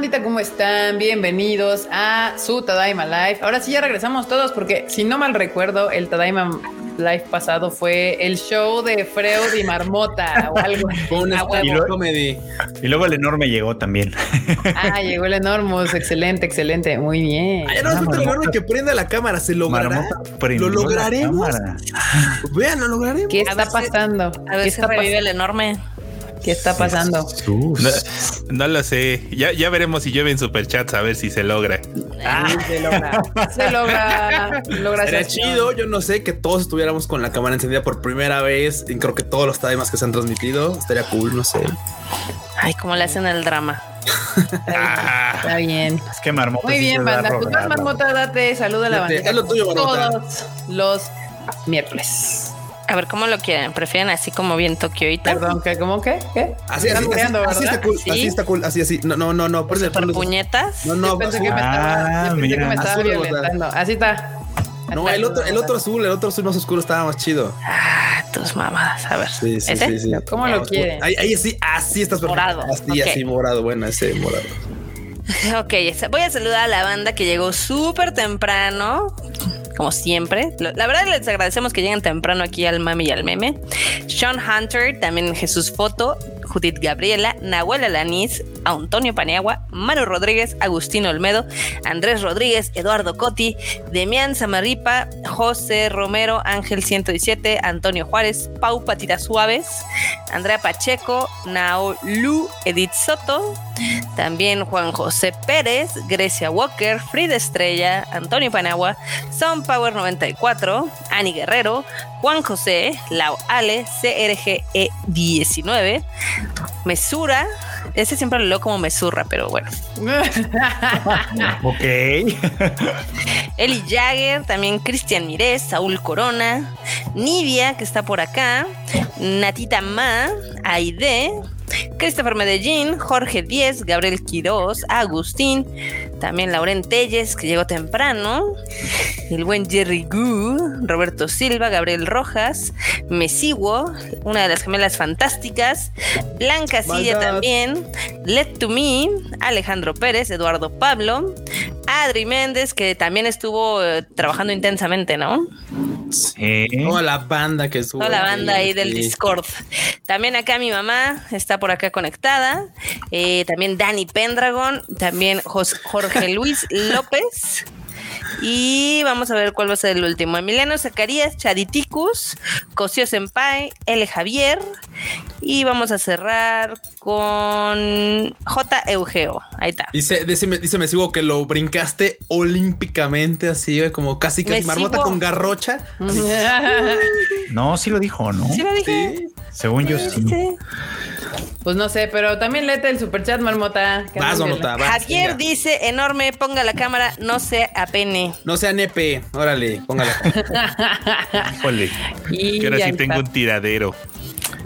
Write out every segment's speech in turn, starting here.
bandita? ¿Cómo están? Bienvenidos a su Tadaima Live. Ahora sí ya regresamos todos porque si no mal recuerdo, el Tadaima Live pasado fue el show de Freud y Marmota o algo. y, luego, y luego el enorme llegó también. Ah, llegó el enorme. Excelente, excelente. Muy bien. Ay, no, el enorme que prenda la cámara. ¿Se logrará? Lo lograremos. Vean, lo lograremos. ¿Qué está pasando? A ver si revive el enorme. ¿Qué está pasando? No, lo sé. Ya, ya veremos si llueven superchats a ver si se logra. Ah, se logra. se logra. logra chido. Yo no sé que todos estuviéramos con la cámara encendida por primera vez. Y creo que todos los temas que se han transmitido estaría cool. No sé. Ay, cómo le hacen el drama. Está bien. Es que marmota. Muy bien, banda. Pues marmota, date. Saluda a la banda. Es lo tuyo, marmota. Todos los miércoles. A ver, ¿cómo lo quieren? ¿Prefieren así como bien Tokio y Perdón, ¿qué? ¿Cómo qué? ¿Qué? Así, así, así, así, está cool, así está cool, así, así. No, no, no, no. Por, ¿Por puñetas? No, no. pensé que me estaba, ah, pensé que me estaba violentando. Así está. No, el otro, el otro azul, el otro azul más oscuro estaba más chido. Ah, tus mamadas. A ver. Sí, sí, sí, sí, ¿Cómo lo quieren? Ahí, ahí sí, así estás perfecto. Morado. Así, así, morado. Bueno, ese morado. Ok, voy a saludar a la banda que llegó súper temprano como siempre. La verdad les agradecemos que lleguen temprano aquí al mami y al meme. Sean Hunter, también Jesús Foto, Judith Gabriela, Nahuel Alaniz, Antonio Paniagua, Manu Rodríguez, Agustín Olmedo, Andrés Rodríguez, Eduardo Coti, Demián Samarripa, José Romero, Ángel 117, Antonio Juárez, Pau Patitas Suaves, Andrea Pacheco, Naolu Edith Soto, también Juan José Pérez, Grecia Walker, Frida Estrella, Antonio Paniagua, Son Power 94, Ani Guerrero, Juan José, Lau Ale, CRGE 19, Mesura, ese siempre lo leo como Mesurra, pero bueno. ok. Eli Jagger, también Cristian Mirés, Saúl Corona, Nivia, que está por acá, Natita Ma, Aide, Christopher Medellín, Jorge Díez, Gabriel Quiroz, Agustín, también Lauren Telles, que llegó temprano, el buen Jerry Gu, Roberto Silva, Gabriel Rojas, Mesiguo, una de las gemelas fantásticas, Blanca Silla también, Let to Me, Alejandro Pérez, Eduardo Pablo, Adri Méndez, que también estuvo eh, trabajando intensamente, ¿no? Sí. Toda la banda que estuvo. Toda la banda ahí del Discord. También acá mi mamá está por acá conectada. Eh, también Dani Pendragon. También Jorge Luis López. Y vamos a ver cuál va a ser el último. Emiliano Zacarías, Chaditicus, Cosio Senpai, L. Javier. Y vamos a cerrar con J. Eugeo. Ahí está. Dice, dice, dice me sigo que lo brincaste olímpicamente, así como casi que marmota con garrocha. no, sí lo dijo, ¿no? Sí lo dije. Según yo sí. Pues no sé, pero también léete el superchat, Marmota. Vas, Marmota, Javier dice, enorme, ponga la cámara, no sea apene. No sea nepe, órale, póngala. Híjole. que ahora sí tengo un tiradero.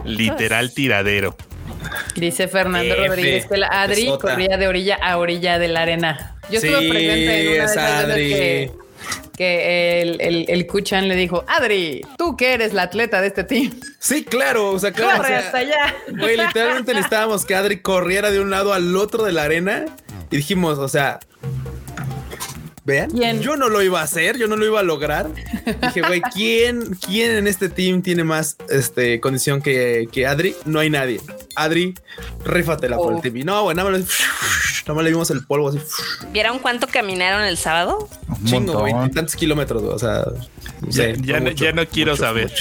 Literal tiradero. Dice Fernando Rodríguez que la Adri corría de orilla a orilla de la arena. Yo estuve presente en una de esas Adri. que que el, el, el Kuchan le dijo, Adri, tú que eres la atleta de este team. Sí, claro, o sea, claro. Corre hasta allá. Güey, literalmente necesitábamos que Adri corriera de un lado al otro de la arena y dijimos, o sea, Vean, yo no lo iba a hacer, yo no lo iba a lograr. Dije, güey, ¿quién, ¿quién en este team tiene más este, condición que, que Adri? No hay nadie. Adri, rífatela por el oh. team. no, güey, nada más, le vimos el polvo así. ¿Vieron cuánto caminaron el sábado? Chingo, güey, tantos kilómetros, o sea, ya, no, quiero saber.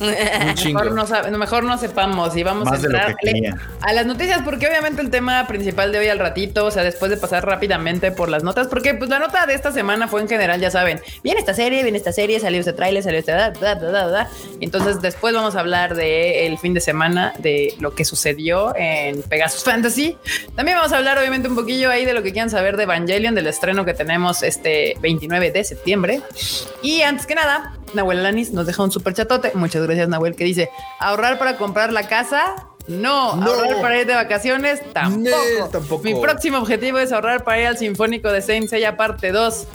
mejor, no mejor no sepamos y vamos a entrar a las noticias porque obviamente el tema principal de hoy al ratito, o sea, después de pasar rápidamente por las notas, porque pues la nota de esta semana fue en general, ya saben, viene esta serie, viene esta serie, salió este trailer, salió este da, da, da, da, Entonces después vamos a hablar de el fin de semana, de lo que sucedió en Pegasus Fantasy. También vamos a hablar obviamente un poquillo ahí de lo que quieran saber de Evangelion, del estreno que tenemos este 29 de septiembre. Y antes que nada, Nahuel Lanis nos deja un super chatote. Muchas gracias, Nahuel, que dice ahorrar para comprar la casa. No, ahorrar para ir de vacaciones tampoco. tampoco. Mi próximo objetivo es ahorrar para ir al Sinfónico de Saint Seiya parte 2.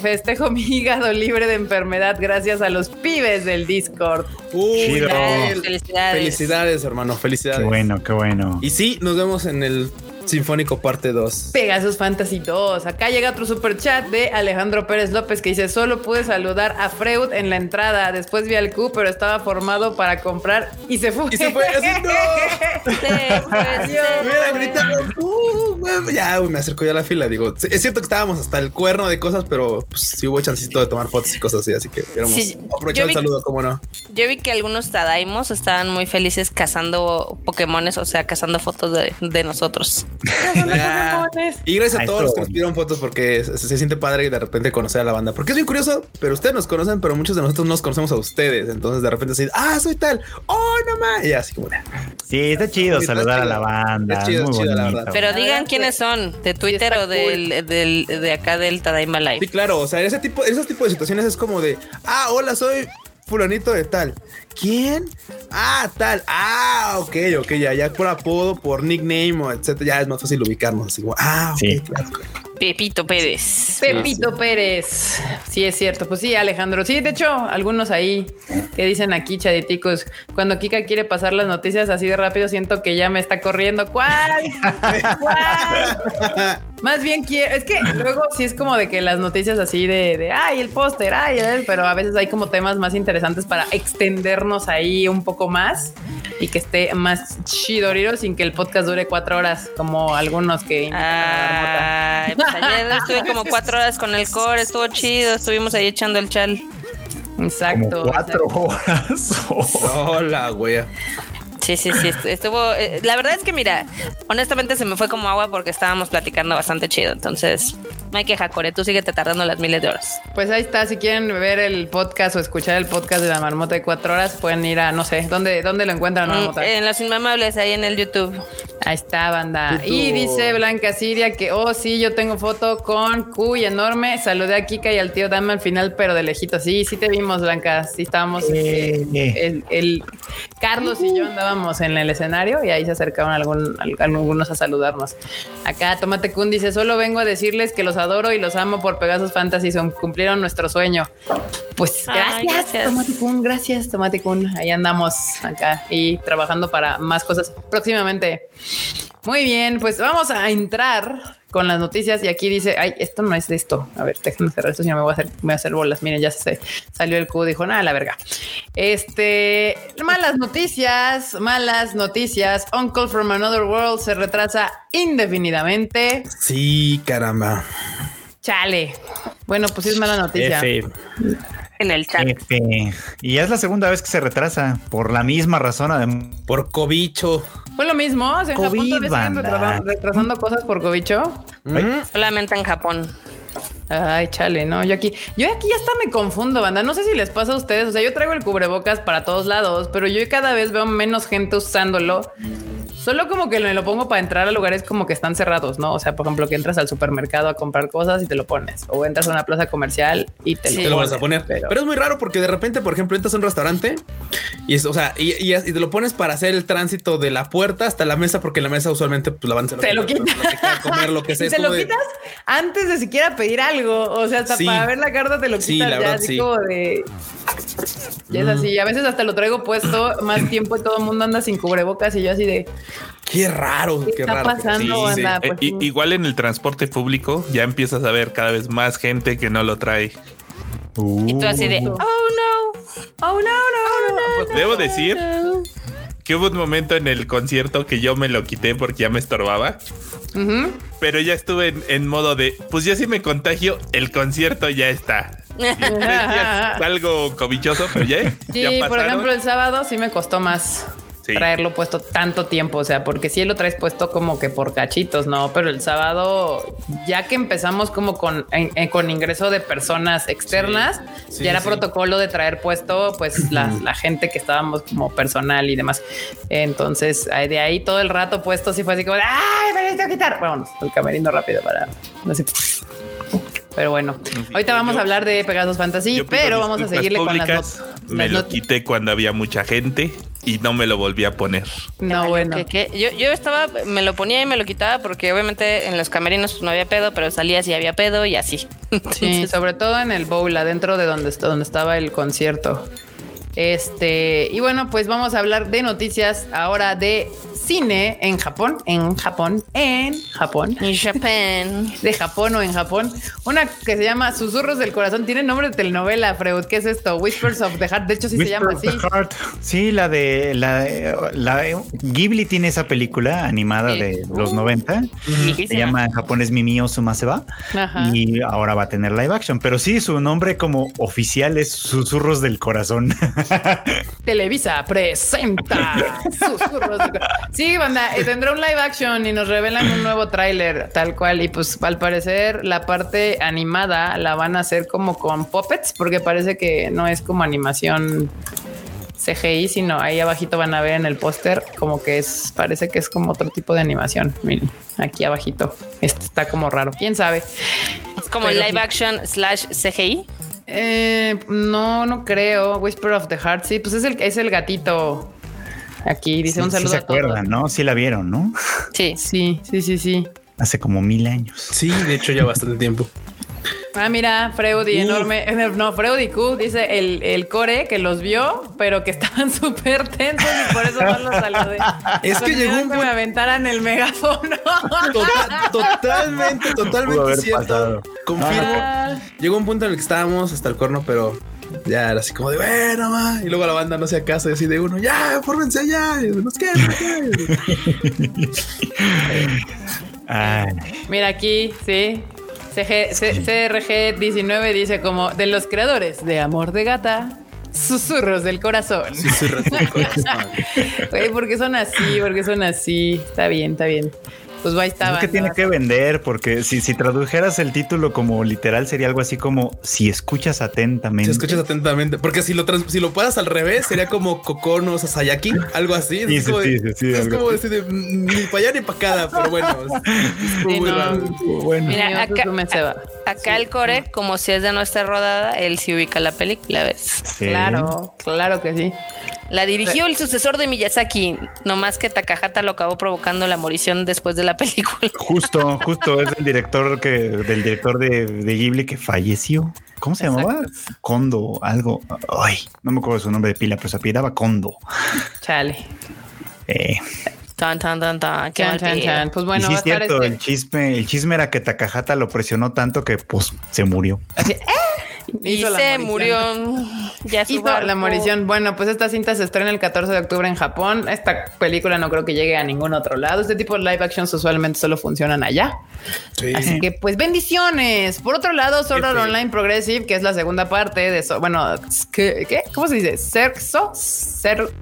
festejo mi hígado libre de enfermedad gracias a los pibes del Discord. felicidades. Felicidades, hermano. Felicidades. Qué bueno, qué bueno. Y sí, nos vemos en el Sinfónico parte 2. Pegasus Fantasy 2. Acá llega otro super chat de Alejandro Pérez López que dice: Solo pude saludar a Freud en la entrada. Después vi al Q, pero estaba formado para comprar y se fue. Y se fue así, uh, ya me acerco ya a la fila. Digo, es cierto que estábamos hasta el cuerno de cosas, pero pues, sí hubo chancito de tomar fotos y cosas así. Así que queremos aprovechar el saludo, cómo no. Yo vi que algunos Tadaimos estaban muy felices cazando Pokémones, o sea, cazando fotos de, de nosotros. Y gracias a todos los que nos pidieron fotos porque se, siente padre y de repente conocer a la banda. Porque es bien curioso, pero ustedes nos conocen, pero muchos de nosotros no nos conocemos a ustedes. Entonces de repente se ah, soy tal, oh, no más. Y así como Sí, está chido saludar a la banda. chido, la verdad. Pero digan quiénes son, de Twitter o del, del, de acá del Tadaima Live. Sí, claro. O sea, ese tipo, esos tipos de situaciones es como de, ah, hola, soy fulanito de tal. ¿Quién? Ah, tal. Ah, ok, ok, ya, ya por apodo, por nickname o etcétera, ya es más fácil ubicarnos. Así como, ah, ok, claro. Pepito Pérez. Pepito Pérez. Sí, es cierto. Pues sí, Alejandro. Sí, de hecho, algunos ahí que dicen aquí, chaditicos, cuando Kika quiere pasar las noticias así de rápido, siento que ya me está corriendo. ¿Cuál? ¿Cuál? Más bien quiero, es que luego sí es como de que las noticias así de, de ay, el póster, ay, pero a veces hay como temas más interesantes para ahí un poco más y que esté más chido, sin que el podcast dure cuatro horas, como algunos que. Ay, pues ayer estuve como cuatro horas con el core, estuvo chido, estuvimos ahí echando el chal. Exacto. cuatro horas. Hola, güey. Sí, sí, sí, estuvo. Eh, la verdad es que, mira, honestamente se me fue como agua porque estábamos platicando bastante chido. Entonces, no hay queja, Core, tú síguete tardando las miles de horas. Pues ahí está. Si quieren ver el podcast o escuchar el podcast de la marmota de cuatro horas, pueden ir a, no sé, ¿dónde, dónde lo encuentran, mm, marmota? En Los Inmamables, ahí en el YouTube. Ahí está, banda. Y dice Blanca Siria que, oh, sí, yo tengo foto con Cuy enorme. Saludé a Kika y al tío Dame al final, pero de lejito. Sí, sí te vimos, Blanca. Sí estábamos. Eh, el, el, Carlos y yo andábamos en el escenario y ahí se acercaron algún, algunos a saludarnos. Acá Tomate Kun dice, solo vengo a decirles que los adoro y los amo por Pegasus Fantasy, son, cumplieron nuestro sueño. Pues gracias, Tomate Kun, gracias Tomate Kun. Ahí andamos acá y trabajando para más cosas próximamente. Muy bien, pues vamos a entrar con las noticias y aquí dice, ay, esto no es de esto. A ver, déjenme cerrar esto, si no me voy a hacer, me voy a hacer bolas. Miren, ya se salió el Q, dijo, nada, la verga. Este, malas noticias, malas noticias. Uncle from Another World se retrasa indefinidamente. Sí, caramba. Chale. Bueno, pues es mala noticia. En el chat. Y es la segunda vez que se retrasa por la misma razón. Por cobicho. Fue lo mismo. O sea, en Japón retrasando cosas por cobicho. Solamente en Japón. Ay, chale, no, yo aquí, yo aquí hasta me confundo, banda. No sé si les pasa a ustedes. O sea, yo traigo el cubrebocas para todos lados, pero yo cada vez veo menos gente usándolo. Solo como que me lo pongo para entrar a lugares como que están cerrados, ¿no? O sea, por ejemplo, que entras al supermercado a comprar cosas y te lo pones. O entras a una plaza comercial y te, lo, vas a poner. Pero... es muy raro porque de repente, por ejemplo, entras a un restaurante y es, o sea, y, te lo pones para hacer el tránsito de la puerta hasta la mesa, porque la mesa usualmente pues, la van a Te lo quitas. comer lo que sea. te lo quitas antes de siquiera pedir algo. O sea, hasta para ver la carta te lo quitas sí, la verdad, así como de. Es así. A veces hasta lo traigo puesto más tiempo y todo el mundo anda sin cubrebocas y yo así de. Qué raro, qué, está pasando, eh, pues igual en el transporte público ya empiezas a ver cada vez más gente que no lo trae. y tú así de, oh no, oh no, no, no. Debo decir que hubo un momento en el concierto que yo me lo quité porque ya me estorbaba. Pero ya estuve en, modo de, pues ya si me contagio, el concierto ya está. algo cobichoso, pero ya. Sí, por ejemplo, el sábado sí me costó más traerlo puesto tanto tiempo, o sea, porque si lo traes puesto como que por cachitos, ¿no? Pero el sábado, ya que empezamos como con, con ingreso de personas externas, ya era protocolo de traer puesto pues la, gente que estábamos como personal y demás. Entonces, de ahí todo el rato puesto, sí fue así como, ¡ay, me necesito quitar! Vámonos, el camerino rápido para... Sé. Pero bueno, ahorita vamos a hablar de Pegasus Fantasy, pero vamos a seguirle con las Me lo quité cuando había mucha gente y no me lo volví a poner. No, bueno. Yo, yo estaba, me lo ponía y me lo quitaba porque obviamente en los camerinos no había pedo, pero salía si había pedo y así. Sí, sobre todo en el bowl, adentro de donde, donde estaba el concierto. Este, y bueno, pues vamos a hablar de noticias ahora de cine en Japón, en Japón, en Japón. En Japón. De Japón o en Japón. Una que se llama Susurros del Corazón. Tiene nombre de telenovela, Freud. ¿Qué es esto? Whispers of the Heart. De hecho, sí se llama así. Sí, la de la, la, Ghibli tiene esa película animada de los 90. Se llama en japonés Mimio Sumaseba. Y ahora va a tener live action. Pero sí, su nombre como oficial es Susurros del Corazón. Televisa presenta Susurros. Sí, banda, eh, tendrá un live action y nos revelan un nuevo tráiler, tal cual. Y pues al parecer la parte animada la van a hacer como con puppets, porque parece que no es como animación CGI, sino ahí abajito van a ver en el póster como que es, parece que es como otro tipo de animación. Miren, aquí abajito. Esto está como raro. ¿Quién sabe? Es como live action slash CGI. Eh, no, no creo. Whisper of the Heart. Sí, pues es el, es el gatito Aquí dice un saludo. Sí se acuerdan, ¿no? Sí la vieron, ¿no? Sí, sí, sí, sí, sí. Hace como mil años. Sí, de hecho ya bastante tiempo. Ah, mira, Freudi, enorme. No, Freudi Q dice el, el, core que los vio, pero que estaban súper tensos y por eso no los saludé. Es que llegó un que me aventaran el megáfono. totalmente, totalmente cierto. Confirmo. Ah. Llegó un punto en el que estábamos hasta el corno, pero ya era así como de bueno, ma. Y luego la banda no se acaso y así de uno, ya, fórmense ya. Y nos quedan, Mira aquí, sí. CRG 19 dice como de los creadores de Amor de Gata, Susurros del corazón. Susurros del corazón. porque son así, porque son así. Está bien, está bien. Pues ahí estaba. Es que tiene que vender, porque si, si tradujeras el título como literal sería algo así como si escuchas atentamente. Si escuchas atentamente, porque si lo si lo puedas al revés sería como Kokono Sasayaki, algo así. Sí, es como, sí, sí, es como decir de, ni para allá ni para acá, pero bueno. bueno. Mira, acá, acá el core, como si es de nuestra rodada, él sí ubica la película, ¿ves? Claro, claro que sí. La dirigió el sucesor de Miyazaki, nomás que Takahata lo acabó provocando la morición después de la película. Justo, justo, es el director que, del director de, Ghibli que falleció. ¿Cómo se llamaba? Kondo, algo. Ay, no me acuerdo su nombre de pila, pero se apellidaba Kondo. Chale. Eh. Tan, tan, tan, tan. Qué Pues bueno, sí es cierto, este el chisme, el chisme era que Takahata lo presionó tanto que pues se murió. Así, ¡eh! Y se murió. Ya hizo la morición. Bueno, pues esta cinta se estrena el 14 de octubre en Japón. Esta película no creo que llegue a ningún otro lado. Este tipo de live actions usualmente solo funcionan allá. Así que, pues, bendiciones. Por otro lado, Sword Online Progressive, que es la segunda parte de eso. Bueno, ¿qué? ¿Cómo se dice? ¿Cerso? ¿Cerso?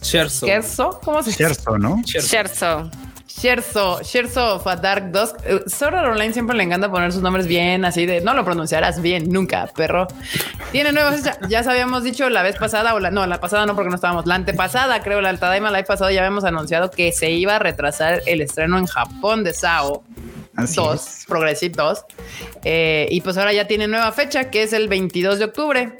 ¿Cerso? ¿Cómo se dice? Cerso, ¿no? Cerso. Sherzo, Sherzo of a Dark Dusk. Uh, Sword Online siempre le encanta poner sus nombres bien, así de no lo pronunciarás bien nunca, perro. Tiene nuevas, ya sabíamos dicho la vez pasada, o la no, la pasada no, porque no estábamos, la antepasada, creo, la Altadaima Live pasada ya habíamos anunciado que se iba a retrasar el estreno en Japón de Sao. 2, Progressive 2. Eh, y pues ahora ya tiene nueva fecha, que es el 22 de octubre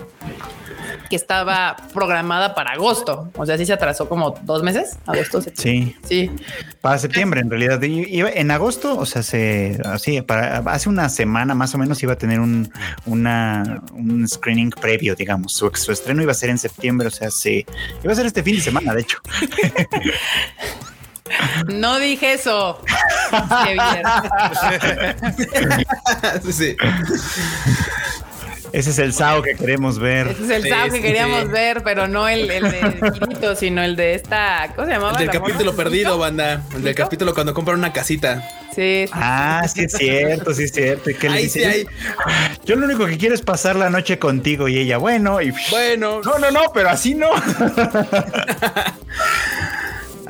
que estaba programada para agosto. O sea, sí se atrasó como dos meses. Agosto, Sí. Sí. Para septiembre, en realidad. en agosto, o sea, se así, para hace una semana más o menos iba a tener un, una, un screening previo, digamos. Su, su estreno iba a ser en septiembre, o sea, se iba a ser este fin de semana, de hecho. No dije eso. sí, sí. Ese es el Sao que queremos ver. Ese es el Sao que queríamos ver, pero no el, el de Quirito, sino el de esta. ¿Cómo se llamaba? El del capítulo perdido, banda. El del capítulo cuando compran una casita. Sí. Ah, sí es cierto, sí es cierto. ¿Qué le dice? Yo lo único que quiero es pasar la noche contigo y ella, bueno, y bueno. No, no, no, pero así no.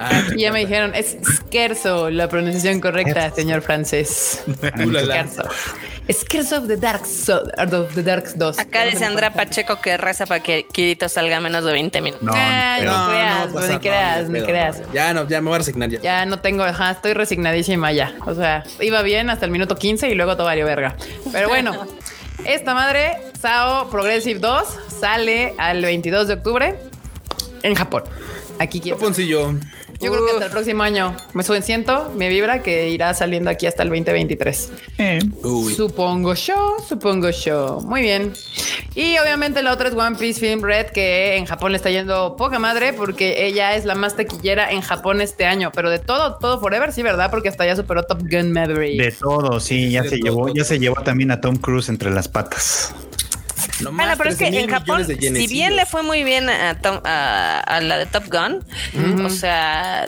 Ah, y ya me dijeron, es Scherzo, la pronunciación correcta, señor francés. Scherzo. Scares of the Dark of the Dark 2. Acá dice Andrea Pacheco que reza para que Kirito salga menos de 20 minutos. No, no, creas, no, ni creas, ni creas. Ya no, ya me voy a resignar ya. Ya no tengo, ajá, estoy resignadísima ya. O sea, iba bien hasta el minuto 15 y luego todo valió verga. Pero bueno, esta madre, Sao Progressive 2, sale al 22 de octubre en Japón. Aquí quiero. Japoncillo. Yo creo que hasta el próximo año me siento, me vibra que irá saliendo aquí hasta el 2023. Eh. Supongo yo, supongo yo. Muy bien. Y obviamente la otra es One Piece Film Red, que en Japón le está yendo poca madre porque ella es la más taquillera en Japón este año. Pero de todo, todo Forever, sí, ¿verdad? Porque hasta ya superó Top Gun Maverick. De todo, sí, ya se llevó, ya se llevó también a Tom Cruise entre las patas. Bueno, pero es que en Japón, si bien le fue muy bien a, a, la de Top Gun, o sea,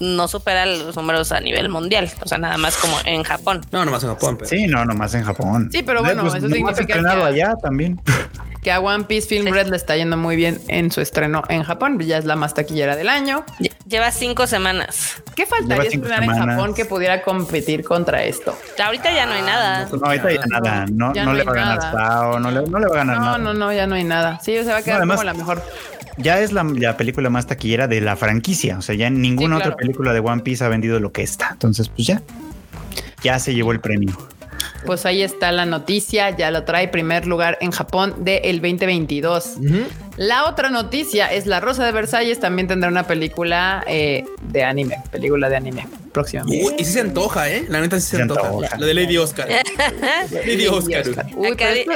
no supera los números a nivel mundial, o sea, nada más como en Japón. No, nomás en Japón. Sí, no, nomás en Japón. Sí, pero bueno, eso significa que allá también. Que a One Piece Film Red le está yendo muy bien en su estreno en Japón, ya es la más taquillera del año. Lleva cinco semanas. ¿Qué faltaría estrenar en Japón que pudiera competir contra esto? Ahorita ya no hay nada. No, ahorita ya nada. No, no, le va a ganar Sao, no le, no le va a ganar nada. No, no, no, ya no hay nada. Sí, se va a quedar como la mejor ya es la, película más taquillera de la franquicia. O sea, ya ninguna otra película de One Piece ha vendido lo que está. Entonces, pues ya, ya se llevó el premio. Pues ahí está la noticia, ya lo trae primer lugar en Japón del 2022. La otra noticia es La Rosa de Versalles, también tendrá una película eh, de anime, película de anime próximamente. y sí se antoja, ¿eh? La neta sí se, antoja. La de Lady Oscar. Lady Oscar.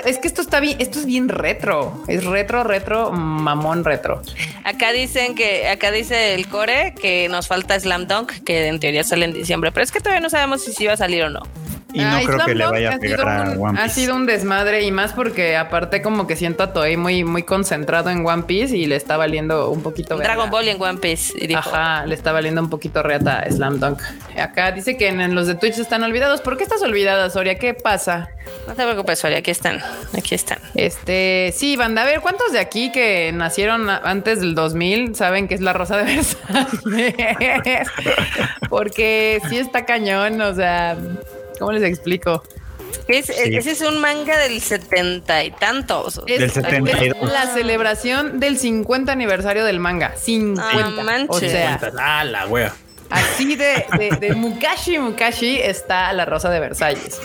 es que esto está bien, esto es bien retro, es retro, retro, mamón retro. Acá dicen que, acá dice el core que nos falta Slam Dunk, que en teoría sale en diciembre, pero es que todavía no sabemos si sí va a salir o no. Y no creo que le vaya a pegar a One Piece. Ha sido un desmadre y más porque aparte como que siento a Toei muy, muy concentrado en One Piece y le está valiendo un poquito Dragon Ball en One Piece. Y Ajá, le está valiendo un poquito reata Slam Dunk. Acá dice que en, los de Twitch están olvidados. ¿Por qué estás olvidada, Soria? ¿Qué pasa? No te preocupes, Soria, aquí están. Aquí están. Este, sí, banda, a ver, ¿cuántos de aquí que nacieron antes del 2000 saben que es la Rosa de Versalles? porque sí está cañón, o sea... ¿Cómo les explico? Ese es un manga del setenta y tantos. Es, del 72. la celebración del 50 aniversario del manga. 50. o sea, ah, la wea. Así de, de, Mukashi Mukashi está La Rosa de Versalles.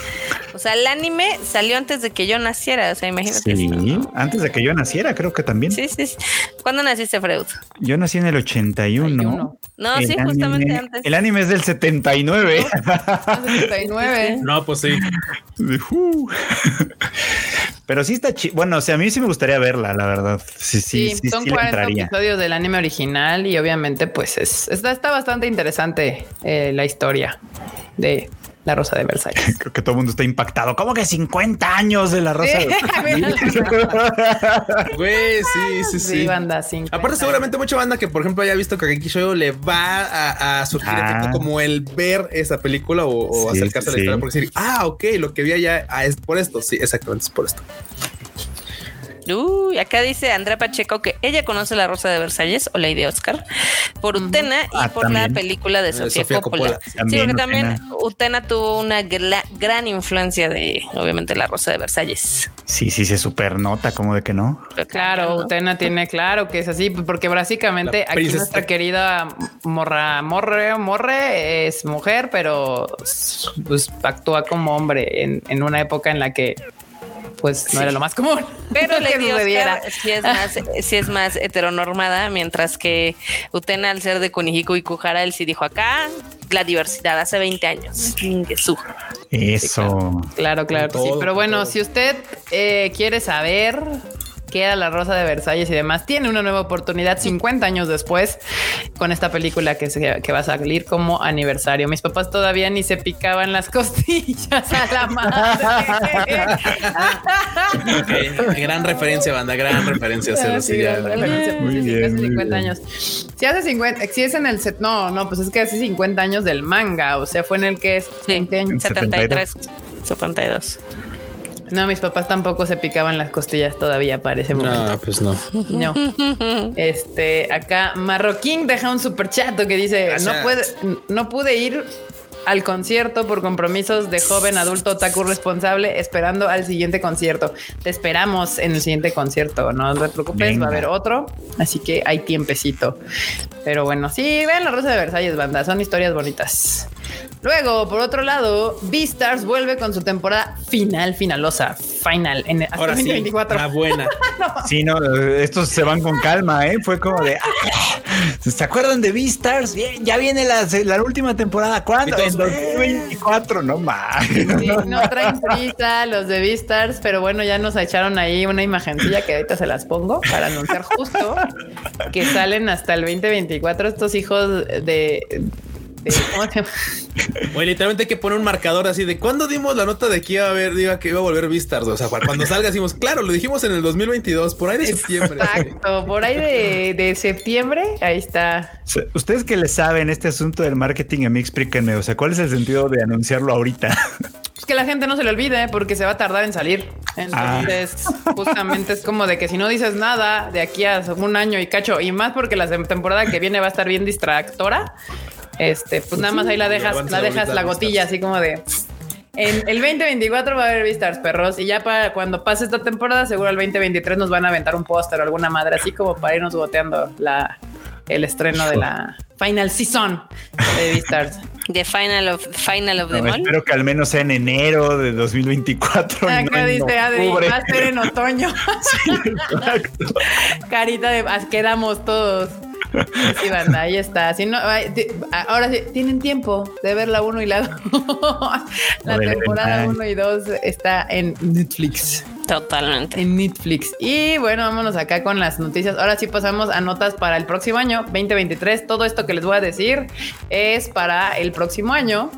O sea, el anime salió antes de que yo naciera. O sea, imagínate. Sí, antes de que yo naciera, creo que también. Sí, sí. ¿Cuándo naciste, Freud? Yo nací en el 81. No, sí, justamente antes. El anime es del 79. 79. No, pues sí. Pero sí está chido. Bueno, o sea, a mí sí me gustaría verla, la verdad. Sí, sí, sí. son 40 episodios del anime original y obviamente, pues es, está, está bastante interesante eh, la historia de la Rosa de Versalles. Creo que todo el mundo está impactado. ¿Cómo que 50 años de La Rosa de Versalles? Güey, sí, sí, sí. sí banda, Aparte, seguramente mucha banda que, por ejemplo, haya visto Kageki Show le va a, surgir ah. como el ver esa película o, acercarse a la historia por decir, ah, ok, lo que vi allá ah, es por esto. Sí, exactamente, es por esto. Uy, acá dice Andrea Pacheco que ella conoce la Rosa de Versalles o Lady Oscar por Utena y ah, por la película de Sofía, Coppola. sí, porque también Utena tuvo una gran influencia de, obviamente, la Rosa de Versalles. Sí, sí, se supernota, como de que no. claro, Utena tiene claro que es así, porque básicamente aquí nuestra querida Morra, Morre, Morre es mujer, pero pues, actúa como hombre en, en una época en la que pues no era lo más común. Pero le dio si es más, si es más heteronormada, mientras que Utena al ser de Kunihiku y Kuhara, él sí dijo acá la diversidad hace 20 años. Eso. claro, claro, sí. Pero bueno, si usted eh, quiere saber que era la Rosa de Versalles y demás, tiene una nueva oportunidad 50 años después con esta película que, se, que va a salir como aniversario. Mis papás todavía ni se picaban las costillas a la madre. Gran referencia, banda, gran referencia. Sí, sí, muy bien, 50 años. Si hace 50, si es en el set, no, no, pues es que hace 50 años del manga, o sea, fue en el que es 20 años. 73, 72. No, mis papás tampoco se picaban las costillas todavía para ese momento. No, pues no. No. Este, acá Marroquín deja un super chato que dice: no, puede, no pude ir al concierto por compromisos de joven adulto otaku responsable, esperando al siguiente concierto. Te esperamos en el siguiente concierto, no te preocupes, va a haber otro, así que hay tiempecito. Pero bueno, sí, vean la Rosa de Versalles, banda, son historias bonitas. Luego, por otro lado, Beastars vuelve con su temporada final, finalosa, final, en hasta Ahora 2024. Sí, la buena. Sí, no, estos se van con calma, ¿eh? Fue como de... Ah, ¿Se acuerdan de Beastars? Bien, ya viene la, la última temporada. ¿Cuándo? En 2024, no más. no traen prisa los de Beastars, pero bueno, ya nos echaron ahí una imagencilla que ahorita se las pongo para anunciar justo que salen hasta el 2024 estos hijos de Oye, literalmente hay que poner un marcador así de cuándo dimos la nota de que iba a haber, diga que iba a volver Vistas. O sea, cuando salga, decimos, claro, lo dijimos en el 2022, por ahí de septiembre. Exacto, por ahí de, septiembre, ahí está. Ustedes que le saben este asunto del marketing, a mí explíquenme, o sea, ¿cuál es el sentido de anunciarlo ahorita? Es que la gente no se le olvide porque se va a tardar en salir. Entonces, ah. justamente es como de que si no dices nada de aquí a un año y cacho, y más porque la temporada que viene va a estar bien distractora, este, pues nada más ahí la dejas, la dejas la gotilla, así como de. En el 2024 va a haber Vistas Perros y ya para cuando pase esta temporada, seguro el 2023 nos van a aventar un póster o alguna madre así como para irnos goteando la, el estreno de la final season de Vistars. The final of final of the no, Espero que al menos sea en enero de 2024. Acá dice Adri, va a ser en otoño. Carita de quedamos todos. Sí, banda, ahí está. Si no, ahora sí, tienen tiempo de ver la 1 y la 2. la temporada 1 y 2 está en Netflix. Totalmente. En Netflix. Y bueno, vámonos acá con las noticias. Ahora sí pasamos a notas para el próximo año, 2023. Todo esto que les voy a decir es para el próximo año.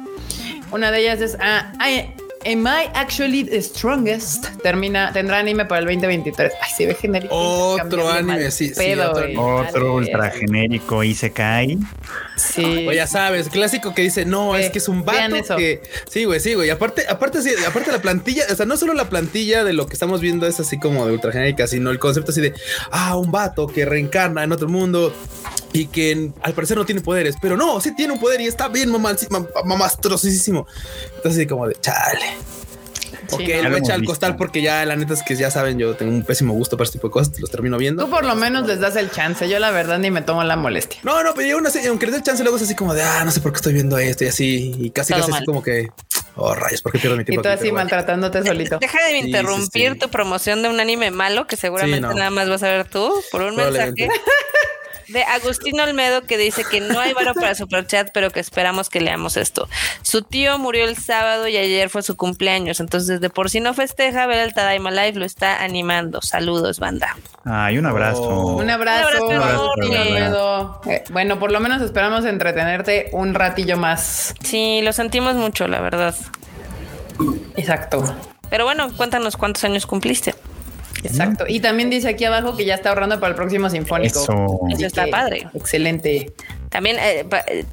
Una de ellas es ah, Am I Actually the Strongest? Termina, tendrá anime para el 2023. Ay, se ve genérico. Otro anime, sí, sí, otro, ultra genérico y se cae. Sí. O ya sabes, clásico que dice, no, es que es un vato que. Sí, güey, sí, güey. Aparte, aparte, sí, aparte la plantilla, o sea, no solo la plantilla de lo que estamos viendo es así como de ultra genérica, sino el concepto así de, ah, un vato que reencarna en otro mundo y que al parecer no tiene poderes, pero no, sí tiene un poder y está bien mamastrosísimo. Entonces, así como de, chale. Ok, lo echa al costal porque ya la neta es que ya saben, yo tengo un pésimo gusto para este tipo de cosas, los termino viendo. Tú por lo menos les das el chance, yo la verdad ni me tomo la molestia. No, no, pero yo aunque les dé el chance, luego es así como de, ah, no sé por qué estoy viendo esto y así, y casi casi así como que, oh rayos, ¿por qué pierdo mi tiempo? Y tú así maltratándote solito. Deja de interrumpir tu promoción de un anime malo que seguramente nada más vas a ver tú por un mensaje. de Agustín Olmedo que dice que no hay varo para superchat, pero que esperamos que leamos esto. Su tío murió el sábado y ayer fue su cumpleaños, entonces de por si no festeja, ver el Tadaima Live lo está animando. Saludos, banda. Ay, un abrazo. Un abrazo. Un abrazo, eh, bueno, por lo menos esperamos entretenerte un ratillo más. Sí, lo sentimos mucho, la verdad. Exacto. Pero bueno, cuéntanos cuántos años cumpliste. Exacto. Y también dice aquí abajo que ya está ahorrando para el próximo sinfónico. Eso, está padre. Excelente. También eh,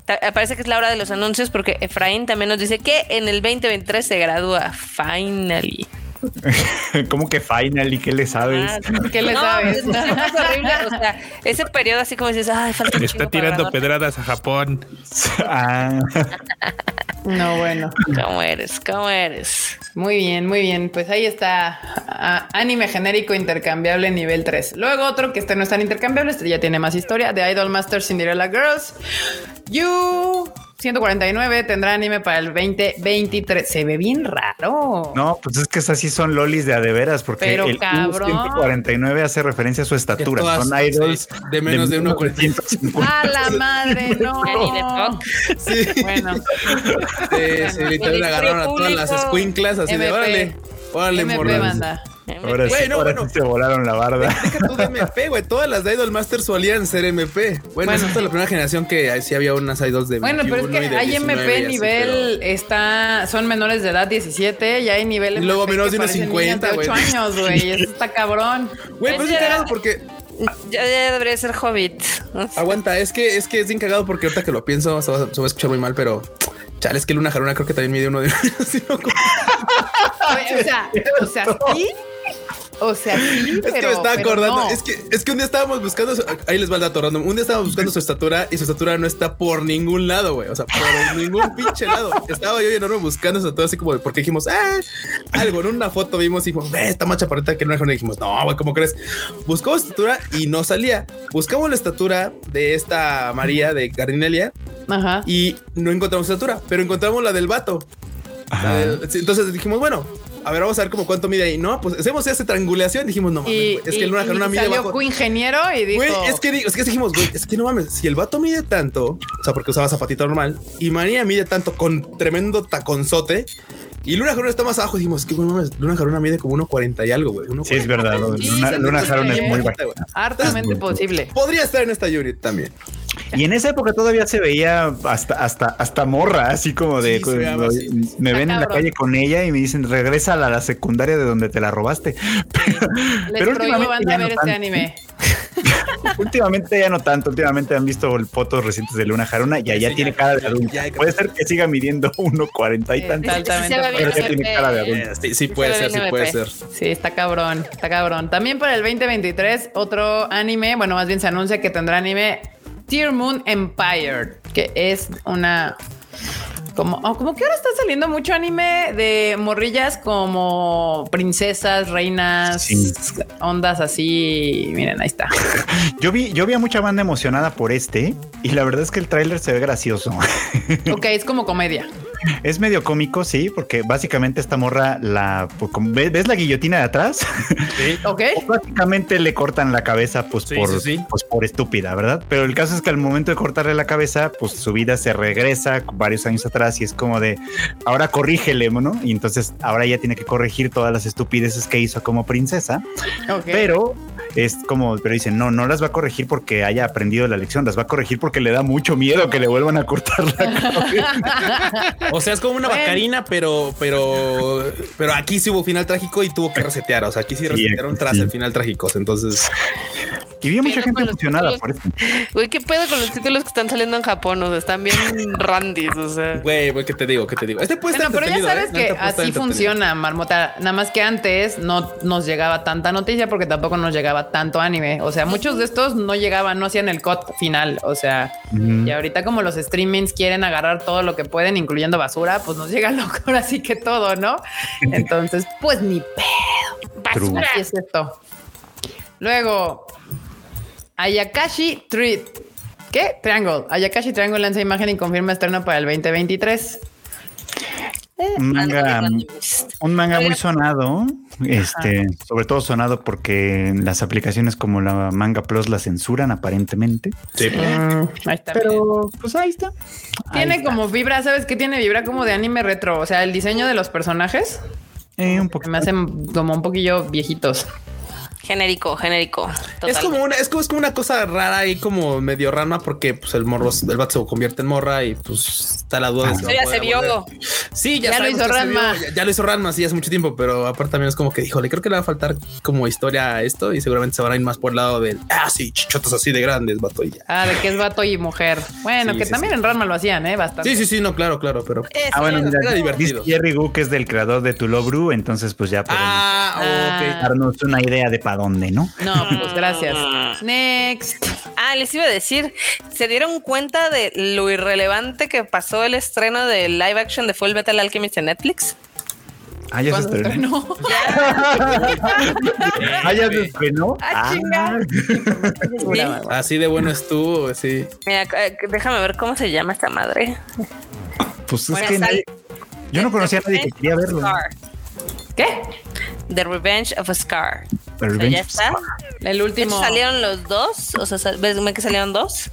eh, parece que es la hora de los anuncios porque Efraín también nos dice que en el 2023 se gradúa. Finally. ¿Cómo que finally? ¿Qué le sabes? Ah, ¿Qué le sabes? Es horrible. O sea, ese periodo así como dices, ay, falta Está tirando pedradas a Japón. Ah. No, bueno. ¿Cómo eres? ¿Cómo eres? Muy bien, muy bien. Pues ahí está. anime genérico intercambiable nivel 3. Luego otro que este no es tan intercambiable, este ya tiene más historia. De Idol Master Cinderella Girls. You 149 tendrá anime para el 2023. Se ve bien raro. No, pues es que esas sí son lolis de adeveras, porque el 149 hace referencia a su estatura. Son idols de menos de, 1.450. ¡A la madre! No. sí. Bueno. Sí, sí, literal agarraron a todas las squinklas así de órale. Órale, morras. Ahora, sí, ahora sí se volaron la barda. Deja tú de MP, güey. Todas las de Idol Master solían ser MP. Bueno, es la primera generación que sí había unas idols de Bueno, pero es que hay MP nivel, está, son menores de edad 17, y hay nivel. Y luego menos de unos 50, güey. años, güey. Eso está cabrón. Güey, pero es cagado porque. Ya, ya, debería ser hobbit. Aguanta, es que es que es bien cagado porque ahorita que lo pienso se va, se va a escuchar muy mal, pero chale, es que Luna Jaruna creo que también mide uno de. o sea, o sea, sí, o sea, sí, es que me estaba acordando. Es, que, es que un día estábamos buscando. Ahí les va el dato random. Un día estábamos buscando su estatura y su estatura no está por ningún lado, güey. O sea, por ningún pinche lado. Estaba yo y enorme buscando su estatura así como porque dijimos, ah, algo. En una foto vimos y dijimos, ve, esta macha parita que no es. Y dijimos, no, güey, ¿cómo crees? Buscamos estatura y no salía. Buscamos la estatura de esta María de Gardinelia Ajá. y no encontramos estatura, pero encontramos la del vato. Entonces dijimos, bueno, a ver, vamos a ver como cuánto mide ahí. No, pues hacemos esa triangulación. Dijimos, no mames, es que el Luna Haruna mide salió bajo. ingeniero y dijo, güey, es que, es que dijimos, güey, es que no mames, si el vato mide tanto, o sea, porque usaba zapatito normal y María mide tanto con tremendo taconzote. Y Luna Jaruna está más abajo. Dijimos que bueno, mames, Luna Jaruna mide como 1.40 y algo, güey. Sí, es verdad. Luna, Jaruna es muy baja. Hartamente posible. Podría estar en esta unit también. Y en esa época todavía se veía hasta, hasta, hasta morra, así como de me ven en la calle con ella y me dicen regresa a la, secundaria de donde te la robaste. Pero, Les últimamente a ver este anime. últimamente ya no tanto, últimamente han visto fotos recientes de Luna Jaruna y allá tiene cara de adulto. Puede ser que siga midiendo 1.40 y tanto. Pero ya tiene cara de adulto. Sí, sí puede ser, sí puede ser. Sí, está cabrón, está cabrón. También para el 2023 otro anime, bueno, más bien se anuncia que tendrá anime Tear Moon Empire, que es una como, oh, como que ahora está saliendo mucho anime de morrillas como princesas, reinas, ondas así. Miren, ahí está. Yo vi, yo vi a mucha banda emocionada por este y la verdad es que el tráiler se ve gracioso. Ok, es como comedia. Es medio cómico, sí, porque básicamente esta morra la pues, ves la guillotina de atrás. Sí, ok. básicamente le cortan la cabeza, pues por, pues por estúpida, ¿verdad? Pero el caso es que al momento de cortarle la cabeza, pues su vida se regresa varios años atrás y es como de ahora corrígele, ¿no? Y entonces ahora ella tiene que corregir todas las estupideces que hizo como princesa. Pero es como, pero dicen, no, no las va a corregir porque haya aprendido la lección, las va a corregir porque le da mucho miedo que le vuelvan a cortar la. O sea, es como una bacarina, pero, pero, pero aquí sí hubo final trágico y tuvo que resetear. O sea, aquí sí resetearon tras el final trágico. Entonces, y vi mucha gente emocionada por esto. Güey, ¿qué pedo con los títulos que están saliendo en Japón? O sea, están bien randis, o sea. Güey, güey, ¿qué te digo? ¿Qué te digo? Este puede pero ya sabes ¿eh? que así funciona, Marmota. Nada más que antes no nos llegaba tanta noticia porque tampoco nos llegaba tanto anime. O sea, muchos de estos no llegaban, no hacían el cut final. O sea, y ahorita como los streamings quieren agarrar todo lo que pueden, incluyendo basura, pues nos llega loco así que todo, ¿no? Entonces, pues ni pedo. Basura. es esto. Luego, Ayakashi Treat. ¿Qué? Triangle. Ayakashi Triangle lanza imagen y confirma estreno para el 2023. un manga, un manga muy sonado, este, sobre todo sonado porque las aplicaciones como la Manga Plus la censuran aparentemente. Sí. Mm, ahí está. Pero pues ahí está. Tiene como vibra, ¿sabes qué tiene? Vibra como de anime retro, o sea, el diseño de los personajes. Eh, un poco. Me hacen como un poquillo viejitos. Genérico, genérico. Es como una, es como, es como una cosa rara y como medio rama porque pues el morro, el vato se convierte en morra y pues está la duda. de ya se vio. Sí, ya, lo hizo Ranma. Ya, lo hizo Ranma, sí, hace mucho tiempo, pero aparte también es como que, híjole, creo que le va a faltar como historia a esto y seguramente se van a ir más por el lado del, ah, sí, chichotos así de grandes, vato y ya. Ah, de que es vato y mujer. Bueno, que también en Ranma lo hacían, ¿eh? Bastante. Sí, sí, sí, no, claro, claro, pero. ah, bueno, era divertido. Jerry Gook es del creador de Tulobru, entonces pues ya podemos ah, darnos una idea de dónde, ¿no? No, pues gracias. Next. Ah, les iba a decir, ¿se dieron cuenta de lo irrelevante que pasó el estreno de live action de Full Metal Alchemist en Netflix? Ah, ya se estrenó. ah, ya se estrenó. Ah, ah. Así de bueno estuvo, sí. Mira, eh, déjame ver cómo se llama esta madre. Pues es que yo no conocía a nadie que quería verlo. ¿Qué? The Revenge of a Scar. Ya está. El último. salieron los dos, o sea, ves que salieron dos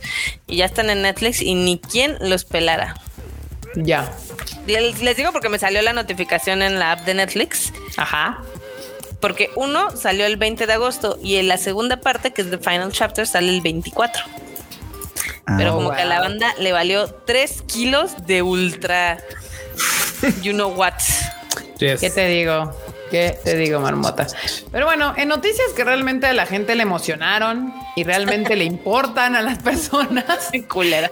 y ya están en Netflix y ni quien los pelara. Ya. Les, digo porque me salió la notificación en la app de Netflix. Ajá. Porque uno salió el 20 de agosto y en la segunda parte, que es The Final Chapter, sale el 24. Pero ah. como que a la banda le valió 3 kilos de ultra. You know what. ¿Qué te digo? ¿Qué te digo, marmota? Pero bueno, en noticias que realmente a la gente le emocionaron y realmente le importan a las personas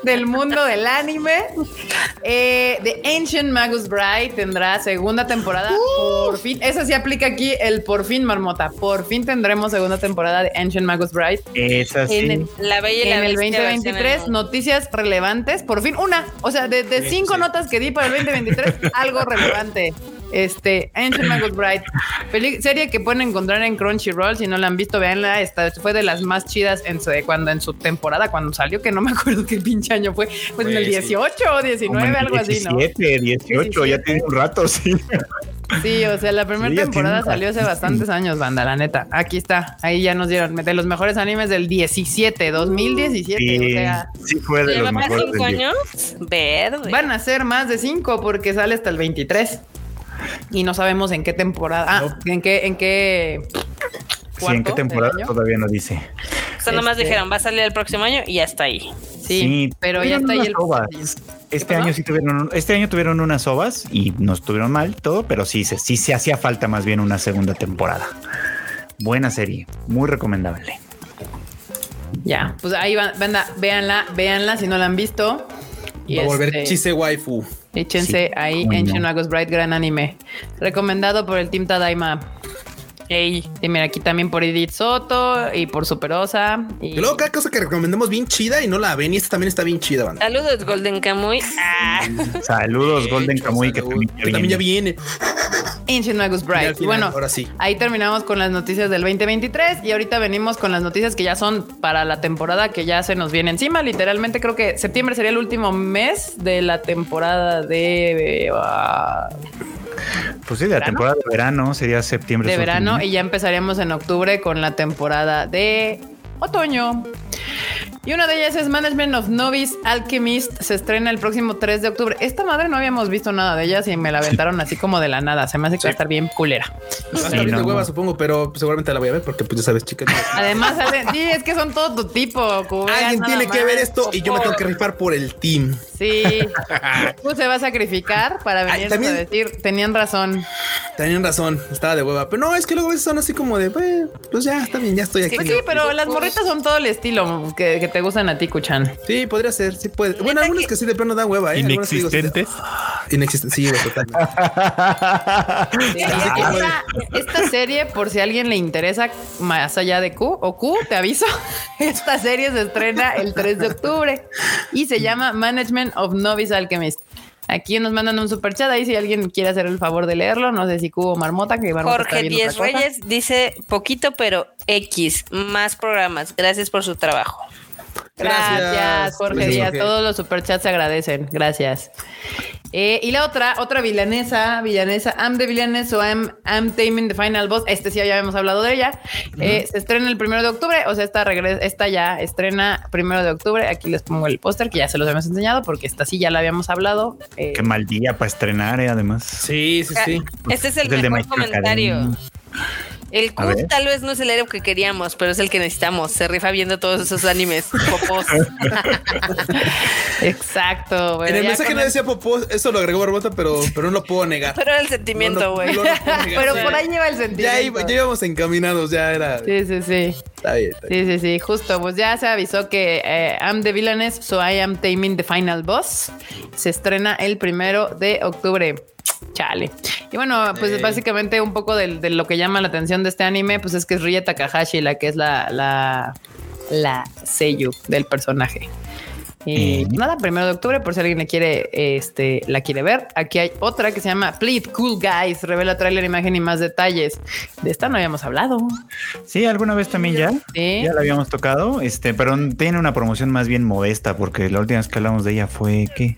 del mundo del anime, eh, The Ancient Magus Bride tendrá segunda temporada. Uh. Por fin, eso sí aplica aquí el por fin, marmota. Por fin tendremos segunda temporada de Ancient Magus Bride. Esa sí. En el, la bella en el 2023, noticias relevantes. Por fin, una. O sea, de, cinco notas que di para el 2023, algo relevante. Este, Magus Bride, serie que pueden encontrar en Crunchyroll. Si no la han visto, véanla. Esta fue de las más chidas en su, cuando en su temporada, cuando salió, que no me acuerdo qué pinche año fue. Pues en el 18 o 19, algo así, ¿no? 17, 18, ya tiene un rato, sí. Sí, o sea, la primera temporada salió hace bastantes años, banda, la neta. Aquí está, ahí ya nos dieron de los mejores animes del 17, 2017. Sí, o sea, sí fue de los mejores. cinco años? Verde. Van a ser más de cinco porque sale hasta el 23 y no sabemos en qué temporada, ah, en qué, en qué. Sí, en qué temporada todavía no dice. O sea, nomás este dijeron, va a salir el próximo año y ya está ahí. Sí, pero ya está ahí el. Este año sí tuvieron, este año tuvieron unas ovas y no estuvieron mal todo, pero sí, sí se hacía falta más bien una segunda temporada. Buena serie, muy recomendable. Ya, pues ahí van, véanla, véanla si no la han visto. Y Va a volver este, Chise Waifu. Échense ahí en Shinagos Bright, gran anime. Recomendado por el Team Tadaima. Y mira, aquí también por Edith Soto y por Superosa. Y, luego cada cosa que recomendamos bien chida y no la ven. Y esta también está bien chida, banda. Saludos, Golden Kamuy. Ah. Saludos, Golden Kamuy, que, también, ya viene. Ancient Magus Bright. Y, bueno, ahora sí. ahí terminamos con las noticias del 2023 y ahorita venimos con las noticias que ya son para la temporada que ya se nos viene encima. Literalmente creo que septiembre sería el último mes de la temporada de... Pues sí, de la temporada de verano sería septiembre. De verano y ya empezaríamos en octubre con la temporada de otoño. Y una de ellas es Management of Novice Alchemist. Se estrena el próximo 3 de octubre. Esta madre no habíamos visto nada de ellas y me la aventaron así como de la nada. Se me hace que va a estar bien culera. Bien de hueva, supongo, pero seguramente la voy a ver porque pues ya sabes, chicas. Además, sí, es que son todo tu tipo. Alguien tiene que ver esto y yo me tengo que rifar por el team. Sí. Tú se va a sacrificar para venir a decir, tenían razón. Tenían razón, estaba de hueva. Pero no, es que luego son así como de, pues ya, está bien, ya estoy aquí. Pues sí, pero las morritas son todo el estilo que, te gustan a ti, Kuchan. Sí, podría ser, sí puede. Bueno, algunos que... sí de plano dan hueva, ¿eh? Inexistentes. Inexistentes, sí, totalmente. esta, serie, por si a alguien le interesa, más allá de Q o Q, te aviso, esta serie se estrena el 3 de octubre y se llama Management of Novice Alchemist. Aquí nos mandan un super chat ahí si alguien quiere hacer el favor de leerlo. No sé si Cubo Marmota, que Jorge Díez Reyes dice poquito, pero X, más programas. Gracias por su trabajo. Gracias, Jorge Díaz. Todos los superchats se agradecen. Gracias. Eh, y la otra, otra villanesa, villanesa, I'm the Villainess o I'm, I'm Taming the Final Boss. Este sí ya habíamos hablado de ella. Eh, se estrena el primero de octubre, o sea, esta, esta ya estrena primero de octubre. Aquí les pongo el póster que ya se los habíamos enseñado porque esta sí ya la habíamos hablado. Eh, Qué mal día para estrenar, además. Sí, sí, sí. Este es el, mejor comentario. El Q tal vez no es el héroe que queríamos, pero es el que necesitamos. Se rifa viendo todos esos animes popos. Exacto. en el mensaje no decía popos, eso lo agregó Barbota, pero, pero no lo puedo negar. Pero era el sentimiento, güey. pero por ahí lleva el sentimiento. Ya, íbamos encaminados, ya era. Sí, sí, sí. Está bien, Sí, sí, sí. Justo, pues ya se avisó que eh, I'm the Villainess, so I am taming the final boss. Se estrena el primero de octubre. Chale. Y bueno, pues básicamente un poco de, lo que llama la atención de este anime, pues es que es Rie Takahashi la que es la, la, la sello del personaje. Y nada, primero de octubre, por si alguien le quiere, este, la quiere ver. Aquí hay otra que se llama Please Cool Guys. Revela trailer, imagen y más detalles. De esta no habíamos hablado. Sí, alguna vez también ya. Ya la habíamos tocado, este, pero tiene una promoción más bien modesta, porque la última vez que hablamos de ella fue que.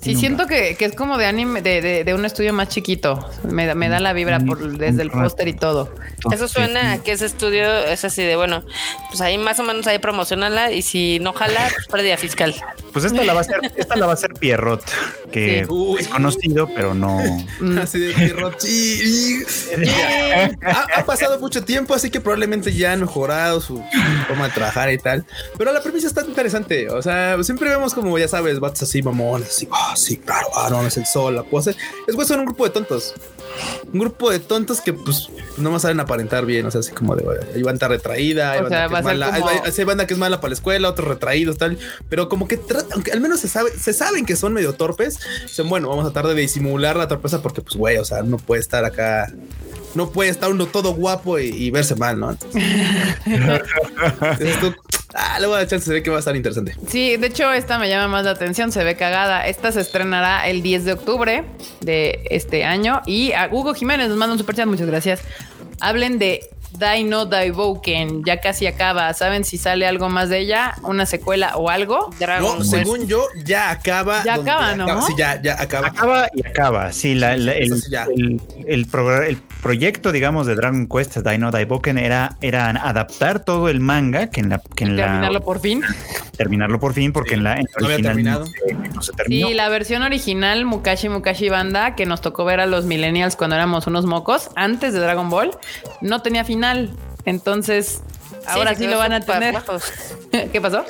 sí, siento que, es como de anime, de, un estudio más chiquito. Me, da la vibra por, desde el póster y todo. Eso suena a que ese estudio es así de bueno, pues ahí más o menos ahí promocionala y si no jala, pues pérdida fiscal. Pues esta la va a ser, esta la va a ser Pierrot, que es conocido, pero no. Así de Pierrot. Sí, ha, pasado mucho tiempo, así que probablemente ya han mejorado su forma de trabajar y tal. Pero la premisa está interesante. O sea, siempre vemos como ya sabes, vatos así, mamones, así, ah, sí, claro, ah, no, es el sol, la pose. Es pues son un grupo de tontos. Un grupo de tontos que pues no más saben aparentar bien. O sea, así como de hay banda retraída, hay banda, que es mala, hay, banda que es mala para la escuela, otros retraídos, tal. Pero como que aunque al menos se sabe, se saben que son medio torpes. Dicen, bueno, vamos a tratar de disimular la torpeza porque, pues, güey, o sea, no puede estar acá no puede estar uno todo guapo y, verse mal, ¿no? esto, ah, le voy a dar chance, se ve que va a estar interesante. Sí, de hecho, esta me llama más la atención, se ve cagada. Esta se estrenará el 10 de octubre de este año y a Hugo Jiménez nos manda un super chat, muchas gracias. Hablen de Dino Daiboken, ya casi acaba. ¿Saben si sale algo más de ella? ¿Una secuela o algo? no, según yo, ya acaba. Ya acaba, ¿no? Sí, ya, ya acaba. Acaba y acaba. Sí, la, el, el, el, proyecto, digamos, de Dragon Quest Dino Daiboken era, era adaptar todo el manga que en la. Que en terminarlo por fin. Terminarlo por fin, porque en la. no había terminado. No se, terminó. Sí, la versión original, Mukashi Mukashi Banda, que nos tocó ver a los millennials cuando éramos unos mocos, antes de Dragon Ball, no tenía final. Entonces, ahora sí, lo van a tener. ¿Qué pasó?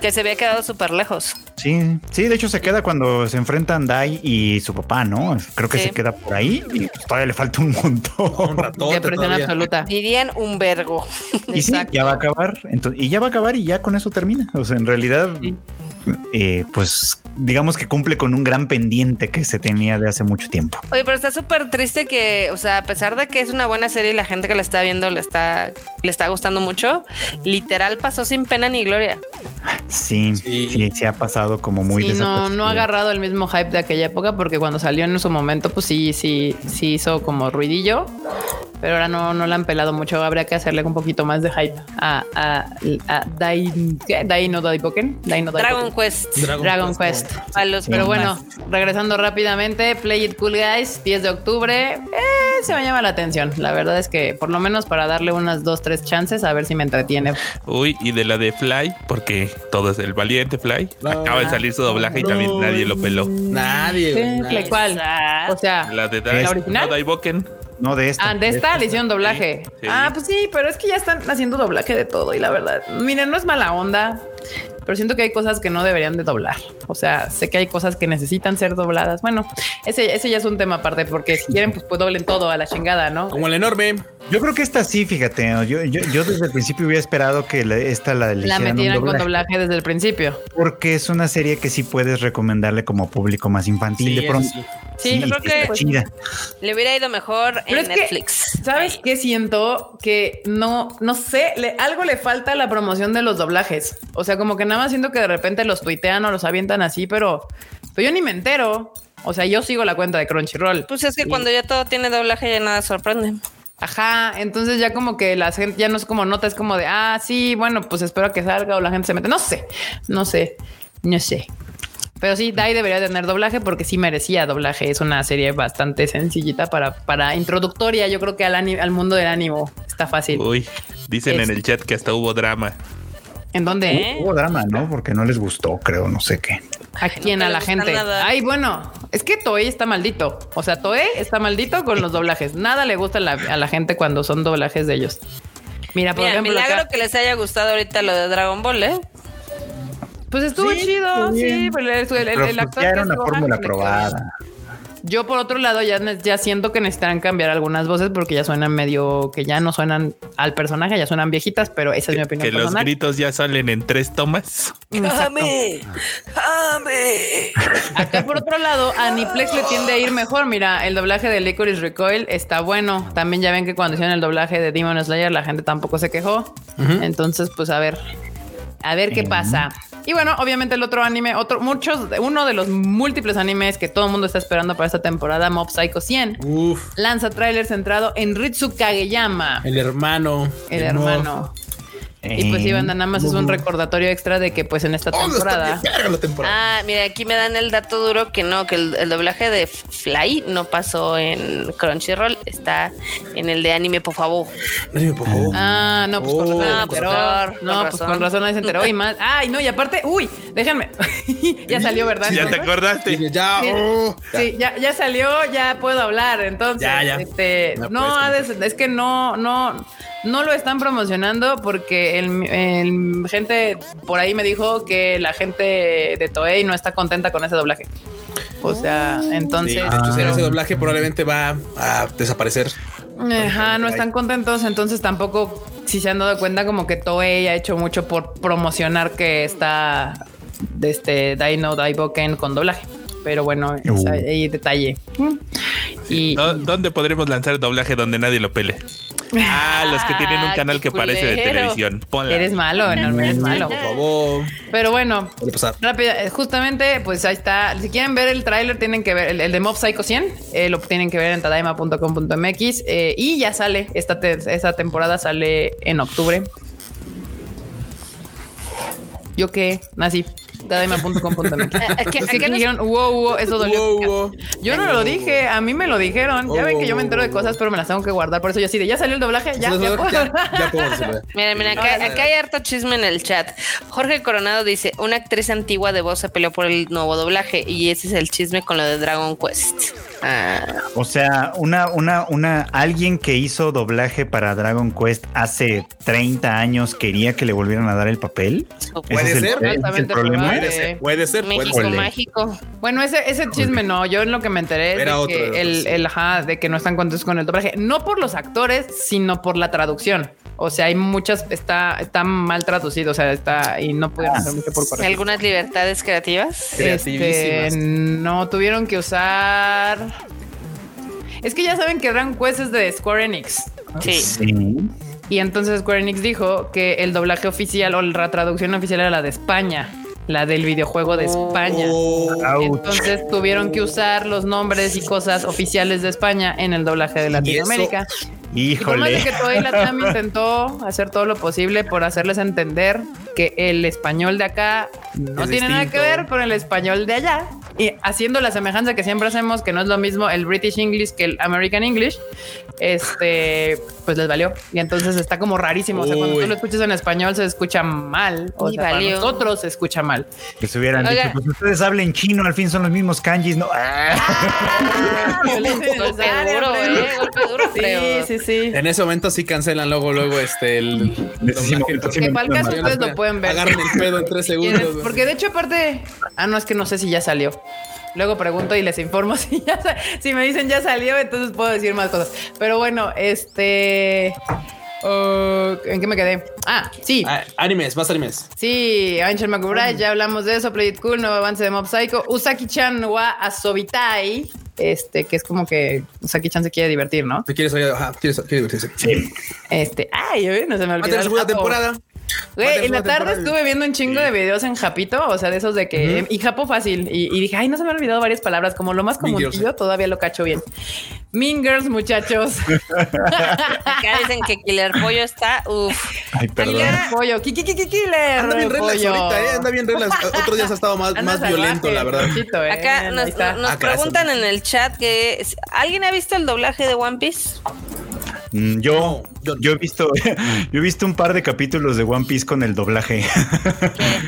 Que se había quedado súper lejos. Sí, sí, de hecho se queda cuando se enfrentan Dai y su papá, ¿no? Creo que se queda por ahí y todavía le falta un montón. Depresión absoluta. Dirían un vergo. Y sí, ya va a acabar. Entonces, y ya va a acabar y ya con eso termina. O sea, en realidad, eh, pues digamos que cumple con un gran pendiente que se tenía de hace mucho tiempo. Oye, pero está súper triste que, o sea, a pesar de que es una buena serie y la gente que la está viendo le está, le está gustando mucho, literal pasó sin pena ni gloria. Sí, sí, sí, ha pasado como muy sí, no, no ha agarrado el mismo hype de aquella época porque cuando salió en su momento, pues sí, sí, sí hizo como ruidillo pero ahora no, no la han pelado mucho. Habría que hacerle un poquito más de hype a, a, a Dino Daiboken. Dragon Quest. Dragon, Quest. Pero bueno, regresando rápidamente, Play It Cool Guys, 10 de octubre. Eh, se me llama la atención. La verdad es que por lo menos para darle unas dos, tres chances a ver si me entretiene. Uy, y de la de Fly, porque todo es el valiente Fly. Acaba de salir su doblaje y también nadie lo peló. Nadie. ¿Cuál? O sea, la de la original. Daiboken. No, de esta. Ah, de esta le hicieron doblaje. Ah, pues sí, pero es que ya están haciendo doblaje de todo y la verdad, miren, no es mala onda, pero siento que hay cosas que no deberían de doblar. O sea, sé que hay cosas que necesitan ser dobladas. Bueno, ese, ese ya es un tema aparte, porque si quieren, pues, pues doblen todo a la chingada, ¿no? Como el enorme. Yo creo que esta sí, fíjate. Yo, yo, yo desde el principio hubiera esperado que esta la La metieran con doblaje desde el principio. Porque es una serie que sí puedes recomendarle como público más infantil de pronto. Sí, yo creo que le hubiera ido mejor en Netflix. ¿Sabes qué siento? Que no, no sé, algo le falta a la promoción de los doblajes. O sea, como que nada más siento que de repente los tuitean o los avientan así, pero, pero yo ni me entero. O sea, yo sigo la cuenta de Crunchyroll. Pues es que cuando ya todo tiene doblaje ya nada sorprende. Ajá, entonces ya como que la gente ya no es como nota, es como de, ah, sí, bueno, pues espero que salga o la gente se mete. No sé, no sé, no sé. Pero sí, Dai debería tener doblaje porque sí merecía doblaje. Es una serie bastante sencillita para, para introductoria. Yo creo que al, al mundo del ánimo está fácil. Uy, dicen en el chat que hasta hubo drama. ¿En dónde? Hubo drama, ¿no? Porque no les gustó, creo, no sé qué. ¿A quién? a la gente. Ay, bueno, es que Toei está maldito. O sea, Toei está maldito con los doblajes. Nada le gusta a la, gente cuando son doblajes de ellos. Mira, por ejemplo. Milagro que les haya gustado ahorita lo de Dragon Ball, ¿eh? Pues estuvo chido, sí, pues el, el, actor ya era una fórmula probada. Yo por otro lado ya, ya siento que necesitarán cambiar algunas voces porque ya suenan medio que ya no suenan al personaje, ya suenan viejitas, pero esa es mi opinión. Que los gritos ya salen en tres tomas. ¡Ame! ¡Ame! Acá por otro lado, a Aniplex le tiende a ir mejor. Mira, el doblaje de Licorice Recoil está bueno. También ya ven que cuando hicieron el doblaje de Demon Slayer la gente tampoco se quejó. Entonces, pues a ver, a ver qué pasa. Y bueno, obviamente el otro anime, otro, muchos, uno de los múltiples animes que todo el mundo está esperando para esta temporada, Mob Psycho 100. Uf. Lanza tráiler centrado en Ritsu Kageyama. El hermano. El, hermano. Y pues Iván, nada más es un recordatorio extra de que pues en esta oh, temporada. Ah, mira, aquí me dan el dato duro que no, que el, doblaje de Fly no pasó en Crunchyroll, está en el de anime por favor. Ah, no, pues con razón. Oh, pues, no, pues con razón nadie se enteró. Y más. Ay, no, y aparte, uy, déjenme. ya salió, ¿verdad? Ya te acordaste. ya, oh, sí, ya, ya salió, ya puedo hablar. Entonces, ya, ya. este, no, es que no, no no lo están promocionando porque el, gente por ahí me dijo que la gente de Toei no está contenta con ese doblaje. O sea, entonces. ese doblaje probablemente va a desaparecer. Ajá, no están contentos, entonces tampoco, si se han dado cuenta, como que Toei ha hecho mucho por promocionar que está de este Dino Daiboken con doblaje. Pero bueno, uh. ahí detalle. Y, ¿Dónde podremos lanzar doblaje donde nadie lo pele? Ah, los que tienen un ah, canal que parece de televisión. Eres malo, no, eres malo. Por favor. Pero bueno, rápido, eh, justamente, pues ahí está. Si quieren ver el tráiler, tienen que ver el, de Mob Psycho 100. Eh, lo tienen que ver en tadaima.com.mx. Eh, y ya sale. Esta, esta temporada sale en octubre. ¿Yo qué? Nací. Tadaima.com.mx. que, que dijeron, wow, wow, eso dolió. Yo no lo dije, a mí me lo dijeron. Ya ven que yo me entero de cosas, pero me las tengo que guardar. Por eso yo así de ya salió el doblaje, ya. ya, ya, Mira, mira, acá, acá, hay harto chisme en el chat. Jorge Coronado dice: Una actriz antigua de voz se peleó por el nuevo doblaje, y ese es el chisme con lo de Dragon Quest. O sea, una, una, una, alguien que hizo doblaje para Dragon Quest hace 30 años quería que le volvieran a dar el papel. Puede ser, puede ser, puede ser. México mágico. Bueno, ese, ese chisme no. Yo en lo que me enteré es de que el, el, de que no están contentos con el doblaje, no por los actores, sino por la traducción. O sea, hay muchas, está, está mal traducido, o sea, está y no pudieron hacer mucho por correcto. ¿Algunas libertades creativas? Este, no tuvieron que usar. Es que ya saben que Dragon Quest es de Square Enix. Sí. Y entonces Square Enix dijo que el doblaje oficial o la traducción oficial era la de España la del videojuego de España. Oh. Entonces tuvieron que usar los nombres y cosas oficiales de España en el doblaje de Latinoamérica. Híjole. Y que Toei Latam intentó hacer todo lo posible por hacerles entender que el español de acá no tiene nada que ver con el español de allá y haciendo la semejanza que siempre hacemos, que no es lo mismo el British English que el American English, este, pues les valió. Y entonces está como rarísimo. O sea, cuando tú lo escuchas en español se escucha mal. O sea, para nosotros se escucha mal. Que se hubieran dicho, pues ustedes hablen chino, al fin son los mismos kanjis, ¿no? Ah, golpe duro, eh, golpe duro, Sí, sí, sí. En ese momento sí cancelan luego, luego este el. Que para el caso ustedes lo pueden ver. Agarren el pedo en tres segundos. Porque de hecho, aparte, ah, no, es que no sé si ya salió. Luego pregunto y les informo si ya si me dicen ya salió, entonces puedo decir más cosas. Pero bueno, este uh, ¿En qué me quedé? Ah, sí. Ah, animes, más animes. Sí, Angel McBride, ya hablamos de eso. Play It Cool, nuevo avance de Mob Psycho. Usaki-chan wa Asobitai. Este, que es como que Usaki-chan se quiere divertir, ¿no? Te quieres, ajá, quieres, divertirse. Sí. Este, ay, no se me olvidó. Va a segunda temporada. Güey, en la tarde estuve viendo un chingo de videos en Japito, o sea, de esos de que y Japo fácil. Y, dije, ay, no se me han olvidado varias palabras, como lo más común, yo todavía lo cacho bien. Mean Girls, muchachos. Acá dicen que Killer Pollo está, uff. Ay, perdón. Killer Pollo, Kiki Kiki Killer. Anda bien reglas ahorita, ¿eh? anda bien reglas. Otros días ha estado más, más violento, la verdad. ¿eh? Acá nos, ah, preguntan en el chat que ¿alguien ha visto el doblaje de One Piece? Mm, yo, yo, he visto, yo he visto un par de capítulos de One Piece con el doblaje.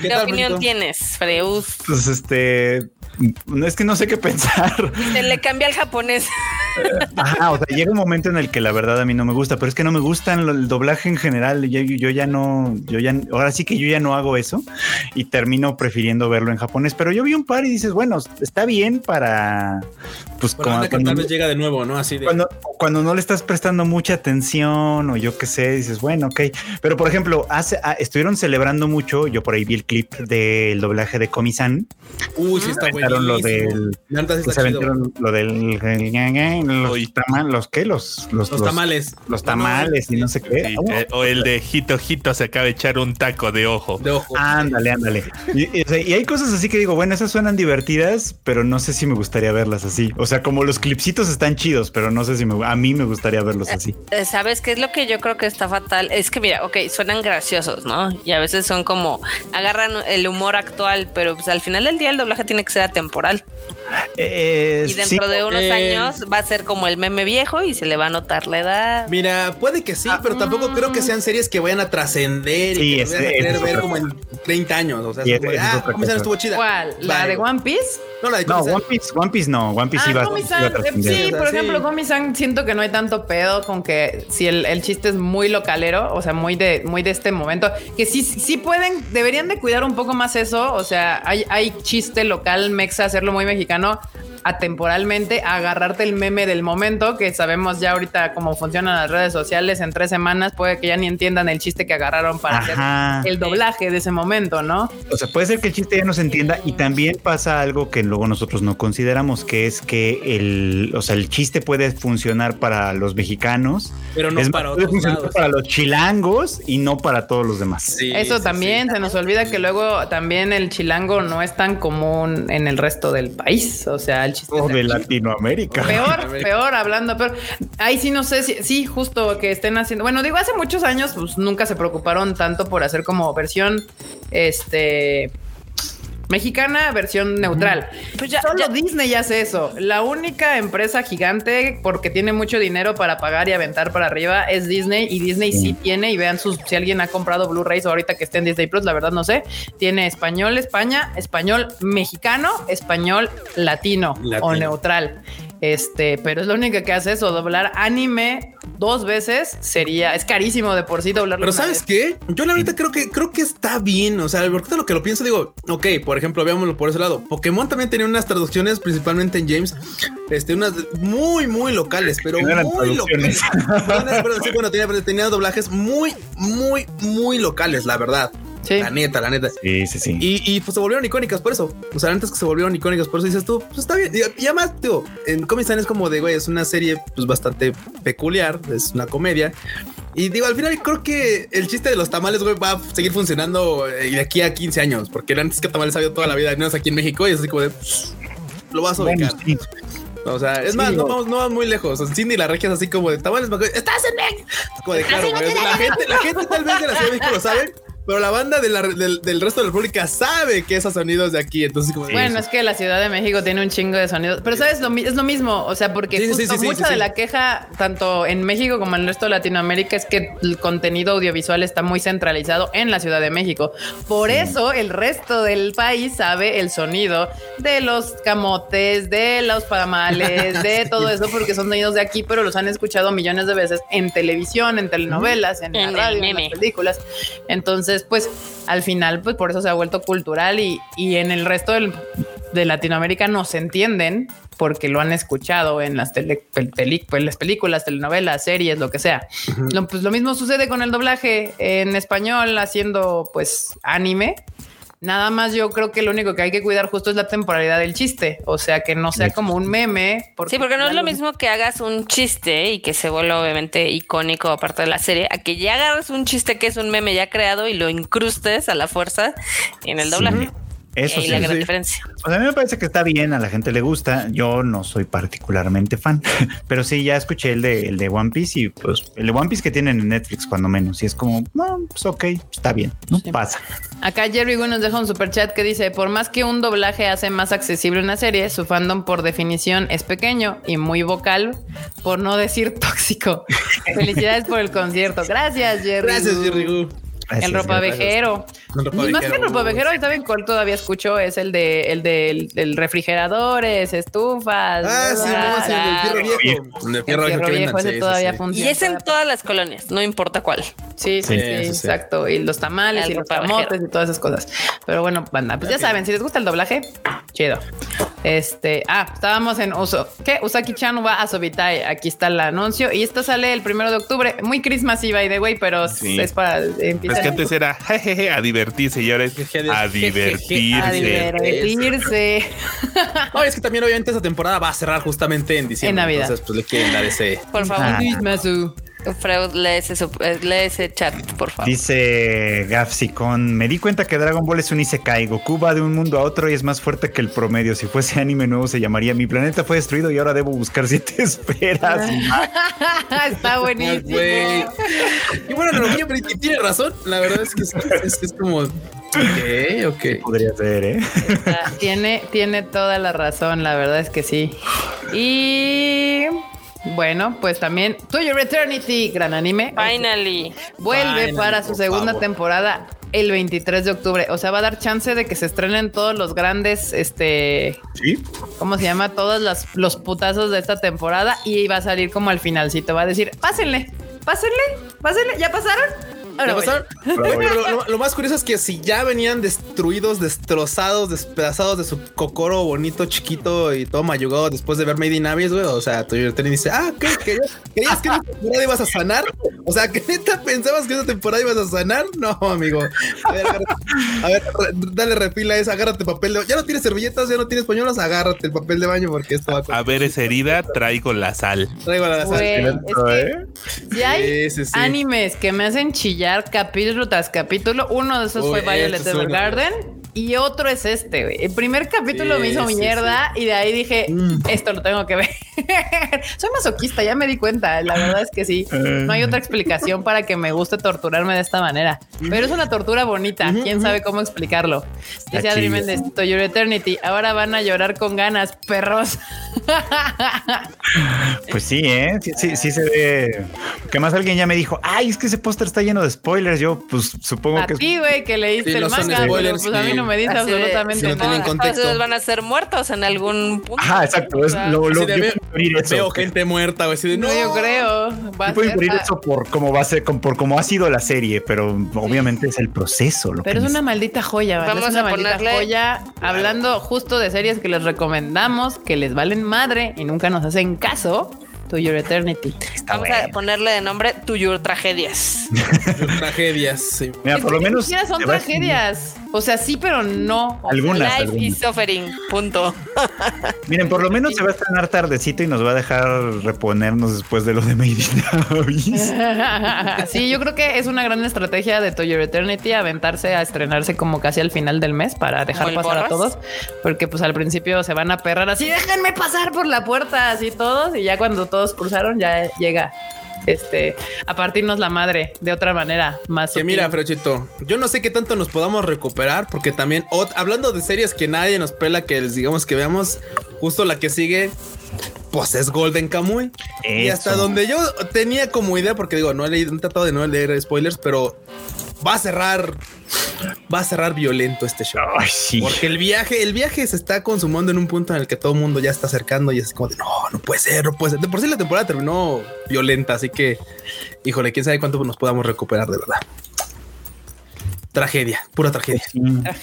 ¿Qué, opinión tienes, Freud? Pues este, es que no sé qué pensar. Se le cambia al japonés. Ajá, o sea, llega un momento en el que la verdad a mí no me gusta, pero es que no me gusta el doblaje en general. Yo, yo, ya no, yo ya, ahora sí que yo ya no hago eso y termino prefiriendo verlo en japonés. Pero yo vi un par y dices, bueno, está bien para, pues cuando, tal vez llega de nuevo, ¿no? Así de cuando, cuando no le estás prestando mucha atención o yo qué sé, dices, bueno, ok. Pero por ejemplo, hace, ah, estuvieron celebrando mucho. Yo por ahí vi el clip del doblaje de Comisan. Uy, sí está. Lo del, pues, lo del los tamales, los qué, los, los, tamales, los tamales y no sé qué. Eh, o el de Jito Jito se acaba de echar un taco de ojo. De ojo. Ándale, ándale. Y, hay cosas así que digo, bueno, esas suenan divertidas, pero no sé si me gustaría verlas así. O sea, como los clipsitos están chidos, pero no sé si me, a mí me gustaría verlos así. Eh, ¿Sabes qué es lo que yo creo que está fatal? Es que mira, ok, suenan graciosos, ¿no? Y a veces son como agarran el humor actual, pero pues al final del día el doblaje tiene que ser atemporal. y dentro de unos años va a ser como el meme viejo y se le va a notar la edad. Mira, puede que sí, pero tampoco creo que sean series que vayan a trascender y que vayan a querer ver como en 30 años. O sea, como ah, estuvo chida. ¿Cuál? ¿La de One Piece? No, la de no, One Piece, One Piece no, One Piece ah, iba, a Sí, por ejemplo, Gomi-san siento que no hay tanto pedo con que si el, el, chiste es muy localero, o sea, muy de, muy de este momento, que sí, sí pueden, deberían de cuidar un poco más eso, o sea, hay, hay chiste local, mexa, hacerlo muy mexicano, atemporalmente a agarrarte el meme del momento, que sabemos ya ahorita cómo funcionan las redes sociales en tres semanas, puede que ya ni entiendan el chiste que agarraron para hacer el doblaje de ese momento, ¿no? O sea, puede ser que el chiste ya no se entienda y también pasa algo que luego nosotros no consideramos, que es que el, o sea, el chiste puede funcionar para los mexicanos, pero no para otros para los chilangos y no para todos los demás. Eso también se nos olvida que luego también el chilango no es tan común en el resto del país, o sea, el o de, Latinoamérica. Peor, peor, hablando, pero ahí sí no sé si, sí, justo que estén haciendo. Bueno, digo, hace muchos años, pues nunca se preocuparon tanto por hacer como versión, este, Mexicana, versión neutral. Pues ya, Solo Disney hace eso. La única empresa gigante, porque tiene mucho dinero para pagar y aventar para arriba, es Disney. Y Disney sí, tiene, y vean sus, si alguien ha comprado Blu-rays ahorita que esté en Disney Plus, la verdad no sé. Tiene español España, español mexicano, español latino. o neutral. Este, pero es lo único que hace eso, doblar anime dos veces sería, es carísimo de por sí doblarlo. Pero ¿sabes qué? Yo la verdad creo que creo que está bien. O sea, ahorita lo que lo pienso, digo, ok, por ejemplo, veámoslo por ese lado. Pokémon también tenía unas traducciones, principalmente en James, este, unas muy, muy locales, pero muy locales. bueno, tenía, tenía doblajes muy, muy, muy locales, la verdad. La neta, la neta. Sí, sí, sí. Y, pues se volvieron icónicas por eso. O sea, antes que se volvieron icónicas por eso dices tú, pues está bien. Y, además, tío, en Comic Sans es como de, güey, es una serie pues bastante peculiar, es una comedia. Y digo, al final creo que el chiste de los tamales, güey, va a seguir funcionando eh, de aquí a 15 años, porque antes que tamales ha habido toda la vida, no es aquí en México, y es así como de, pues, lo vas a ubicar. O sea, es más, no vamos, no vamos muy lejos. En Cindy la regia es así como de tamales, estás en México. Como de claro, güey. La gente, la gente tal vez de la Ciudad de México lo sabe, pero la banda del, resto de la República sabe que esos sonidos de aquí. Entonces, como bueno, es que la Ciudad de México tiene un chingo de sonidos. Pero sabes, es lo mismo. O sea, porque justo mucha de la queja, tanto en México como en el resto de Latinoamérica, es que el contenido audiovisual está muy centralizado en la Ciudad de México. Por eso el resto del país sabe el sonido de los camotes, de los pamales, de todo eso, porque son sonidos de aquí, pero los han escuchado millones de veces en televisión, en telenovelas, en, la radio, en las películas. Entonces, pues al final, pues por eso se ha vuelto cultural y, en el resto de Latinoamérica no se entienden porque lo han escuchado en las, tele, pues, las películas, telenovelas, series, lo que sea. lo, pues lo mismo sucede con el doblaje en español haciendo pues anime Nada más yo creo que lo único que hay que cuidar justo es la temporalidad del chiste, o sea, que no sea como un meme. sí, porque no es lo mismo que hagas un chiste y que se vuelva obviamente icónico aparte de la serie, a que ya agarres un chiste que es un meme ya creado y lo incrustes a la fuerza en el doblaje. Eso sí. La gran diferencia. a mí me parece que está bien, a la gente le gusta. Yo no soy particularmente fan, pero sí, ya escuché el de, el de One Piece y pues el de One Piece que tienen en Netflix cuando menos. Y es como, no, pues ok, está bien, no pasa. Acá Jerry Wu nos deja un super chat que dice: Por más que un doblaje hace más accesible una serie, su fandom por definición es pequeño y muy vocal, por no decir tóxico. Felicidades por el concierto. Gracias, Jerry. Gracias, Jerry Wu el ropavejero. Y más que el ropavejero, ahorita bien cuál todavía escucho, es el de el del de, refrigeradores, estufas. Ah, sí, no, sí, el fierro viejo. El fierro viejo, ese todavía funciona. Y es en todas las colonias, no importa cuál. Sí, sí, sí, exacto. Y los tamales y los camotes y todas esas cosas. Pero bueno, banda, pues ya saben, si les gusta el doblaje, chido. Este, ah, estábamos en uso. ¿Qué? Usaki-chan va a Sobitai. Aquí está el anuncio. Y esto sale el primero de octubre. Muy Christmas y by the way, pero es para empezar. Es que antes era jejeje, a divertirse y ahora es a divertirse. A divertirse. es que también obviamente esa temporada va a cerrar justamente en diciembre. En Navidad. Entonces, pues le quieren dar ese. Por favor, ah. Freud, lee ese, eh, lee ese, chat, por favor. Dice Gafsicon, me di cuenta que Dragon Ball es un Isekai. Goku va de un mundo a otro y es más fuerte que el promedio. Si fuese anime nuevo se llamaría Mi planeta fue destruido y ahora debo buscar si te esperas. Está buenísimo. y bueno, lo mío, tiene razón. La verdad es que es, es, como... Ok, ok. Podría ser, ¿eh? tiene, tiene toda la razón, la verdad es que sí. Y bueno, pues también To Your Eternity, gran anime. Finally. Vuelve para su segunda temporada el 23 de octubre. O sea, va a dar chance de que se estrenen todos los grandes, este... ¿Sí? ¿Cómo se llama? Todos los, putazos de esta temporada y va a salir como al finalcito. Va a decir, pásenle, pásenle, pásenle, ¿ya pasaron? Lo, más curioso es que si ya venían destruidos, destrozados, despedazados de su cocoro bonito, chiquito y todo mayugado después de ver Made in Abyss, güey. O sea, tu dice, ah, ¿qué? ¿Querías, ¿Querías que esta temporada ibas a sanar? O sea, ¿que neta pensabas que esta temporada ibas a sanar? No, amigo. A ver, a ver, dale refila esa, agárrate papel de Ya no tienes servilletas, ya no tienes pañuelos, agárrate el papel de baño porque esto va a... A ver esa herida, traigo la sal. Traigo la sal. ¿eh? Si hay animes que me hacen chillar capítulo tras capítulo, uno de esos fue Violet Evergarden y otro es este, El primer capítulo me hizo mierda y de ahí dije, mm. esto lo tengo que ver. Soy masoquista, ya me di cuenta. La verdad es que sí. No hay otra explicación para que me guste torturarme de esta manera. Pero es una tortura bonita. ¿Quién sabe cómo explicarlo? Dice Adri Méndez, To Your Eternity. Ahora van a llorar con ganas, perros. pues sí, ¿eh? Sí, sí, se ve. Que más alguien ya me dijo, ay, es que ese póster está lleno de spoilers. Yo, pues supongo a que. A ti, güey, que leíste el manga. Pues a mí no me dice absolutamente no nada. Entonces van a ser muertos en algún punto. Ah, exacto. Es lo, lo, veo, veo gente muerta. Güey, no, yo creo. Va puede morir eso por cómo va a ser, por cómo ha sido la serie, pero obviamente es el proceso. pero es una maldita joya. ¿vale? Vamos es una a maldita joya. Hablando justo de series que les recomendamos, que les valen madre y nunca nos hacen caso. To Your Eternity. Vamos a ponerle de nombre To Your Tragedias. tragedias, sí. Mira, por lo menos. son tragedias. O sea, sí, pero no. Algunas. Life is suffering. Punto. Miren, por lo menos se va a estrenar tardecito y nos va a dejar reponernos después de lo de Made in Sí, yo creo que es una gran estrategia de To Your Eternity aventarse a estrenarse como casi al final del mes para dejar pasar a todos. Porque pues al principio se van a perrar así, déjenme pasar por la puerta, así todos. Y ya cuando todos cruzaron, ya llega este, a partirnos la madre de otra manera más. Que mira, Frechito, yo no sé qué tanto nos podamos recuperar, porque también, hablando de series que nadie nos pela, que les digamos que veamos, justo la que sigue, pues es Golden Kamuy. Y hasta donde yo tenía como idea, porque digo, no he leído, he tratado de no leer spoilers, pero va a cerrar, va a cerrar violento este show. Porque el viaje, el viaje se está consumando en un punto en el que todo el mundo ya está acercando y es como de no, no puede ser, no puede ser. De por sí la temporada terminó violenta, así que híjole, quién sabe cuánto nos podamos recuperar de verdad tragedia, pura tragedia.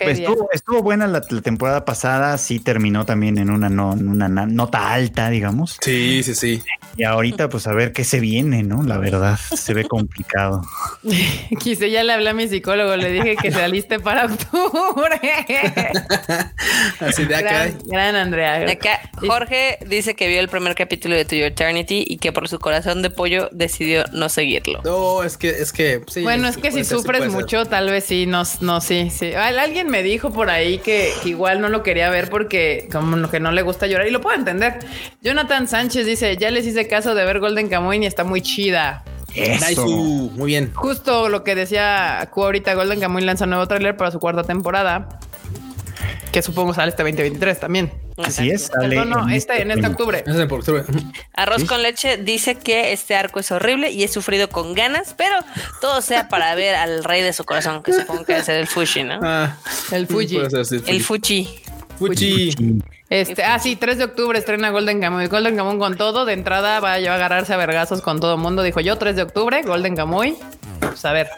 Pues estuvo, buena la, temporada pasada, sí terminó también en una, no, una nota alta, digamos. Sí, sí, sí. Y ahorita, pues a ver qué se viene, ¿no? La verdad, se ve complicado. Quise, ya le hablé a mi psicólogo, le dije que se aliste para octubre. Así de acá. Gran, Andrea. acá, Jorge dice que vio el primer capítulo de To Your Eternity y que por su corazón de pollo decidió no seguirlo. No, es que, es que, sí. Bueno, es que si sufres mucho, tal vez sí no, no, sí, sí. Alguien me dijo por ahí que, igual no lo quería ver porque como que no le gusta llorar y lo puedo entender. Jonathan Sánchez dice, ya les hice caso de ver Golden Kamuy y está muy chida. Eso. muy bien. Justo lo que decía Q ahorita, Golden Kamuy lanza nuevo tráiler para su cuarta temporada que supongo sale este 2023 también. Así es, sale. No, no, este, en este octubre. Es octubre. Arroz con leche dice que este arco es horrible y he sufrido con ganas, pero todo sea para ver al rey de su corazón, que supongo que es el Fuji, ¿no? Ah, el Fuji. El Fuji. Fuji. Este, ah, sí, 3 de octubre estrena Golden Kamuy. Golden Kamuy con todo. De entrada va a agarrarse a vergazos con todo el mundo. Dijo yo, 3 de octubre, Golden Kamuy. Pues a ver.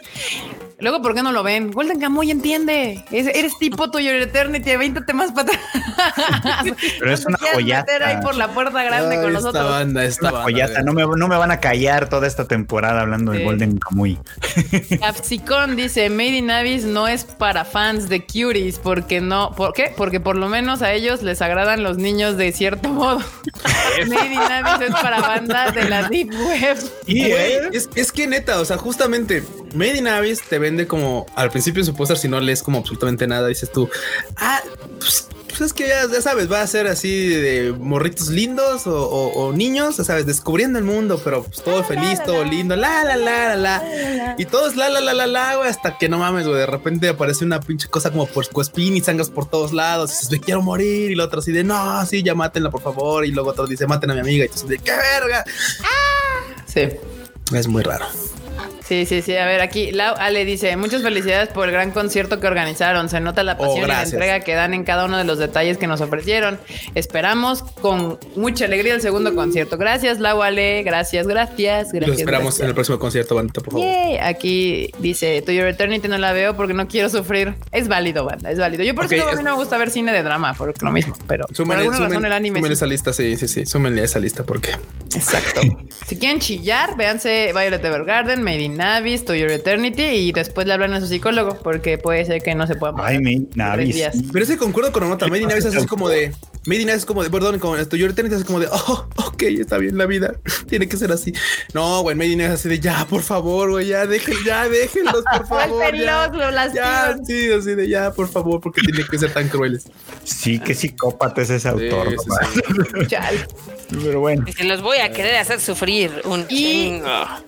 Luego, ¿por qué no lo ven? Golden Kamuy entiende. eres tipo tuyo Eternity, 20 temas para atrás. Pero es una joyata. ahí por la puerta grande con nosotros. Esta banda, esta una joyata. No me, no me, van a callar toda esta temporada hablando de Golden Kamuy. Capsicon dice: Made in Abyss no es para fans de Cuties porque no. ¿Por qué? Porque por lo menos a ellos les agradan los niños de cierto modo. Made in Abyss es para bandas de la Deep Web. Y es, es que neta, o sea, justamente Made in Abyss te vende como al principio en su póster, si no lees como absolutamente nada, dices tú, ah, pues, pues es que ya, sabes, va a ser así de morritos lindos o, niños, ya sabes, descubriendo el mundo, pero pues todo feliz, todo lindo, la, la, la, la, la. Y todo es la, la, la, la, la, güey, hasta que no mames, güey, de repente aparece una pinche cosa como por y sangras por todos lados, y dices, me quiero morir, y la otra así de, no, sí, ya mátenla, por favor, y luego otro dice, maten a mi amiga, y tú dices, de, qué verga. Sí. Es muy raro. Sí, sí, sí. A ver, aquí Lau Ale dice: Muchas felicidades por el gran concierto que organizaron. Se nota la oh, pasión y la entrega que dan en cada uno de los detalles que nos ofrecieron. Esperamos con mucha alegría el segundo concierto. Gracias, Lau Ale. Gracias, gracias. gracias Lo esperamos en el próximo concierto, banda, por favor. Aquí dice: To Your Eternity no la veo porque no quiero sufrir. Es válido, banda, es válido. Yo por eso a mí no me gusta ver cine de drama, por lo mismo, pero súmenle, por alguna razón el anime. Súmenle esa lista, sí, sí, sí. Súmenle esa lista porque. Exacto. si quieren chillar, véanse Violet Evergarden, Made in Navis, To Your Eternity y después le hablan a su psicólogo porque puede ser que no se puedan Ay, Made Navis. Pero ese concuerdo con nota. Made in Navis es como de Made in Navis es como de, perdón, como To Your Eternity es como de, oh, ok, está bien la vida. Tiene que ser así. No, güey, Made in Navis es así de, ya, por favor, güey, ya, déjenlos, ya, déjenlos, por favor. ya, ya, sí, así de, ya, por favor, porque tiene que ser tan crueles. Sí, qué psicópata es ese autor. Pero bueno. Y se los voy a querer hacer sufrir un y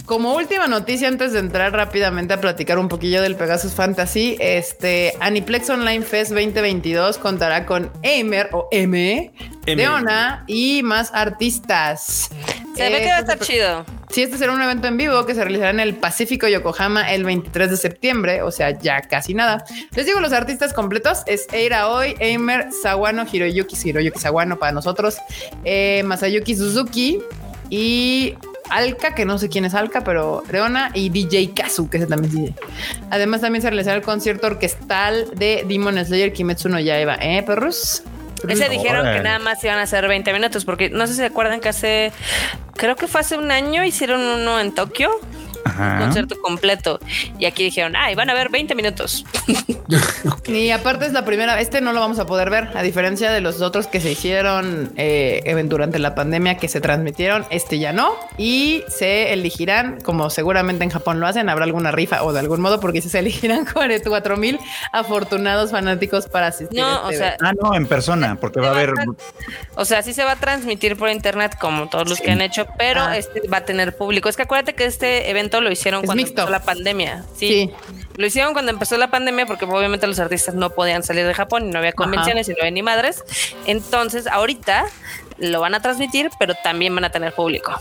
Como última noticia, antes de entrar rápidamente a platicar un poquillo del Pegasus Fantasy, este Aniplex Online Fest 2022 contará con Emer o M, Leona y más artistas. Se ve que va a estar chido. Sí, este será un evento en vivo que se realizará en el Pacífico Yokohama el 23 de septiembre, o sea, ya casi nada. Les digo los artistas completos: es Eira Oi, Eimer, Sawano, Hiroyuki, Hiroyuki Sawano para nosotros, eh, Masayuki Suzuki y Alka, que no sé quién es Alka, pero Reona y DJ Kazu, que ese también dice. Además, también se realizará el concierto orquestal de Demon Slayer Kimetsu no Yaiba, ¿eh, perros? Ese dijeron que nada más iban a hacer 20 minutos, porque no sé si se acuerdan que hace, creo que fue hace un año, hicieron uno en Tokio un concierto completo. Y aquí dijeron, ay, van a ver 20 minutos. Y aparte es la primera, este no lo vamos a poder ver, a diferencia de los otros que se hicieron eh, durante la pandemia que se transmitieron, este ya no. Y se elegirán, como seguramente en Japón lo hacen, habrá alguna rifa o de algún modo, porque se elegirán 44 mil afortunados fanáticos para asistir. No, o este sea, ah, no, en persona, porque va a haber. O sea, sí se va a transmitir por internet como todos los que han hecho, pero ah. este va a tener público. Es que acuérdate que este evento lo hicieron cuando empezó la pandemia. Sí. Lo hicieron cuando empezó la pandemia porque obviamente los artistas no podían salir de Japón y no había convenciones y no había ni madres. Entonces, ahorita lo van a transmitir, pero también van a tener público.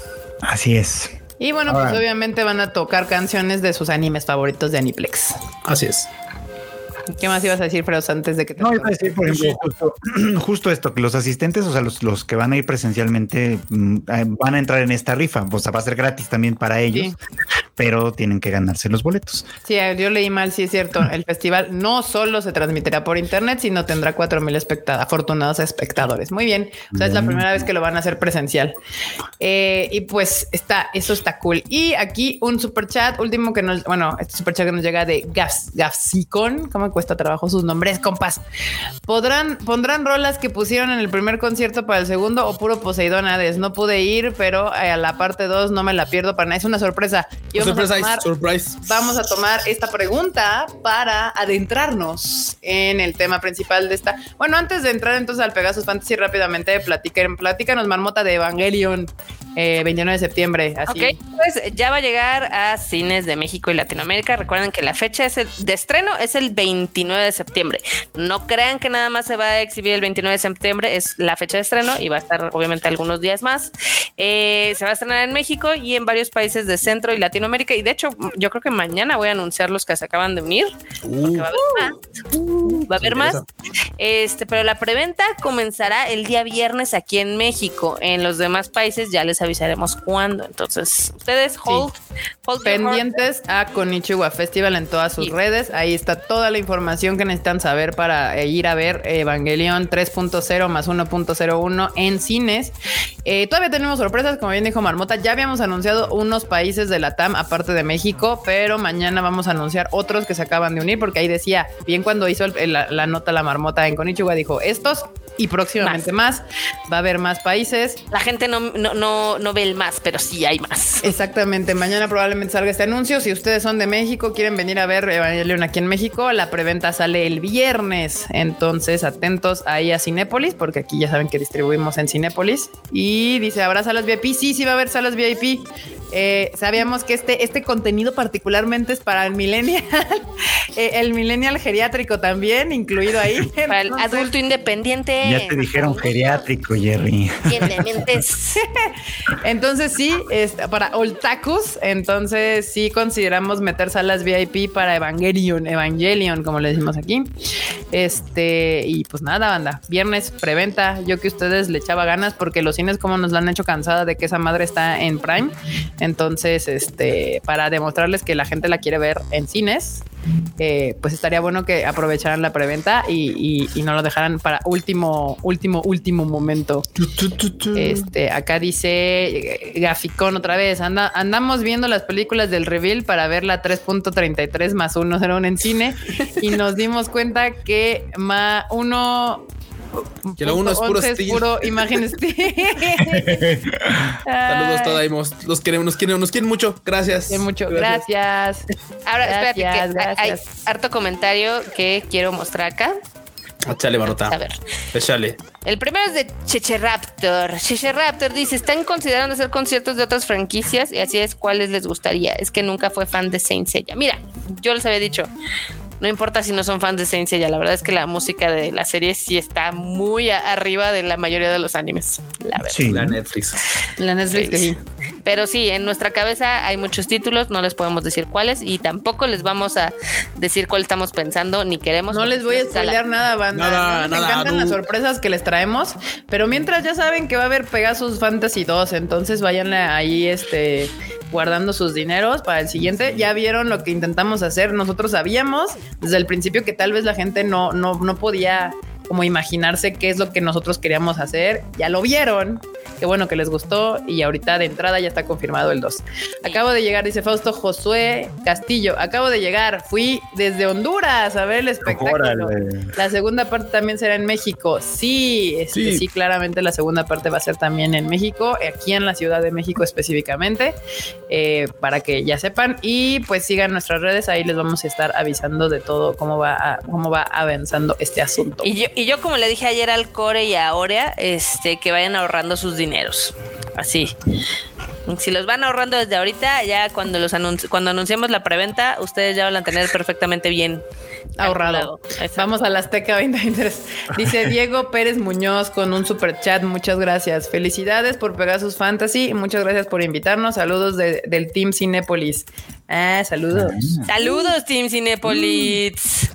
Así es. Y bueno, pues obviamente van a tocar canciones de sus animes favoritos de Aniplex. Así es. ¿Qué más ibas a decir, Freos, antes de que te... No, iba a decir, por ejemplo, justo, esto, que los asistentes, o sea, los, los que van a ir presencialmente, mm, eh, van a entrar en esta rifa, o sea, va a ser gratis también para ellos, pero tienen que ganarse los boletos. Sí, yo leí mal, sí es cierto, el festival no solo se transmitirá por internet, sino tendrá cuatro mil afortunados espectadores. Muy bien, o sea, es la primera vez que lo van a hacer presencial. Eh, y pues está, eso está cool. Y aquí un super chat último que nos, bueno, este super chat que nos llega de Gas, Gafsicon, ¿cómo cuesta trabajo sus nombres, compas. Podrán, pondrán rolas que pusieron en el primer concierto para el segundo o puro Poseidón Hades. No pude ir, pero a la parte 2 no me la pierdo para nada. Es una sorpresa. Y vamos, a tomar, vamos a tomar esta pregunta para adentrarnos en el tema principal de esta. Bueno, antes de entrar entonces al Pegasus Fantasy rápidamente, platiquen, platícanos marmota de Evangelion. 29 eh, de septiembre. Así. Ok, pues ya va a llegar a cines de México y Latinoamérica. Recuerden que la fecha es el, de estreno es el 29 de septiembre. No crean que nada más se va a exhibir el 29 de septiembre, es la fecha de estreno y va a estar obviamente algunos días más. Eh, se va a estrenar en México y en varios países de Centro y Latinoamérica. Y de hecho, yo creo que mañana voy a anunciar los que se acaban de unir. va a haber más. Uh, va a haber más. Este, pero la preventa comenzará el día viernes aquí en México. En los demás países ya les avisaremos cuándo. Entonces, ustedes hold, pendientes a Konichiwa Festival en todas sus redes. Ahí está toda la información que necesitan saber para eh, ir a ver Evangelion 3.0 más 1.01 en cines. Eh, todavía tenemos sorpresas, como bien dijo Marmota. Ya habíamos anunciado unos países de la TAM, aparte de México, pero mañana vamos a anunciar otros que se acaban de unir, porque ahí decía, bien cuando hizo la, nota la Marmota en Konichiwa, dijo estos y próximamente más. Va a haber más países. La gente no, no, no, no ve el más, pero sí hay más. Exactamente. Mañana probablemente salga este anuncio. Si ustedes son de México, quieren venir a ver Evangelion aquí en México, la preventa sale el viernes. Entonces, atentos ahí a Cinépolis, porque aquí ya saben que distribuimos en Cinépolis. Y dice, ¿habrá salas VIP? Sí, sí va a haber salas VIP. Eh, sabíamos que este, este contenido particularmente es para el millennial, eh, el millennial geriátrico también, incluido ahí. Para el adulto independiente. Ya te dijeron geriátrico, Jerry. entonces sí, es para Oltacus, entonces sí consideramos meter salas VIP para Evangelion, Evangelion, como le decimos aquí. Este, y pues nada, banda, viernes preventa, yo que ustedes le echaba ganas porque los cines como nos lo han hecho cansada de que esa madre está en Prime. Entonces, este, para demostrarles que la gente la quiere ver en cines, eh, pues estaría bueno que aprovecharan la preventa y, no lo dejaran para último, último, último momento. Este, acá dice eh, Gaficón otra vez, anda, andamos viendo las películas del reveal para ver la 3.33 más 1 será en cine y nos dimos cuenta que más uno que lo uno es puro estilo. puro imagen Saludos todos, los queremos, nos quieren, nos quieren mucho. Gracias. mucho, gracias. Ahora espérate que hay harto comentario que quiero mostrar acá. Échale, Barota. A ver. Échale. El primero es de Cheche Raptor. Cheche Raptor dice: Están considerando hacer conciertos de otras franquicias y así es cuáles les gustaría. Es que nunca fue fan de Saint Seiya. Mira, yo les había dicho, no importa si no son fans de Saint Seiya, la verdad es que la música de la serie sí está muy arriba de la mayoría de los animes. La verdad. Sí, la Netflix. La Netflix, sí. Pero sí, en nuestra cabeza hay muchos títulos, no les podemos decir cuáles y tampoco les vamos a decir cuál estamos pensando ni queremos. No les voy a spoilear nada, banda. Nada, Me encantan las sorpresas que les traemos, pero mientras ya saben que va a haber Pegasus Fantasy 2, entonces vayan ahí este guardando sus dineros para el siguiente. Ya vieron lo que intentamos hacer. Nosotros sabíamos desde el principio que tal vez la gente no, no, no podía como imaginarse qué es lo que nosotros queríamos hacer. Ya lo vieron. Qué bueno que les gustó y ahorita de entrada ya está confirmado el 2. Acabo de llegar, dice Fausto Josué Castillo. Acabo de llegar, fui desde Honduras a ver el espectáculo. La segunda parte también será en México. Sí, este, sí, claramente la segunda parte va a ser también en México, aquí en la Ciudad de México específicamente, eh, para que ya sepan y pues sigan nuestras redes. Ahí les vamos a estar avisando de todo cómo va, cómo va avanzando este asunto. Y yo, y yo, como le dije ayer al Core y a Aurea, este, que vayan ahorrando sus dineros. Así. Si los van ahorrando desde ahorita, ya cuando los cuando anunciemos la preventa, ustedes ya van a tener perfectamente bien ahorrado. Vamos a la Azteca 2023. Dice Diego Pérez Muñoz con un super chat. Muchas gracias. Felicidades por Pegasus Fantasy. Muchas gracias por invitarnos. Saludos del Team Cinépolis. Ah, saludos. Saludos, Team Cinépolis.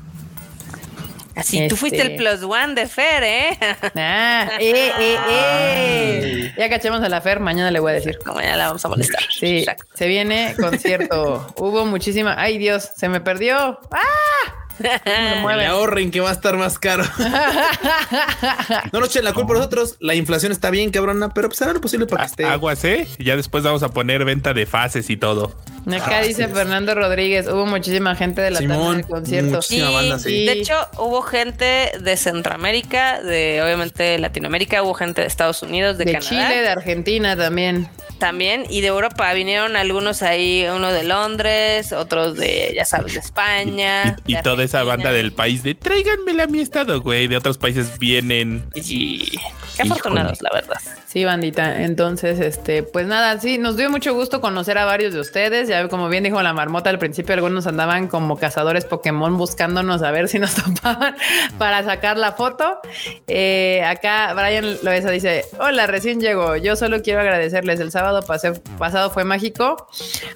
Así, tú fuiste el este. plus one de Fer, ¿eh? Ah, eh, eh, eh. Ya cachemos a la Fer, mañana le voy a decir. Mañana la vamos a molestar. Sí, se viene concierto. Hubo muchísima. Ay, Dios, se me perdió. ¡Ah! le ahorren que va a estar más caro. no nos echen la culpa nosotros. La inflación está bien, cabrona, pero pues hará lo posible para que esté. Aguas, ¿eh? Ya después vamos a poner venta de fases y todo. Acá ah, dice Fernando Rodríguez, hubo muchísima gente de la Simón, de concierto. Sí, De hecho, hubo gente de Centroamérica, de obviamente Latinoamérica, hubo gente de Estados Unidos, de, de Chile, de Argentina también también y de Europa vinieron algunos ahí, uno de Londres, otros de, ya sabes, de España. Y, toda esa banda del país de tráiganmela a mi estado, güey. De otros países vienen. Y qué afortunados, la verdad. Sí, bandita. Entonces, este, pues nada, sí, nos dio mucho gusto conocer a varios de ustedes. Ya como bien dijo la marmota al principio, algunos andaban como cazadores Pokémon buscándonos a ver si nos topaban para sacar la foto. Eh, acá Brian Loesa dice: Hola, recién llego. Yo solo quiero agradecerles el sábado pasado fue mágico.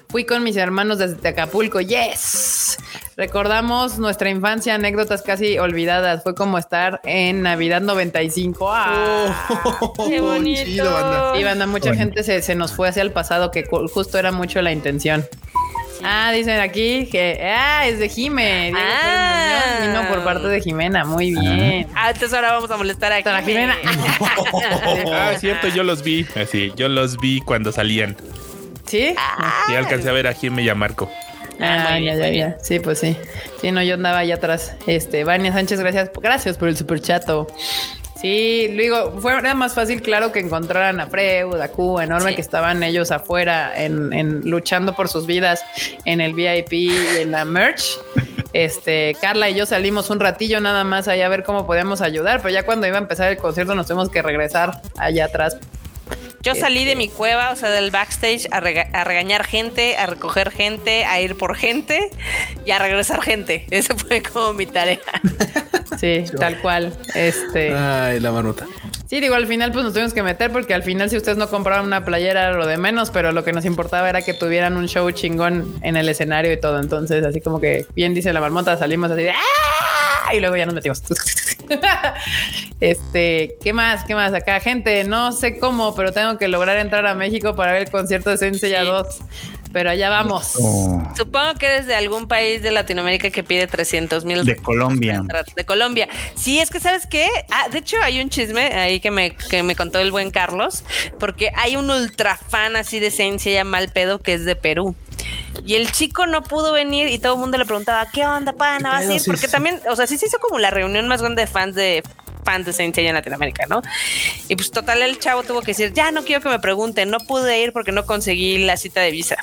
Fui con mis hermanos desde Acapulco. Yes. Recordamos nuestra infancia, anécdotas casi olvidadas. Fue como estar en Navidad 95. ¡Ah! ¡Qué bonito! Y banda, mucha gente se, se, nos fue hacia el pasado, que justo era mucho la intención. Ah, dicen aquí que ah, es de Jime. Ah. vino por parte de Jimena. Muy bien. Ah, entonces ahora vamos a molestar a, a Jimena. ah, cierto, yo los vi. Así, yo los vi cuando salían. ¿Sí? Y alcancé a ver a Jime y a Marco. Ah, ya, ya, ya. Sí, pues sí. Sí, no, yo andaba allá atrás. Este, Vania Sánchez, gracias. Gracias por el super chato. Sí, luego fue era más fácil, claro, que encontraran a Freud, a Q, enorme, que estaban ellos afuera en, luchando por sus vidas en el VIP y en la merch. Este, Carla y yo salimos un ratillo nada más allá a ver cómo podíamos ayudar, pero ya cuando iba a empezar el concierto nos tuvimos que regresar allá atrás Yo salí de mi cueva, o sea, del backstage a, regañar gente, a recoger gente, a ir por gente y a regresar gente. Eso fue como mi tarea. Sí, tal cual. Este. Ay, la manuta. Sí, digo, al final pues nos tuvimos que meter porque al final si ustedes no compraban una playera era lo de menos, pero lo que nos importaba era que tuvieran un show chingón en el escenario y todo. Entonces, así como que bien dice la marmota, salimos así de ¡Ah! y luego ya nos metimos. este, ¿qué más? ¿Qué más? Acá, gente, no sé cómo, pero tengo que lograr entrar a México para ver el concierto de Sensei 2 pero allá vamos. Supongo que eres de algún país de Latinoamérica que pide 300 mil. De Colombia. De Colombia. Sí, es que sabes qué. Ah, de hecho, hay un chisme ahí que me, que me contó el buen Carlos, porque hay un ultra fan así de ciencia ya mal pedo que es de Perú. Y el chico no pudo venir y todo el mundo le preguntaba, ¿qué onda, pana? ¿Vas a ir? Porque también, o sea, sí se hizo como la reunión más grande de fans de fans de Saint en Latinoamérica, ¿no? Y pues total el chavo tuvo que decir, ya no quiero que me pregunten, no pude ir porque no conseguí la cita de visa.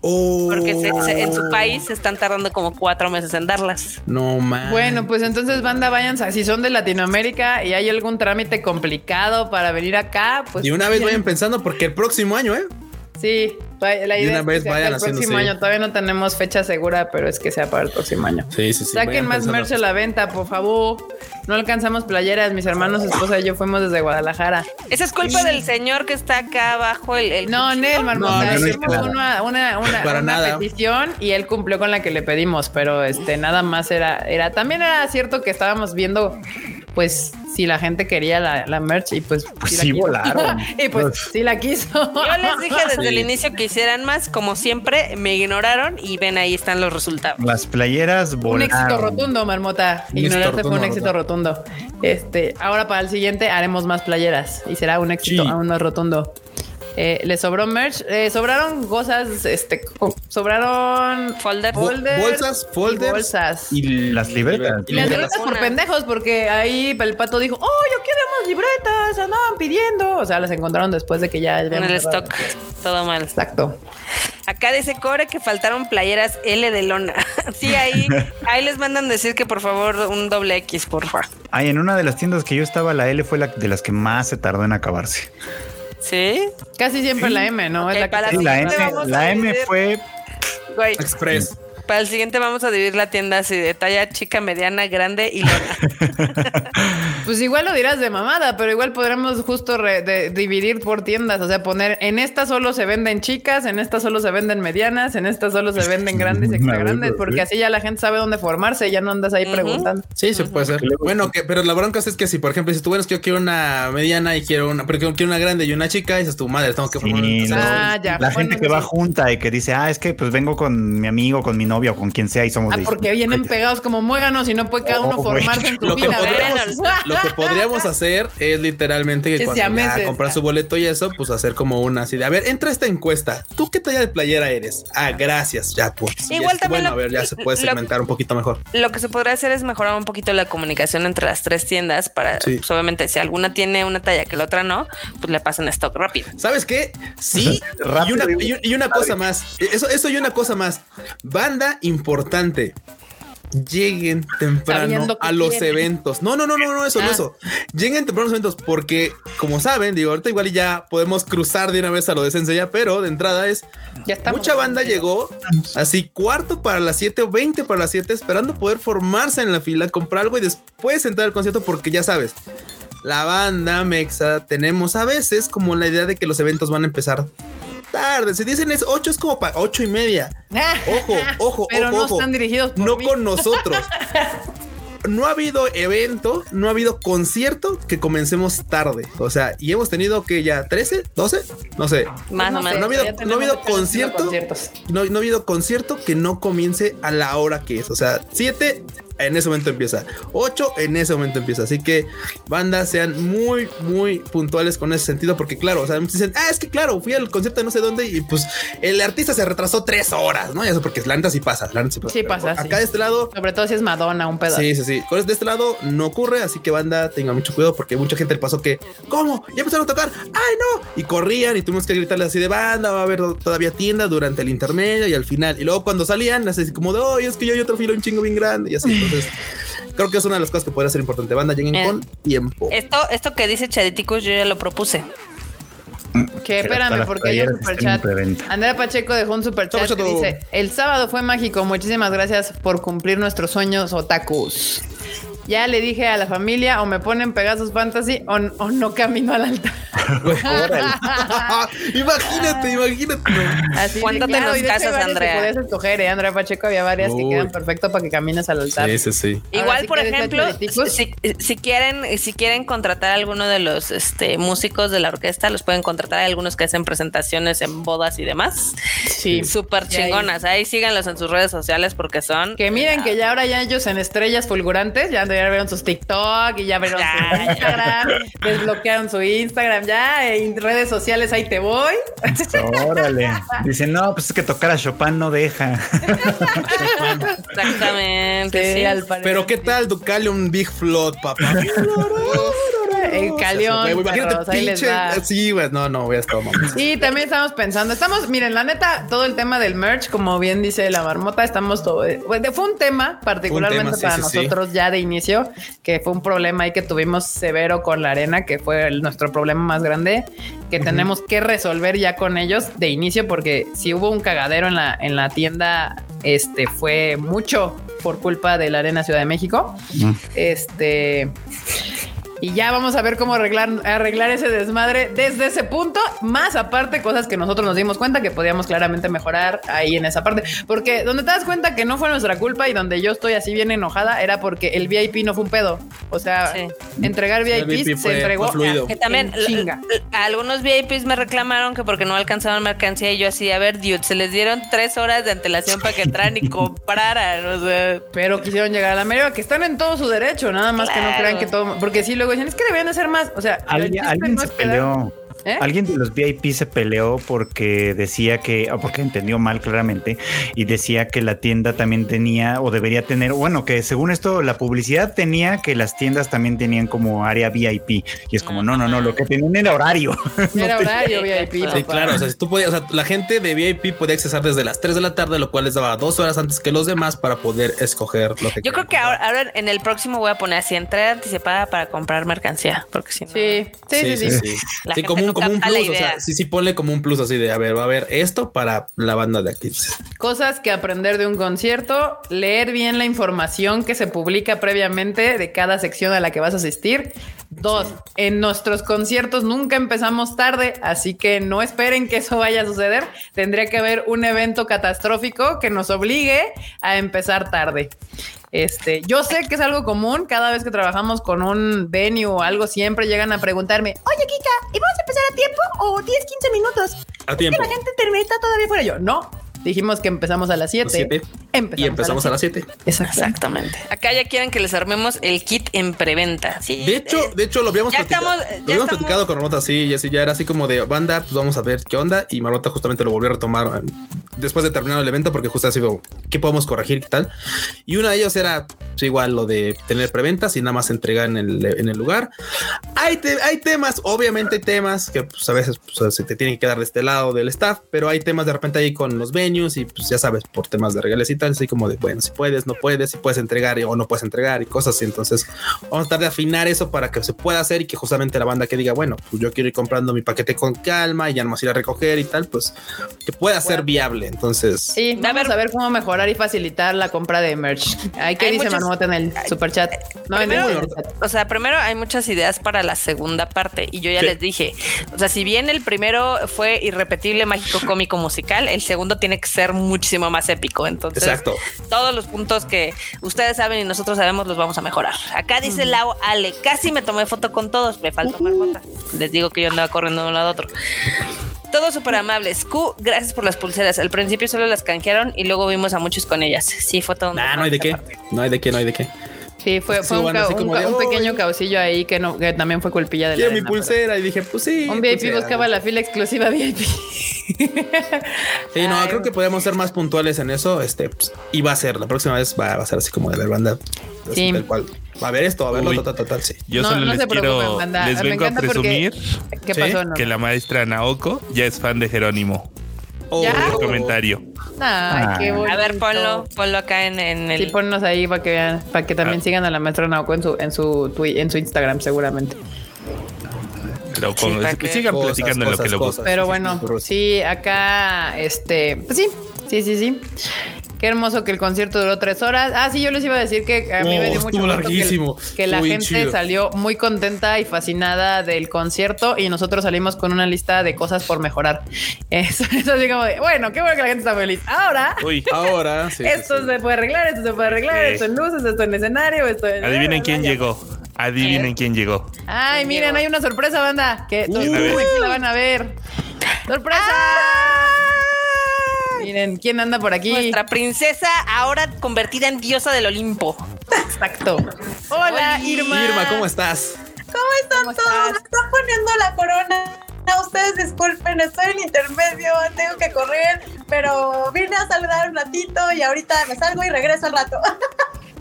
Porque en su país se están tardando como cuatro meses en darlas. No más. Bueno, pues entonces, banda, vayan, si son de Latinoamérica y hay algún trámite complicado para venir acá, pues. Y una vez vayan pensando, porque el próximo año, ¿eh? Sí, la idea es que el próximo año. Todavía no tenemos fecha segura, pero es que sea para el próximo año. Sí, sí, sí. Saquen más merch a la venta, por favor. No alcanzamos playeras. Mis hermanos, esposa y yo fuimos desde Guadalajara. Esa es culpa del señor que está acá abajo. El, No, Nel, Marmota. No, hicimos una, una, una, petición y él cumplió con la que le pedimos, pero este nada más era, era. También era cierto que estábamos viendo, pues, si la gente quería la, la merch y pues, pues sí, volaron. y pues, sí la quiso. Yo les dije desde el inicio que hicieran más, como siempre, me ignoraron y ven ahí están los resultados. Las playeras volaron. Un éxito rotundo, Marmota. Ignorarte fue un éxito rotundo. Este, ahora para el siguiente haremos más playeras y será un éxito aún más rotundo. Eh, le sobró merch, eh, sobraron cosas, este, sobraron folders, bolsas, folders, bolsas y las libretas. Y las libretas por pendejos, porque ahí el pato dijo, oh, yo quiero más libretas, andaban pidiendo. O sea, las encontraron después de que ya en el stock, todo mal. Exacto. Acá dice Core que faltaron playeras L de lona. sí, ahí, ahí les mandan decir que por favor un doble X, por favor. Ay, en una de las tiendas que yo estaba, la L fue la de las que más se tardó en acabarse. ¿Sí? Casi siempre la M, ¿no? la, la, M, fue Express. Para el siguiente vamos a dividir la tienda así de talla chica, mediana, grande y lona. pues igual lo dirás de mamada, pero igual podremos justo dividir por tiendas, o sea, poner en esta solo se venden chicas, en esta solo se venden medianas, en esta solo se venden grandes y extra grandes, porque así ya la gente sabe dónde formarse, ya no andas ahí preguntando. Sí, se puede ser. Bueno, que, pero la bronca es que si, por ejemplo, si tú ves que yo quiero una mediana y quiero una, pero quiero una grande y una chica, dices tu madre, tengo que formar. ah, ya, la gente que va junta y que dice, ah, es que pues vengo con mi amigo, con mi novio o con quien sea y somos. Ah, porque vienen pegados como muéganos y no puede cada uno oh, formarse en tu lo Que podríamos, lo que podríamos hacer es literalmente que, cuando comprar su boleto y eso, pues hacer como una así de a ver, entra esta encuesta. ¿Tú qué talla de playera eres? Ah, gracias, ya pues. Igual también. Bueno, a ver, ya se puede segmentar un poquito mejor. Lo que se podría hacer es mejorar un poquito la comunicación entre las tres tiendas para, pues, obviamente, si alguna tiene una talla que la otra no, pues le pasan stock rápido. ¿Sabes qué? Sí, y, una, y, una cosa más. Eso, eso y una cosa más. Banda importante. Lleguen temprano a los eventos. No, no, no, no, no, eso, no, ah. eso. Lleguen temprano a los eventos porque, como saben, digo, ahorita igual ya podemos cruzar de una vez a lo de ya, pero de entrada es mucha banda llegó así cuarto para las 7 o 20 para las 7 esperando poder formarse en la fila, comprar algo y después entrar al concierto porque ya sabes, la banda mexa tenemos a veces como la idea de que los eventos van a empezar tarde. Si dicen es 8, es como para 8 y media. Ojo, ojo, Pero no están dirigidos No con nosotros. no ha habido evento, no ha habido concierto que comencemos tarde. O sea, y hemos tenido que ya 13, 12, no sé. Más o menos. No ha habido, no ha habido concierto. No, no, ha habido concierto que no comience a la hora que es. O sea, 7 en ese momento empieza. 8 en ese momento empieza. Así que, banda, sean muy, muy puntuales con ese sentido, porque claro, o sea, dicen, ah, es que claro, fui al concierto de no sé dónde y pues el artista se retrasó tres horas, ¿no? Y eso porque la neta sí pasa, la sí pasa. Sí pasa. Acá de este lado. Sobre todo si es Madonna, un pedazo. Sí, sí, sí. Con de este lado no ocurre, así que banda, tenga mucho cuidado porque mucha gente le pasó que, ¿cómo? Ya empezaron a tocar, ¡ay no! Y corrían y tuvimos que gritarle así de banda, va a haber todavía tienda durante el intermedio y al final. Y luego cuando salían, así como de, oye, es que yo hay otro filo un chingo bien grande y así. Entonces, creo que es una de las cosas que podría ser importante. Banda, lleguen eh, con tiempo. Esto, esto que dice Chaditicus, yo ya lo propuse. Que espérame, porque hay un superchat. Andrea Pacheco dejó un superchat que dice: El sábado fue mágico. Muchísimas gracias por cumplir nuestros sueños, otakus. Ya le dije a la familia o me ponen Pegasus Fantasy o, no camino al altar. imagínate, imagínate. Así ¿Cuánto te nos casas, Andrea? Podías escoger, ¿eh? Andrea Pacheco había varias que quedan perfecto para que camines al altar. Sí, sí, sí. Igual, por ejemplo, si, quieren, si quieren contratar a alguno de los este, músicos de la orquesta, los pueden contratar. Hay algunos que hacen presentaciones en bodas y demás. Sí. Súper chingonas. Ahí síganlos en sus redes sociales porque son. Que miren que ya ahora ya ellos en estrellas fulgurantes, ya ya vieron sus TikTok y ya vieron su Instagram, desbloquearon su Instagram, ya en redes sociales ahí te voy. Órale. Dicen, no, pues es que tocar a Chopin no deja. Exactamente. Sí, Pero qué tal Ducale un Big Flood, papá. el calión. Imagínate, pinche. Sí, güey, no, no, voy a estar Sí, también estamos pensando. Estamos, miren, la neta, todo el tema del merch, como bien dice la marmota, estamos todo. Fue un tema particularmente para nosotros ya de inicio, que fue un problema ahí que tuvimos severo con la arena, que fue nuestro problema más grande, que tenemos que resolver ya con ellos de inicio, porque si hubo un cagadero en la, en la tienda, este fue mucho por culpa de la Arena Ciudad de México. Este y ya vamos a ver cómo arreglar, arreglar ese desmadre desde ese punto, más aparte cosas que nosotros nos dimos cuenta que podíamos claramente mejorar ahí en esa parte. Porque donde te das cuenta que no fue nuestra culpa y donde yo estoy así bien enojada era porque el VIP no fue un pedo. O sea, entregar VIP, se entregó que también chinga. algunos VIPs me reclamaron que porque no alcanzaban mercancía y yo así, a ver, dude, se les dieron tres horas de antelación para que entraran y compraran. O sea, pero quisieron llegar a la media que están en todo su derecho, nada más que no crean que todo, porque sí, luego dicen, es que debían de ser más. O sea, alguien, alguien se peleó. ¿Eh? Alguien de los VIP se peleó porque decía que, o porque entendió mal claramente, y decía que la tienda también tenía o debería tener, bueno, que según esto la publicidad tenía que las tiendas también tenían como área VIP. Y es como, no, no, no, lo que tenían era horario. Era horario VIP. Sí, claro, o sea, si tú podías, o sea, la gente de VIP podía accesar desde las 3 de la tarde, lo cual les daba dos horas antes que los demás para poder escoger lo que Yo creo que ahora, en el próximo voy a poner así, entrada anticipada para comprar mercancía, porque si no... Sí, sí, sí, sí. sí. como un como un plus, o sea, sí, sí, ponle como un plus así de, a ver, va a haber esto para la banda de Actives. Cosas que aprender de un concierto, leer bien la información que se publica previamente de cada sección a la que vas a asistir. Dos, en nuestros conciertos nunca empezamos tarde, así que no esperen que eso vaya a suceder. Tendría que haber un evento catastrófico que nos obligue a empezar tarde. Este, yo sé que es algo común, cada vez que trabajamos con un venue o algo, siempre llegan a preguntarme, oye Kika, ¿y vamos a empezar a tiempo o 10, 15 minutos? A tiempo. la gente está todavía fuera yo. No, Dijimos que empezamos a las 7. y empezamos a las 7. Exactamente. Acá ya quieren que les armemos el kit en preventa. Sí, de hecho, de hecho lo habíamos, platicado, lo habíamos platicado con Marmota, sí, y así ya era así como de banda, pues vamos a ver qué onda. Y Marmota justamente lo volvió a retomar después de terminar el evento, porque justo así, ¿qué podemos corregir? ¿Qué tal? Y uno de ellos era pues, igual lo de tener preventas y nada más entregar en el, en el lugar. Hay, hay temas, obviamente hay temas que pues, a veces pues, se te tienen que quedar de este lado del staff, pero hay temas de repente ahí con los venues y pues ya sabes, por temas de regales y tal, así como de, bueno, si puedes, no puedes, si puedes entregar o no puedes entregar y cosas así. Entonces vamos a tratar de afinar eso para que se pueda hacer y que justamente la banda que diga, bueno, pues yo quiero ir comprando mi paquete con calma y ya no más ir a recoger y tal, pues que pueda ser viable. Entonces, sí, vamos a ver cómo mejorar y facilitar la compra de merch. Hay que dice muchas, en el super chat. No, o sea, primero hay muchas ideas para la segunda parte y yo ya les dije, o sea, si bien el primero fue irrepetible, mágico, cómico, musical, el segundo tiene que ser muchísimo más épico. Entonces, Exacto. todos los puntos que ustedes saben y nosotros sabemos los vamos a mejorar. Acá dice Lau Ale, casi me tomé foto con todos, me faltó marmota. Les digo que yo andaba corriendo de un lado a otro. Todos súper amables. Q, gracias por las pulseras. Al principio solo las canjearon y luego vimos a muchos con ellas. Sí, fue todo. no hay de qué. No hay de qué, no hay de qué. Sí, fue, fue un, pequeño causillo ahí que, no, que también fue culpilla de la. mi pulsera y dije, pues sí. Un VIP buscaba la fila exclusiva VIP. sí, no, creo que podemos ser más puntuales en eso. Este, pues, y va a ser, la próxima vez va, a ser así como de ver banda. Sí. Del cual va a haber esto, va a haber lo total, sí. Yo solo les quiero, les vengo a presumir que la maestra Naoko ya es fan de Jerónimo. Oh, comentario. Ay, A ver, ponlo, ponlo acá en, el. Sí, ponnos ahí para que vean, para que también ah. sigan a la maestra Naoko en su, en su en su Instagram, seguramente. Pero sigan platicando lo que lo gusta. Pero bueno, sí, acá, este, pues sí, sí, sí, sí. Qué hermoso que el concierto duró tres horas. Ah, sí, yo les iba a decir que a mí me dio mucho larguísimo. Que, la gente salió muy contenta y fascinada del concierto y nosotros salimos con una lista de cosas por mejorar. Eso, es así como de, bueno, qué bueno que la gente está feliz. Ahora, Uy. ahora, sí, esto se puede arreglar, esto se puede arreglar, esto en luces, esto en escenario, esto en... Adivinen quién llegó. Adivinen quién llegó. Ay, miren, hay una sorpresa, banda. Que todos la van a ver. ¡Sorpresa! Miren, ¿quién anda por aquí? Nuestra princesa ahora convertida en diosa del Olimpo. Exacto. Hola, Irma. Irma, ¿cómo estás? ¿Cómo están todos? Me están poniendo la corona. Ustedes disculpen, estoy en intermedio, tengo que correr, pero vine a saludar un ratito y ahorita me salgo y regreso al rato.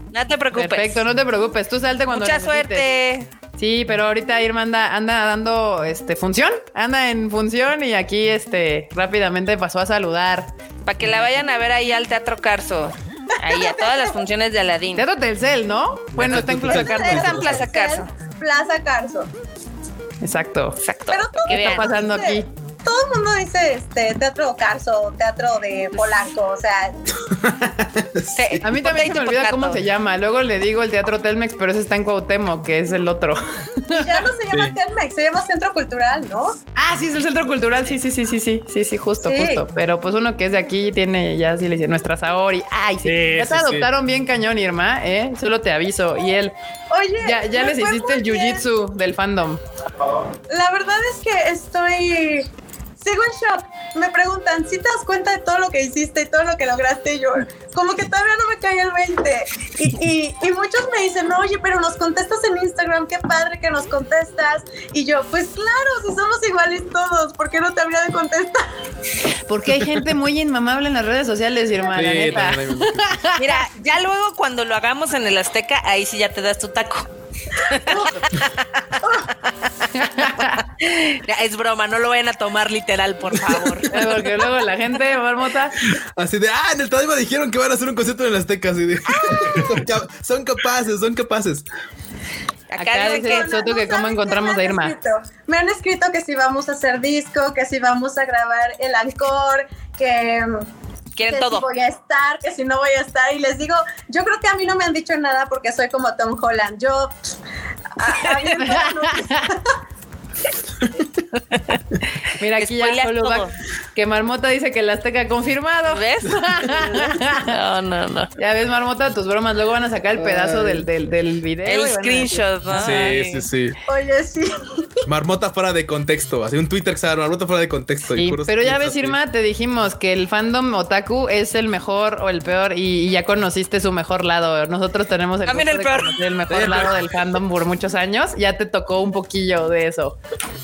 No te preocupes. Perfecto, no te preocupes. Tú salte cuando Mucha suerte. Sí, pero ahorita Irma anda, anda dando este función, anda en función y aquí este rápidamente pasó a saludar. Para que la vayan a ver ahí al Teatro Carso. Ahí a todas las funciones de Aladín. Teatro Telcel, ¿no? Bueno, está en Plaza Carso. Está en Plaza Carso. Plaza Carso. Exacto. Exacto. Pero ¿Qué está pasando aquí? Todo el mundo dice este teatro Carso, teatro de Polanco, o sea. a mí también se me olvida cómo se llama. Luego le digo el teatro Telmex, pero ese está en Cuauhtémoc, que es el otro. ya no se llama Telmex, se llama Centro Cultural, ¿no? Ah, sí, es el Centro Cultural, sí, sí, sí, sí, sí, sí, sí, justo, justo. Pero pues uno que es de aquí tiene, ya sí le dice nuestra Saori. Ay, sí. ya te adoptaron bien cañón, Irma, ¿eh? Solo te aviso. Y él. Oye, ya, ya les hiciste el jiu-jitsu del fandom. La verdad es que estoy sigo en shock. Me preguntan, si te das cuenta de todo lo que hiciste y todo lo que lograste? Y yo, como que todavía no me cae el 20. Y, y, muchos me dicen, oye, pero nos contestas en Instagram, qué padre que nos contestas. Y yo, pues claro, si somos iguales todos, ¿por qué no te habría de contestar? Porque hay gente muy inmamable en las redes sociales, hermana, neta. Mira, ya luego cuando lo hagamos en el Azteca, ahí sí ya te das tu taco. es broma, no lo vayan a tomar literal, por favor. Porque luego la gente, marmota. Así de, ah, en el Tadima dijeron que van a hacer un concierto en. Así de, son capaces, son capaces. Acá, dice Soto que cómo encontramos a Irma. me han escrito que si vamos a hacer disco, que si vamos a grabar el encore, que quieren todo. Si voy a estar, que si no voy a estar. Y les digo, yo creo que a mí no me han dicho nada porque soy como Tom Holland. Yo. Mira, aquí ya solo que Marmota dice que el Azteca ha confirmado. ¿Ves? no, no, no. Ya ves, Marmota, tus bromas. Luego van a sacar el pedazo del, del, del, video. El screenshot, ¿no? Sí, sí, sí. Oye, sí. Marmota fuera de contexto. Así un Twitter que se Marmota fuera de contexto. pero ya ves, Irma, te dijimos que el fandom otaku es el mejor o el peor y, ya conociste su mejor lado. Nosotros tenemos el, También el, peor. el mejor lado del fandom por muchos años. Ya te tocó un poquillo de eso.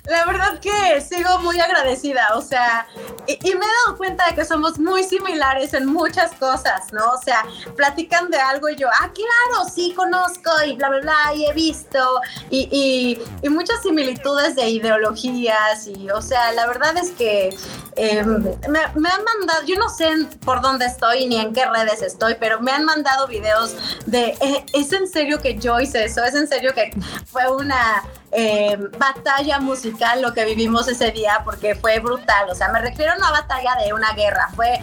La verdad que sigo muy agradecida, o sea, y, me he dado cuenta de que somos muy similares en muchas cosas, ¿no? O sea, platican de algo y yo, ah, claro, sí conozco y bla, bla, bla, y he visto, y, y, muchas similitudes de ideologías, y, o sea, la verdad es que em, me, han mandado, yo no sé por dónde estoy ni en qué redes estoy, pero me han mandado videos de, eh, ¿es en serio que yo hice eso? ¿Es en serio que fue una eh, batalla musical lo que vivimos ese día porque fue brutal. O sea, me refiero a una batalla de una guerra. Fue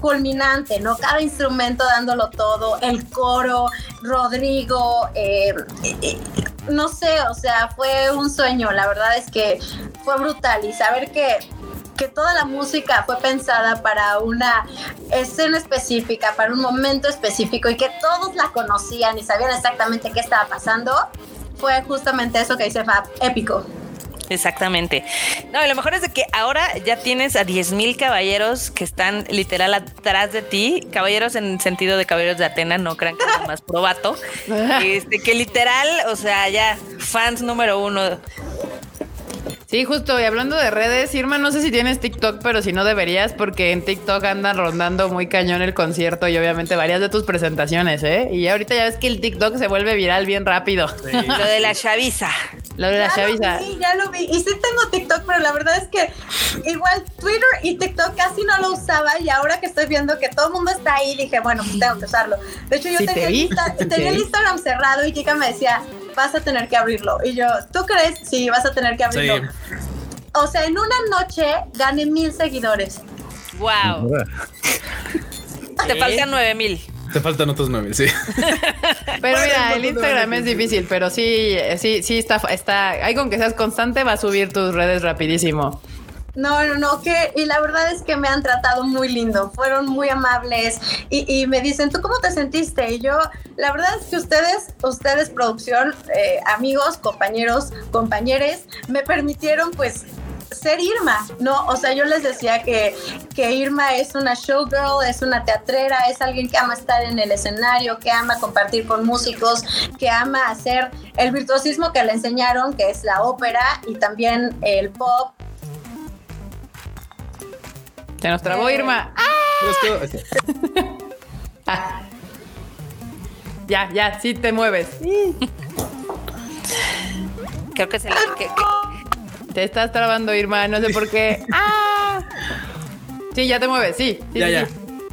culminante, ¿no? Cada instrumento dándolo todo, el coro, Rodrigo, eh, no sé, o sea, fue un sueño, la verdad es que fue brutal y saber que que toda la música fue pensada para una escena específica, para un momento específico y que todos la conocían y sabían exactamente qué estaba pasando, fue justamente eso que dice Fab, épico. Exactamente. No, y lo mejor es de que ahora ya tienes a 10.000 caballeros que están literal atrás de ti. Caballeros en sentido de caballeros de Atena, no crean que es más probato. Este, que literal, o sea, ya fans número uno Sí, justo. Y hablando de redes, Irma, no sé si tienes TikTok, pero si no deberías, porque en TikTok andan rondando muy cañón el concierto y obviamente varias de tus presentaciones, ¿eh? Y ahorita ya ves que el TikTok se vuelve viral bien rápido. Lo de la chaviza. Lo de la chaviza. Sí, ya lo vi. Y sí tengo TikTok, pero la verdad es que igual Twitter y TikTok casi no lo usaba y ahora que estoy viendo que todo el mundo está ahí, dije, bueno, pues tengo que usarlo. De hecho, yo tenía, el Instagram cerrado y Kika me decía, vas a tener que abrirlo. Y yo, ¿tú crees? Sí, vas a tener que abrirlo. O sea, en una noche gané mil seguidores. Wow. Te faltan nueve mil. Te faltan otros nueve, sí. Pero mira, el Instagram es difícil, pero sí, sí, sí está, está. Hay con que seas constante, va a subir tus redes rapidísimo. No, no, no, que, y la verdad es que me han tratado muy lindo, fueron muy amables y, me dicen, ¿tú cómo te sentiste? Y yo, la verdad es que ustedes, ustedes producción, eh, amigos, compañeros, compañeros, me permitieron pues ser Irma, ¿no? O sea, yo les decía que, que Irma es una showgirl, es una teatrera, es alguien que ama estar en el escenario, que ama compartir con músicos, que ama hacer el virtuosismo que le enseñaron, que es la ópera y también el pop se nos trabó eh. Irma. ¡Ah! ya, ya, sí te mueves. Creo que se Te estás trabando, Irma, no sé por qué. ¡Ah! Sí, ya te mueves, sí. ya, ya.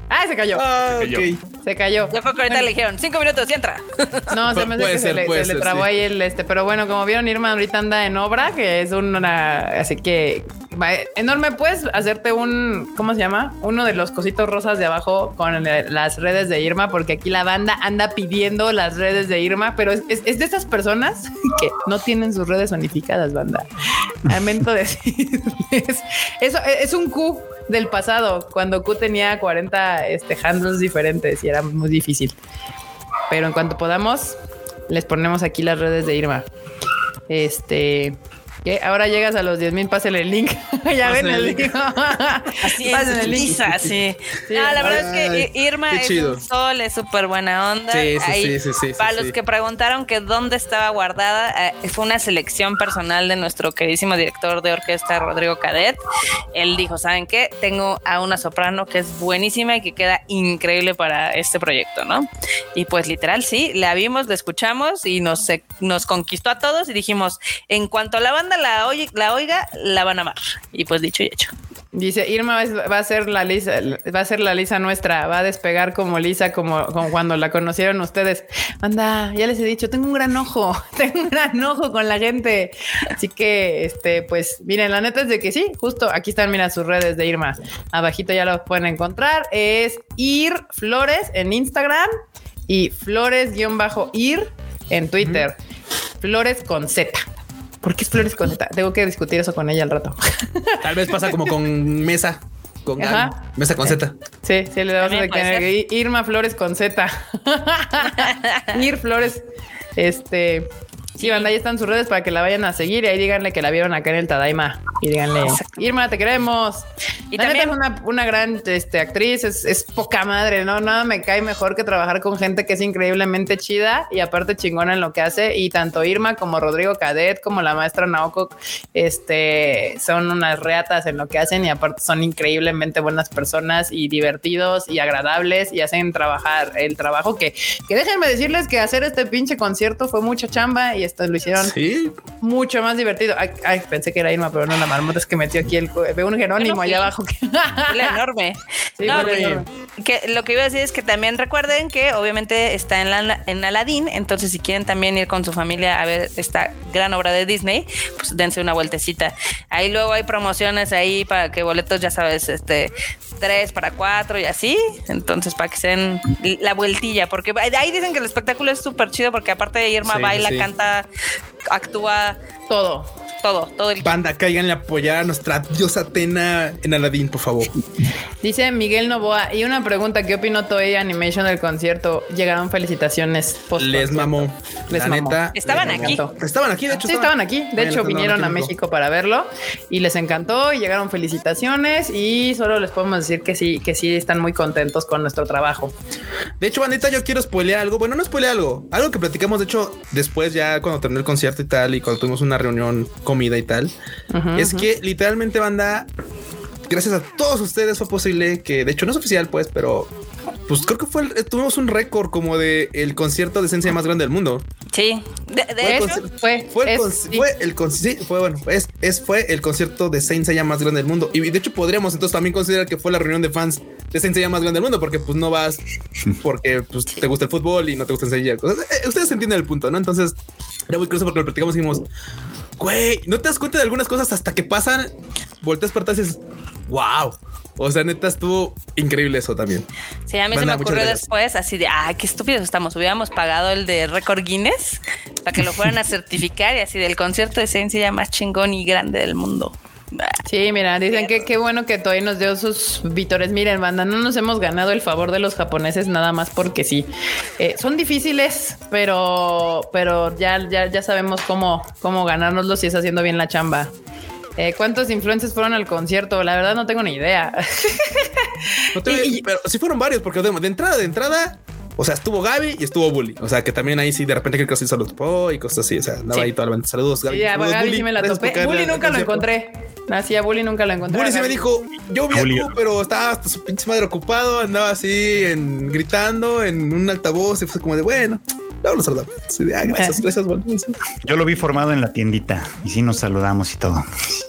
Ah, se cayó. Ah, se cayó. Se cayó. Ya fue que ahorita le dijeron cinco minutos y entra. No, se me hace que se, le, trabó ahí el este. Pero bueno, como vieron, Irma ahorita anda en obra, que es una. Así que enorme. Puedes hacerte un. ¿Cómo se llama? Uno de los cositos rosas de abajo con las redes de Irma, porque aquí la banda anda pidiendo las redes de Irma, pero es, de esas personas que no tienen sus redes unificadas, banda. Lamento decirles. Eso es un Q del pasado, cuando Q tenía 40 este, handles diferentes y era muy difícil. Pero en cuanto podamos, les ponemos aquí las redes de Irma. Este, Ahora llegas a los 10 mil, pásenle el link. ya ven el link. Así es, el link. sí. la verdad es que Irma es un sol, es súper buena onda. Sí, sí, sí, sí, Para los que preguntaron que dónde estaba guardada, eh, fue una selección personal de nuestro queridísimo director de orquesta, Rodrigo Cadet. Él dijo, ¿saben qué? Tengo a una soprano que es buenísima y que queda increíble para este proyecto, ¿no? Y pues literal, sí, la vimos, la escuchamos y nos, nos conquistó a todos y dijimos, en cuanto la banda la, la oiga, la van a amar. Y pues dicho y hecho. Dice Irma va a ser la Lisa, va a ser la Lisa nuestra, va a despegar como Lisa, como, cuando la conocieron ustedes. Anda, ya les he dicho, tengo un gran ojo, tengo un gran ojo con la gente. Así que, este, pues, miren, la neta es de que sí, justo aquí están, mira, sus redes de Irma. Abajito ya lo pueden encontrar. Es Ir Flores en Instagram y Flores-Ir en Twitter. Flores con Z. ¿Por qué es Flores con Z? Tengo que discutir eso con ella al rato. Tal vez pasa como con Mesa. Con Mesa con Z. Sí, sí, le damos de que Irma Flores con Z. Ir Flores. Este. Sí, banda, ahí están sus redes para que la vayan a seguir y ahí díganle que la vieron acá en el Tadaima y díganle, Irma, te queremos. Y también es una, una, gran este, actriz, es, poca madre, ¿no? Nada me cae mejor que trabajar con gente que es increíblemente chida y aparte chingona en lo que hace. Y tanto Irma como Rodrigo Cadet, como la maestra Naoko, este, son unas reatas en lo que hacen y aparte son increíblemente buenas personas y divertidos y agradables y hacen trabajar el trabajo que, que déjenme decirles que hacer este pinche concierto fue mucha chamba y esto lo hicieron mucho más divertido. Ay, pensé que era Irma, pero no, la marmota es que metió aquí el veo un Jerónimo allá abajo. enorme. que, lo que iba a decir es que también recuerden que obviamente está en, la, en Aladdin, entonces si quieren también ir con su familia a ver esta gran obra de Disney, pues dense una vueltecita. Ahí luego hay promociones ahí para que boletos, ya sabes, este, tres para cuatro y así. Entonces, para que se den la vueltilla, porque ahí dicen que el espectáculo es súper chido porque aparte de Irma baila, canta, actúa. Todo todo, todo el Banda, caigan a apoyar a nuestra diosa Atena en Aladdin, por favor. Dice Miguel Novoa, y una pregunta, ¿qué opinó Toei Animation del concierto? Llegaron felicitaciones post Les mamó. Les mamó. estaban aquí. Estaban aquí, de hecho. Sí, estaban, aquí. De hecho, vinieron a México para verlo y les encantó y llegaron felicitaciones y solo les podemos decir que sí, que sí están muy contentos con nuestro trabajo. De hecho, bandita, yo quiero spoilear algo. Bueno, no spoilear algo. Algo que platicamos, de hecho, después ya cuando terminó el concierto y tal y cuando tuvimos una reunión comida y tal, es que literalmente banda, gracias a todos ustedes fue posible que, de hecho no es oficial pues, pero pues creo que fue tuvimos un récord como de el concierto de esencia más grande del mundo. Sí, de, hecho fue fue el, fue el fue bueno, es, fue el concierto de Saint Seiya más grande del mundo y de hecho podríamos entonces también considerar que fue la reunión de fans es enseña más grande del mundo, porque pues no vas porque pues, te gusta el fútbol y no te gusta enseñar cosas. Eh, ustedes entienden el punto, ¿no? Entonces era muy curioso porque lo platicamos y dijimos, güey, no te das cuenta de algunas cosas hasta que pasan, volteas para atrás y dices, wow. O sea, neta, estuvo increíble eso también. Sí, a mí se me ocurrió después así de, ay, qué estúpidos estamos. Hubiéramos pagado el de récord Guinness para que lo fueran a certificar y así del concierto de Sencilla más chingón y grande del mundo. Sí, mira, dicen que qué bueno que Toei nos dio sus vítores. Miren, banda, no nos hemos ganado el favor de los japoneses nada más porque sí. Eh, son difíciles, pero, pero ya, ya, ya sabemos cómo, cómo ganárnoslos si es haciendo bien la chamba. Eh, ¿Cuántos influencers fueron al concierto? La verdad no tengo ni idea. pero sí fueron varios, porque de entrada, de entrada, o sea, estuvo Gaby y estuvo Bully. O sea, que también ahí sí de repente creo que sí saludó y cosas así. O sea, andaba ahí toda la Saludos, Gaby. Sí, a Gaby sí me la topé. Bully nunca lo encontré. Así a Bully nunca lo encontré. Bully sí me dijo, yo vi a pero estaba hasta su pinche madre ocupado. Andaba así en, gritando en un altavoz y fue como de bueno. Luego lo saludamos. Sí, ah, gracias, gracias, Yo lo vi formado en la tiendita y sí nos saludamos y todo.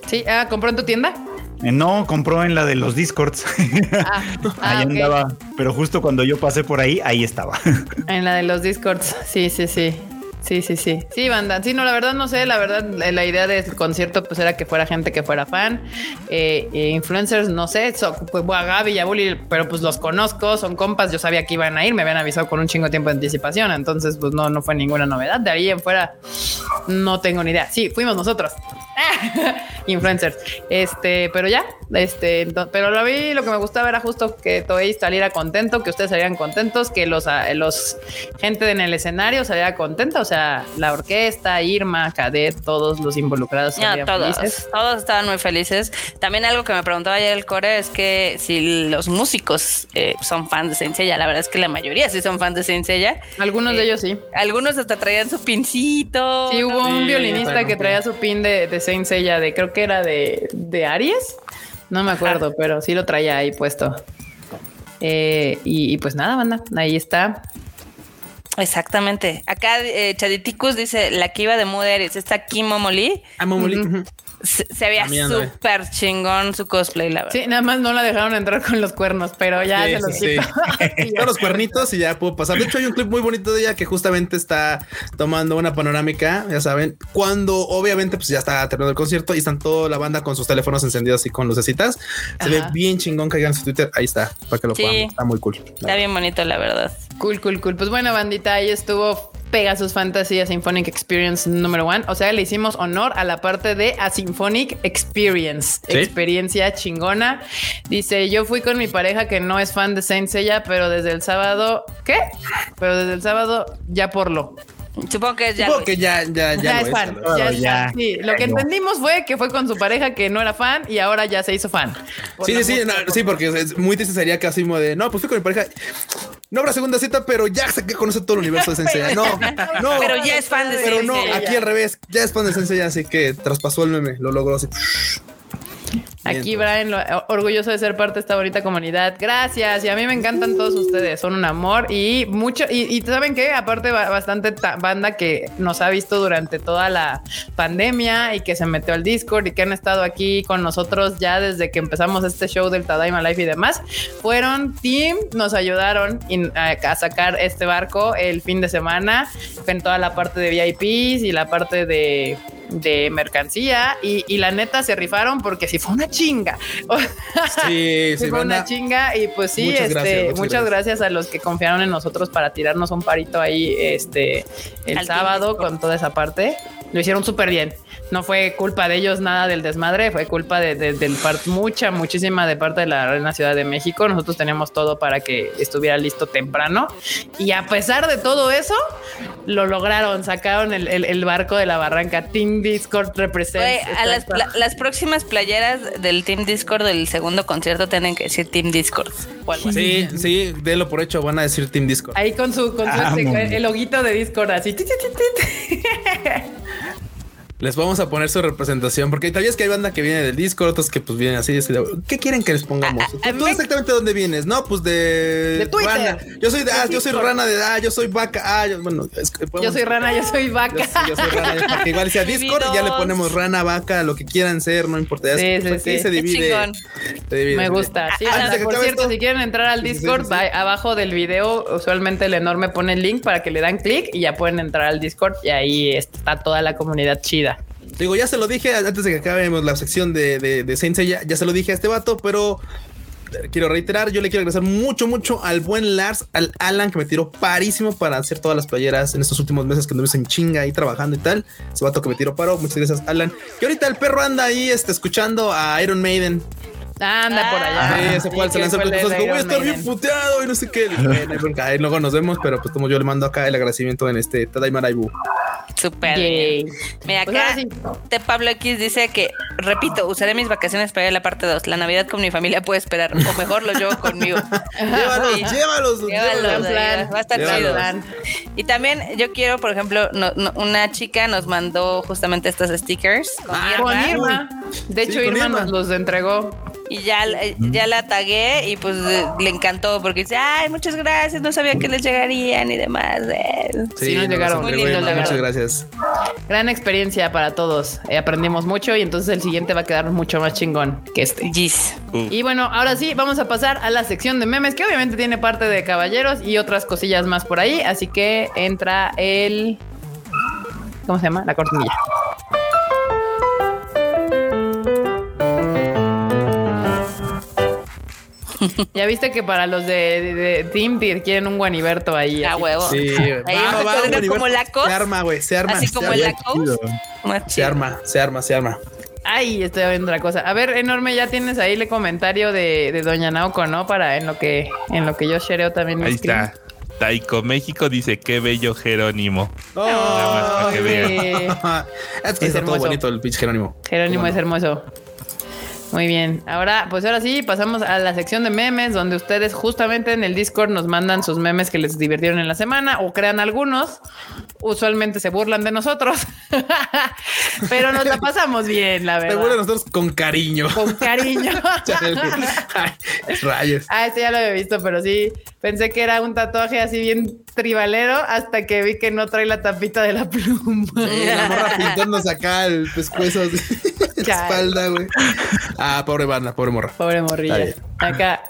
Sí, ah, ¿compró en tu tienda? Eh, no, compró en la de los Discords. Ah, ahí ah, andaba. Pero justo cuando yo pasé por ahí, ahí estaba. En la de los Discords. Sí, sí, sí. Sí, sí, sí. Sí, banda. Sí, no, la verdad no sé. La verdad, la idea del concierto pues era que fuera gente que fuera fan. Eh, eh, influencers, no sé. pues, a Gaby y a Bully, pero pues los conozco, son compas. Yo sabía que iban a ir, me habían avisado con un chingo tiempo de anticipación. Entonces, pues no, no fue ninguna novedad. De ahí en fuera, no tengo ni idea. Sí, fuimos nosotros. influencers. Este, pero ya, este, pero lo vi, lo que me gustaba era justo que Toei saliera contento, que ustedes salieran contentos, que los, los gente en el escenario saliera contenta, o sea, la orquesta, Irma, Cadet, todos los involucrados. todos, felices. todos estaban muy felices. También algo que me preguntaba ayer el core es que si los músicos eh, son fans de Senseiya, la verdad es que la mayoría sí son fans de Senseiya. Algunos de eh, ellos sí. Algunos hasta traían su pincito. Sí, hubo un violinista que traía su pin de, de Saint de creo que era de, de Aries. No me acuerdo, pero sí lo traía ahí puesto. Eh, y, pues nada, banda, ahí está. Exactamente. Acá eh, Chaditicus dice la que iba de Mood Está aquí Momoli. Ah, Momoli se, veía súper chingón su cosplay, la verdad. Sí, nada más no la dejaron entrar con los cuernos, pero ya se los sí, Todos los cuernitos y ya pudo pasar. De hecho, hay un clip muy bonito de ella que justamente está tomando una panorámica, ya saben, cuando obviamente pues ya está terminando el concierto y están toda la banda con sus teléfonos encendidos y con lucecitas. Se ve bien chingón, caigan su Twitter. Ahí está, para que lo puedan. Está muy cool. Está bien bonito, la verdad. Cool, cool, cool. Pues bueno, bandita, ahí estuvo Pegasus Fantasy a Symphonic Experience número one. O sea, le hicimos honor a la parte de a Symphonic Experience. Experiencia chingona. Dice, yo fui con mi pareja que no es fan de Saint Seiya, pero desde el sábado, ¿qué? Pero desde el sábado ya por lo. Supongo que ya. Supongo que ya, ya, ya, es fan. Ya, Sí, lo que entendimos fue que fue con su pareja que no era fan y ahora ya se hizo fan. Sí, sí, sí, sí, porque es muy triste sería casi como de no, pues fui con mi pareja. No habrá segunda cita, pero ya sé que conoce todo el universo de Sensei. No, no. Pero ya es fan de Pero no, aquí al revés. Ya es fan de Sensei, así que traspasó el meme. Lo logró así. Aquí Brian, orgulloso de ser parte de esta bonita comunidad. Gracias. Y a mí me encantan todos ustedes. Son un amor y mucho. Y, saben que aparte bastante banda que nos ha visto durante toda la pandemia y que se metió al Discord y que han estado aquí con nosotros ya desde que empezamos este show del Tadaima Life y demás. Fueron team, nos ayudaron a sacar este barco el fin de semana en toda la parte de VIPs y la parte de de mercancía y, la neta se rifaron porque si fue una chinga. Sí, sí fue una chinga y pues sí, muchas, este, gracias, muchas, gracias. a los que confiaron en nosotros para tirarnos un parito ahí este el sábado con toda esa parte. Lo hicieron súper bien no fue culpa de ellos nada del desmadre, fue culpa de, del mucha, muchísima de parte de la Reina Ciudad de México. Nosotros teníamos todo para que estuviera listo temprano. Y a pesar de todo eso, lo lograron, sacaron el, barco de la barranca. Team Discord representa. A las, próximas playeras del Team Discord del segundo concierto tienen que decir Team Discord. Sí, sí, délo por hecho, van a decir Team Discord. Ahí con su, con su este, el loguito de Discord así. Les vamos a poner su representación, porque tal vez que hay banda que viene del Discord, otros que pues vienen así. ¿Qué quieren que les pongamos? ¿Tú, exactamente de dónde vienes? No, pues de, de Twitter. Rana. Yo soy, ah, yo soy rana de, ah, yo soy vaca. Ah, yo, bueno, es que yo soy rana, yo soy vaca. Yo, soy rana, igual sea Discord y ya le ponemos rana, vaca, lo que quieran ser, no importa. Sí, sí, sí. Se divide, se divide, Me gusta. Sí, por cierto, si quieren entrar al Discord, abajo del video, usualmente el enorme pone el link para que le dan clic y ya pueden entrar al Discord y ahí está toda la comunidad chida. Digo, ya se lo dije antes de que acabemos la sección de, de, de ya se lo dije a este vato, pero quiero reiterar, yo le quiero agradecer mucho, mucho al buen Lars, al Alan que me tiró parísimo para hacer todas las playeras en estos últimos meses que anduvimos en chinga ahí trabajando y tal. Ese vato que me tiró paro, muchas gracias Alan. Y ahorita el perro anda ahí este, escuchando a Iron Maiden. Anda por allá. Sí, ese fue el se lanzó el voy a estar bien puteado y no sé qué. Ahí luego nos vemos, pero pues como yo le mando acá el agradecimiento en este Tadaima Raibu. Súper. Mira, pues acá te Pablo X dice que, repito, usaré mis vacaciones para ir a la parte 2. La Navidad con mi familia puede esperar, o mejor lo llevo conmigo. llévalos, llévalos, llévalos. Va a estar chido. Y también yo quiero, por ejemplo, una chica nos mandó justamente estos stickers con ah, Irma. De hecho, Irma nos los entregó y ya, ya la tagué y pues le encantó porque dice, ay, muchas gracias, no sabía que les llegarían y demás. Sí, nos llegaron. Muy lindo, Muchas gracias. Gran experiencia para todos. Eh, aprendimos mucho y entonces el siguiente va a quedar mucho más chingón que este. Gis. Y bueno, ahora sí, vamos a pasar a la sección de memes que obviamente tiene parte de caballeros y otras cosillas más por ahí. Así que entra el... ¿Cómo se llama? La cortinilla. ya viste que para los de, Team quieren un guaniberto ahí. A huevo. Sí, ahí va, va, como la Se arma, güey, se arma. Así como la Se arma, se arma, se arma. Ay, estoy viendo otra cosa. A ver, enorme, ya tienes ahí el comentario de, Doña Naoko, ¿no? Para en lo que en lo que yo shareo también. Ahí está. Taiko México dice qué bello Jerónimo. Oh, Nada más que es que es todo bonito el pitch Jerónimo. Jerónimo es hermoso. Muy bien. Ahora, pues ahora sí, pasamos a la sección de memes, donde ustedes justamente en el Discord nos mandan sus memes que les divirtieron en la semana o crean algunos. Usualmente se burlan de nosotros, pero nos la pasamos bien, la verdad. Se burlan de nosotros con cariño. Con cariño. rayos. Ah, este ya lo había visto, pero sí pensé que era un tatuaje así bien tribalero hasta que vi que no trae la tapita de la pluma. Sí, la morra pintándose acá el pescuezo espalda, güey. Ah, pobre banda, pobre morra. Pobre morrilla. Acá.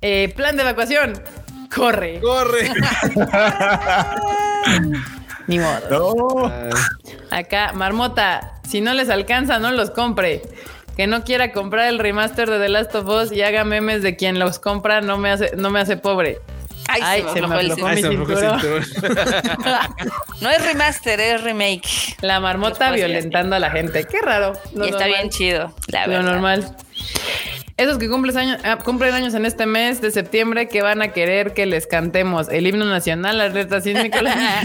Eh, plan de evacuación. Corre. Corre. Ni modo. Acá, Marmota, si no les alcanza, no los compre. Que no quiera comprar el remaster de The Last of Us y haga memes de quien los compra, no me hace, no me hace pobre. Ay, se, me aflojó mi cinturón. no es remaster, es remake. La marmota violentando a la gente. Qué raro. y está bien chido, la Lo normal. Esos que cumplen años, ah, cumplen años en este mes de septiembre que van a querer que les cantemos el himno nacional, la alerta sísmica. La...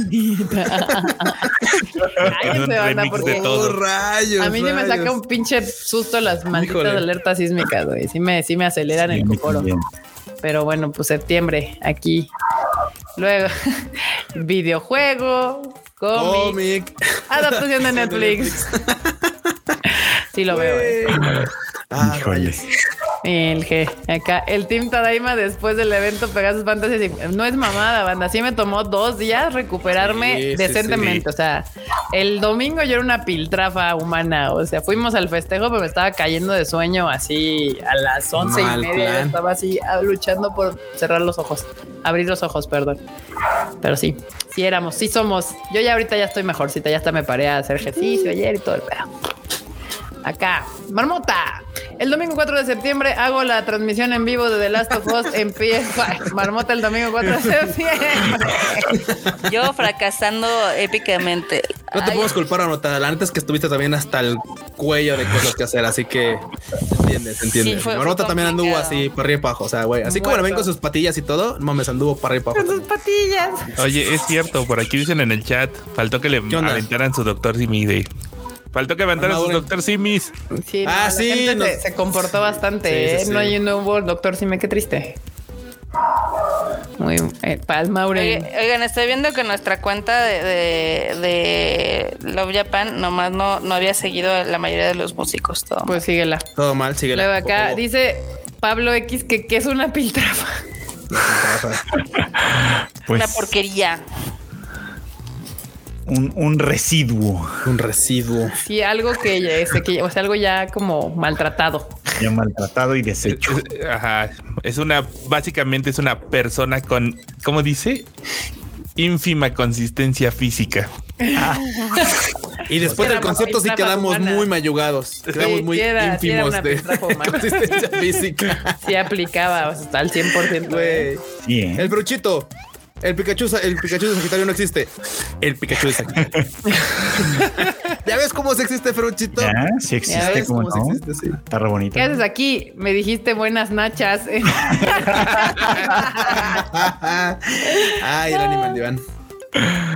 porque rayos, a mí me saca un pinche susto las malditas alertas sísmicas, güey. Sí me, sí me aceleran el cocoro. Pero bueno, pues septiembre aquí. Luego, videojuego, cómic, adaptación de Netflix. sí lo veo. Eh. Ah, el G. Acá, el Team Tadaima después del evento Pegasus Fantasy. No es mamada, banda. Sí me tomó dos días recuperarme decentemente. O sea, el domingo yo era una piltrafa humana. O sea, fuimos al festejo, pero me estaba cayendo de sueño así a las once y media. Estaba así ah, luchando por cerrar los ojos. Abrir los ojos, perdón. Pero sí, sí éramos, sí somos. Yo ya ahorita ya estoy mejorcita. Ya hasta me paré a hacer ejercicio ayer y todo el pedo. Acá, Marmota. El domingo 4 de septiembre hago la transmisión en vivo de The Last of Us en pie. Marmota el domingo 4 de septiembre. Yo fracasando épicamente. No te podemos culpar, Marmota. La neta es que estuviste también hasta el cuello de cosas que hacer, así que entiendes, entiendes. Marmota también anduvo así para arriba y para abajo. O sea, güey, así como la ven con sus patillas y todo, mames, anduvo para arriba y para abajo. Con sus patillas. Oye, es cierto, por aquí dicen en el chat, faltó que le aventaran su doctor Simide. Faltó que aventaran su Doctor Simis. Sí, ah, sí. Se, comportó bastante. ¿eh? No hay un nuevo Doctor Simi, qué triste. Muy eh, Palmauren. Oigan, estoy viendo que nuestra cuenta de, de, Love Japan nomás no, no había seguido la mayoría de los músicos. Todo pues síguela. Todo mal, síguela. Luego acá dice Pablo X que, que es una piltrafa. pues, una porquería. Un, un, residuo. Un residuo. Sí, algo que, ese, que o sea, algo ya como maltratado. Ya maltratado y deshecho. Ajá. Es una, básicamente es una persona con, ¿cómo dice? Ínfima consistencia física. Ah. y después del concepto sí quedamos muy mayugados. Quedamos muy ínfimos de consistencia física. Sí aplicaba hasta el 100%. Güey. Sí, ¿eh? El bruchito. El Pikachu, el Pikachu de Sagitario no existe. El Pikachu de Sagitario. ¿Ya ves cómo se existe, Fruchito? Ya, sí existe, como no. Existe, sí. Está re bonito. ¿Qué haces aquí? Me dijiste buenas nachas. Ay, el animal diván.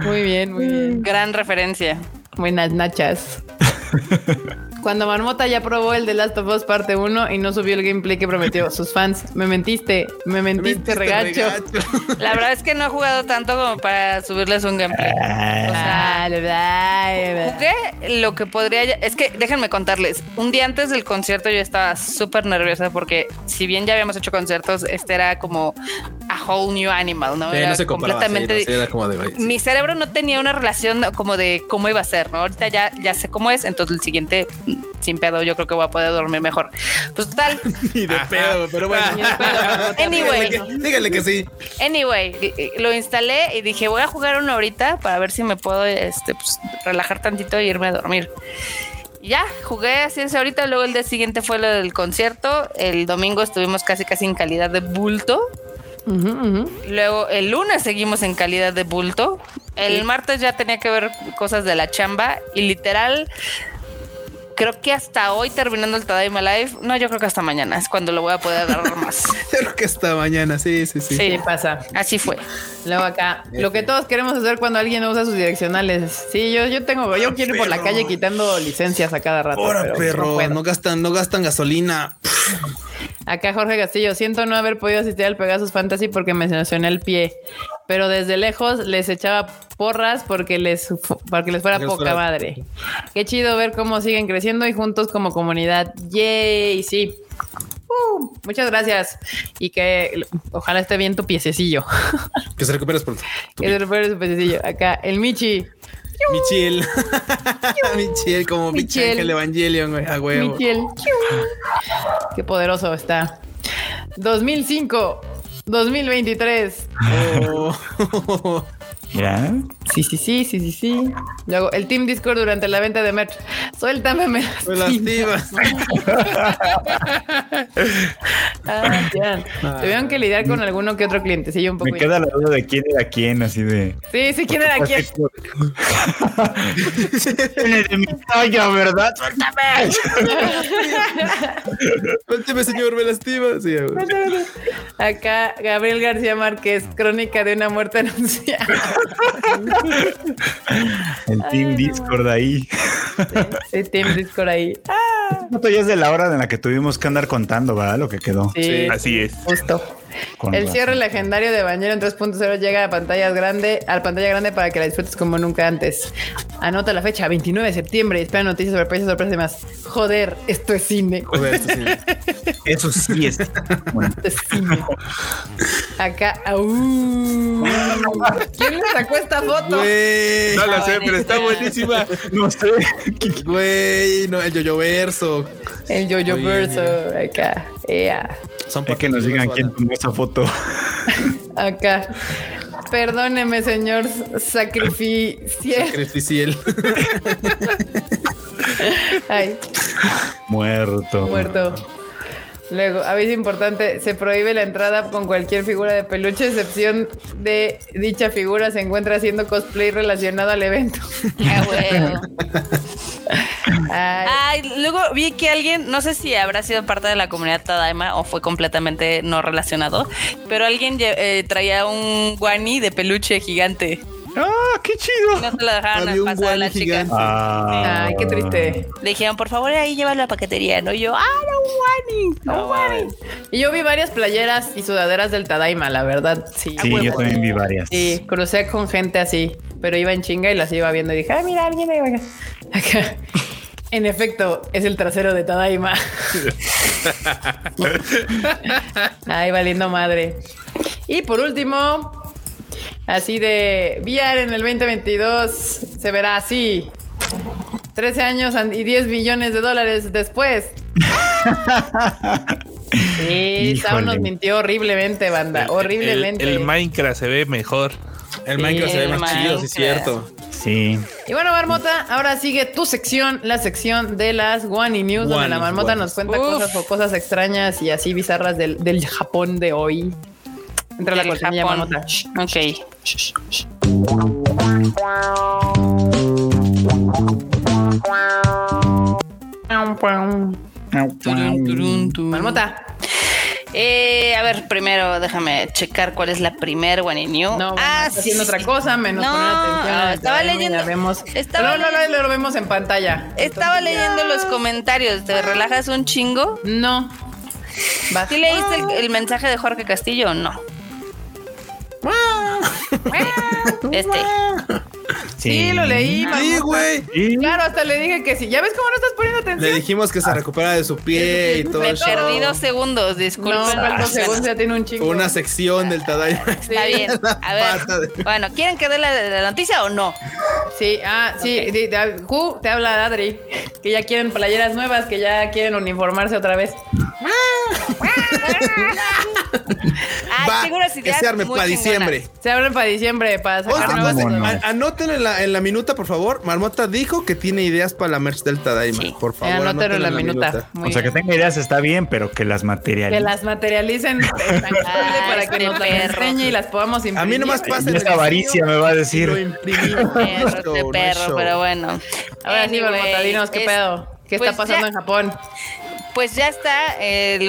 Muy bien, muy bien. Gran referencia. Buenas nachas. Cuando Marmota ya probó el de Last of Us parte 1 y no subió el gameplay que prometió sus fans. Me mentiste, me mentiste, regacho. La verdad es que no he jugado tanto como para subirles un gameplay. Ah, lo que podría... Es que déjenme contarles. Un día antes del concierto yo estaba súper nerviosa porque si bien ya habíamos hecho conciertos, este era como a whole new animal, ¿no? era completamente... Mi cerebro no tenía una relación como de cómo iba a ser, ¿no? Ahorita ya, ya sé cómo es, entonces el siguiente sin pedo, yo creo que voy a poder dormir mejor. Pues tal. Ni de pedo, pero bueno. anyway. Dígale que, sí. Anyway, lo instalé y dije, voy a jugar una horita para ver si me puedo este, pues, relajar tantito e irme a dormir. Ya, jugué así es ahorita, luego el día siguiente fue lo del concierto, el domingo estuvimos casi casi en calidad de bulto. Luego el lunes seguimos en calidad de bulto. El martes ya tenía que ver cosas de la chamba y literal creo que hasta hoy terminando el Tadaima Live, no, yo creo que hasta mañana es cuando lo voy a poder agarrar más. creo que hasta mañana, sí, sí, sí. Sí, pasa. Así fue. Luego acá, lo que todos queremos hacer cuando alguien usa sus direccionales. Sí, yo, yo tengo, yo quiero ir por la calle quitando licencias a cada rato. Ahora, perro, no, gastan, no gastan gasolina. Acá Jorge Castillo, siento no haber podido asistir al Pegasus Fantasy porque me mencioné el pie, pero desde lejos les echaba porras porque les, porque les fuera poca madre. Qué chido ver cómo siguen creciendo y juntos como comunidad. Yay, sí. Uh, muchas gracias. Y que ojalá esté bien tu piececillo. Que se recuperes pronto. Que se recupere su piececillo. Acá, el Michi. Michiel. Michiel, como Michiel el Evangelion, a huevo. Michiel. Qué poderoso está. 2005, 2023. Oh. ¿Ya? Sí, sí, sí, sí, sí, sí. Luego, el Team Discord durante la venta de merch. Suéltame, me lastimas. ah, ya. Tuvieron que lidiar con alguno que otro cliente. Sí, un poco. Me queda la duda de quién era quién, así de. Sí, sí, quién era quién. de mi talla, ¿verdad? Suéltame. Suéltame, señor, me lastima. Sí, Acá, Gabriel García Márquez, crónica de una muerte anunciada. El Team Discord ahí. Sí, Team Discord ahí. Ah. ya es de la hora en la que tuvimos que andar contando, ¿verdad? Lo que quedó. Sí, así es. Justo el cierre legendario de Bañero en 3.0 llega a pantallas grande, al pantalla grande para que la disfrutes como nunca antes. Anota la fecha, 29 de septiembre, y espera noticias, sorpresas, sorpresas y más. Joder, esto es cine. Joder, esto es cine. Eso sí es. Bueno. Esto es cine. Acá, uh, ¿quién le sacó esta foto? no la sé, pero está buenísima. No sé. Güey, no, el yoyo verso. El yoyo verso, acá. Yeah. Son para que nos digan quién tomó esa foto. Acá. Perdóneme, señor sacrificial. Sacrificial. Ay. Muerto. Muerto. Luego, aviso importante, se prohíbe la entrada con cualquier figura de peluche, excepción de dicha figura se encuentra haciendo cosplay relacionado al evento. Ay. luego vi que alguien, no sé si habrá sido parte de la comunidad Tadaima o fue completamente no relacionado, pero alguien eh, traía un guani de peluche gigante. ¡Ah, qué chido! No te lo dejaron pasar a la chica. Ah. Ay, qué triste. Le dijeron, por favor, ahí llévalo a la paquetería. No, yo, ah, no, no, no Y yo vi varias playeras y sudaderas del Tadaima, la verdad. Sí, sí yo también vi varias. Sí, crucé con gente así, pero iba en chinga y las iba viendo y dije, ah, mira, alguien ahí acá. En efecto, es el trasero de Tadaima. Ay, valiendo madre. Y por último, así de VR en el 2022 se verá así. 13 años y 10 billones de dólares después. Sí, Sao nos mintió horriblemente, banda. horriblemente. El, Minecraft se ve mejor. El Minecraft se ve más chido, sí es cierto. Sí. Y bueno, Marmota, ahora sigue tu sección, la sección de las One News, donde la Marmota nos cuenta cosas o cosas extrañas y así bizarras del, del Japón de hoy. Entra la cortinilla, Marmota. Ok. Marmota. Eh, a ver, primero déjame checar cuál es la primer One New. No, ah, haciendo otra cosa, menos poner atención. estaba leyendo. Vemos. no, no, no, lo vemos en pantalla. Estaba leyendo los comentarios. ¿Te relajas un chingo? No. ¿Sí leíste el, el mensaje de Jorge Castillo o no? este. Sí, lo leí. Sí, güey. Claro, hasta le dije que sí. ¿Ya ves cómo no estás poniendo atención? Le dijimos que se recupera de su pie y todo Me perdí dos segundos, disculpen. No, dos segundos ya tiene un chingo. Una sección del Tadaima. Está bien. A ver. Bueno, ¿quieren que dé la, noticia o no? Sí, ah, sí. te habla Adri. Que ya quieren playeras nuevas, que ya quieren uniformarse otra vez. Ah, seguro que se arme para diciembre. Se abren para diciembre para sacar nuevas. Anoten en la, en la minuta, por favor. Marmota dijo que tiene ideas para la merch del Tadaima. Por favor, anoten en la, minuta. o sea, que tenga ideas está bien, pero que las materialicen. Que las materialicen para que nos las enseñe y las podamos imprimir. A mí nomás pasa. Esta avaricia me va a decir. Perro, perro, pero bueno. Ahora sí, Marmota, dinos qué pedo. ¿Qué está pues pasando en Japón? Pues ya está, eh,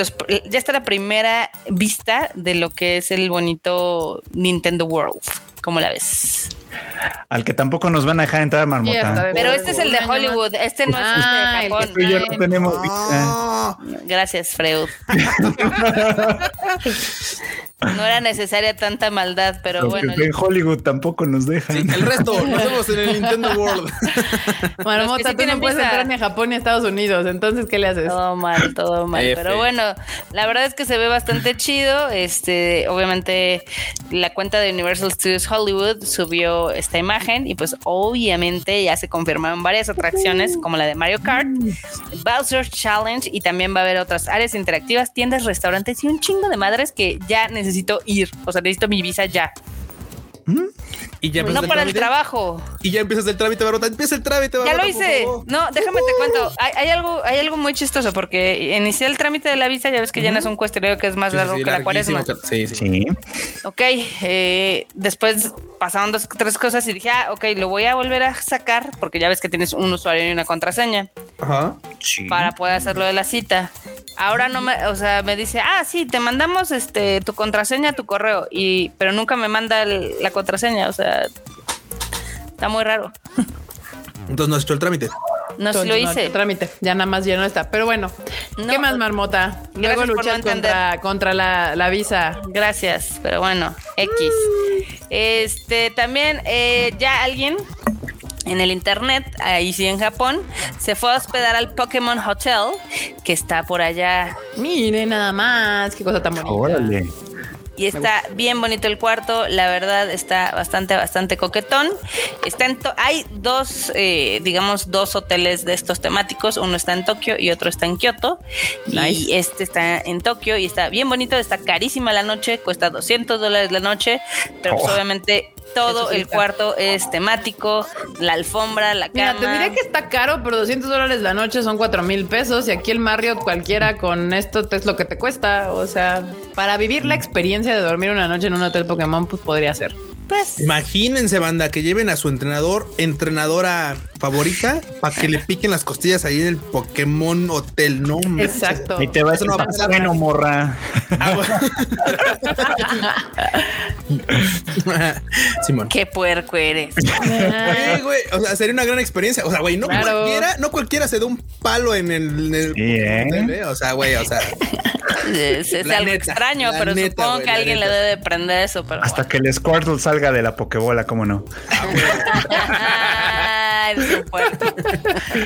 ya está la primera vista de lo que es el bonito Nintendo World. ¿Cómo la ves? Al que tampoco nos van a dejar entrar, Marmota. Pero este es el de Hollywood, este no es el de ah, Japón. no tenemos ah. Gracias, Freud. No era necesaria tanta maldad, pero bueno. en Hollywood tampoco nos dejan. el resto, nos vemos en el Nintendo World. Marmota, tú no puedes entrar ni a Japón ni a Estados Unidos, entonces ¿qué le haces? Todo mal, todo mal. Pero bueno, la verdad es que se ve bastante chido. Este, obviamente, la cuenta de Universal Studios Hollywood subió esta imagen y pues obviamente ya se confirmaron varias atracciones como la de Mario Kart, Bowser Challenge y también va a haber otras áreas interactivas, tiendas, restaurantes y un chingo de madres que ya necesito ir. O sea, necesito mi visa ya. Y ya no para el, trabajo. Y ya empiezas el trámite, Barota. Empieza el trámite, Barota. Ya lo hice. No, déjame te cuento. Hay, algo, hay algo muy chistoso porque inicié el trámite de la visa. Ya ves que llenas un cuestionario que es más largo que la cuaresma. Sí, sí. Ok. Eh, después pasaron dos, tres cosas y dije, ah, ok, lo voy a volver a sacar porque ya ves que tienes un usuario y una contraseña. Ajá. Para poder hacerlo de la cita. Ahora no me, o sea, me dice, ah, sí, te mandamos este tu contraseña, tu correo, y, pero nunca me manda la contraseña, o sea, está muy raro. Entonces no has hecho el trámite. No, lo hice. trámite, ya nada más ya no está. Pero bueno, ¿qué más, Marmota? Luego luchar contra, contra la, la, visa. Gracias, pero bueno, X. Este, también, eh, ya alguien en el internet, ahí sí en Japón, se fue a hospedar al Pokémon Hotel, que está por allá. Mire nada más, qué cosa tan bonita. Órale. Y está bien bonito el cuarto, la verdad está bastante, bastante coquetón. Está en hay dos, eh, digamos, dos hoteles de estos temáticos, uno está en Tokio y otro está en Kioto. Y este está en Tokio y está bien bonito, está carísima la noche, cuesta 200 dólares la noche, pero pues, oh. obviamente todo el cuarto es temático, la alfombra, la cama. Mira, te diré que está caro, pero 200 dólares la noche son 4 mil pesos y aquí el Marriott cualquiera con esto es lo que te cuesta. O sea, para vivir la experiencia de dormir una noche en un hotel Pokémon, pues podría ser. Pues. Imagínense, banda, que lleven a su entrenador, entrenadora favorita para que le piquen las costillas ahí en el Pokémon Hotel, ¿no? Exacto. Y te vas a pasar bueno, morra. Ah, Simón. Qué puerco eres. güey, o sea, sería una gran experiencia. O sea, güey, no cualquiera, no cualquiera se da un palo en el, ¿eh? ¿eh? O sea, güey, o sea. Es, algo extraño, pero supongo que alguien le debe de prender eso. Pero Hasta que el Squirtle salga de la Pokébola, ¿cómo no?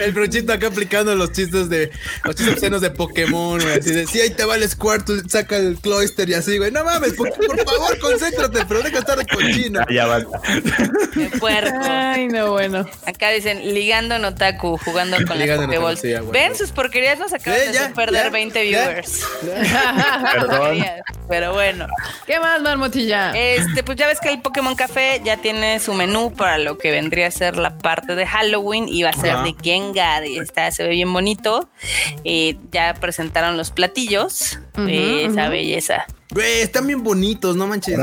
el brochito acá aplicando los chistes de los chistes obscenos de Pokémon, güey. Así de, sí, ahí te va el Squirtle, saca el Cloyster y así, güey. No mames, por, favor, concéntrate, pero deja estar de cochino. Ya basta. Qué puerco. Ay, no, bueno. Acá dicen, ligando en Otaku, jugando con las Pokéballs. Ven, sus porquerías nos acaban de perder 20 viewers. Perdón. Pero bueno. ¿Qué más, Marmotilla? Este, pues ya ves que el Pokémon Café ya tiene su menú para lo que vendría a ser la parte de Halloween y va a ser de Gengar. Y está, se ve bien bonito. Eh, ya presentaron los platillos. esa belleza. Güey, están bien bonitos, no manches.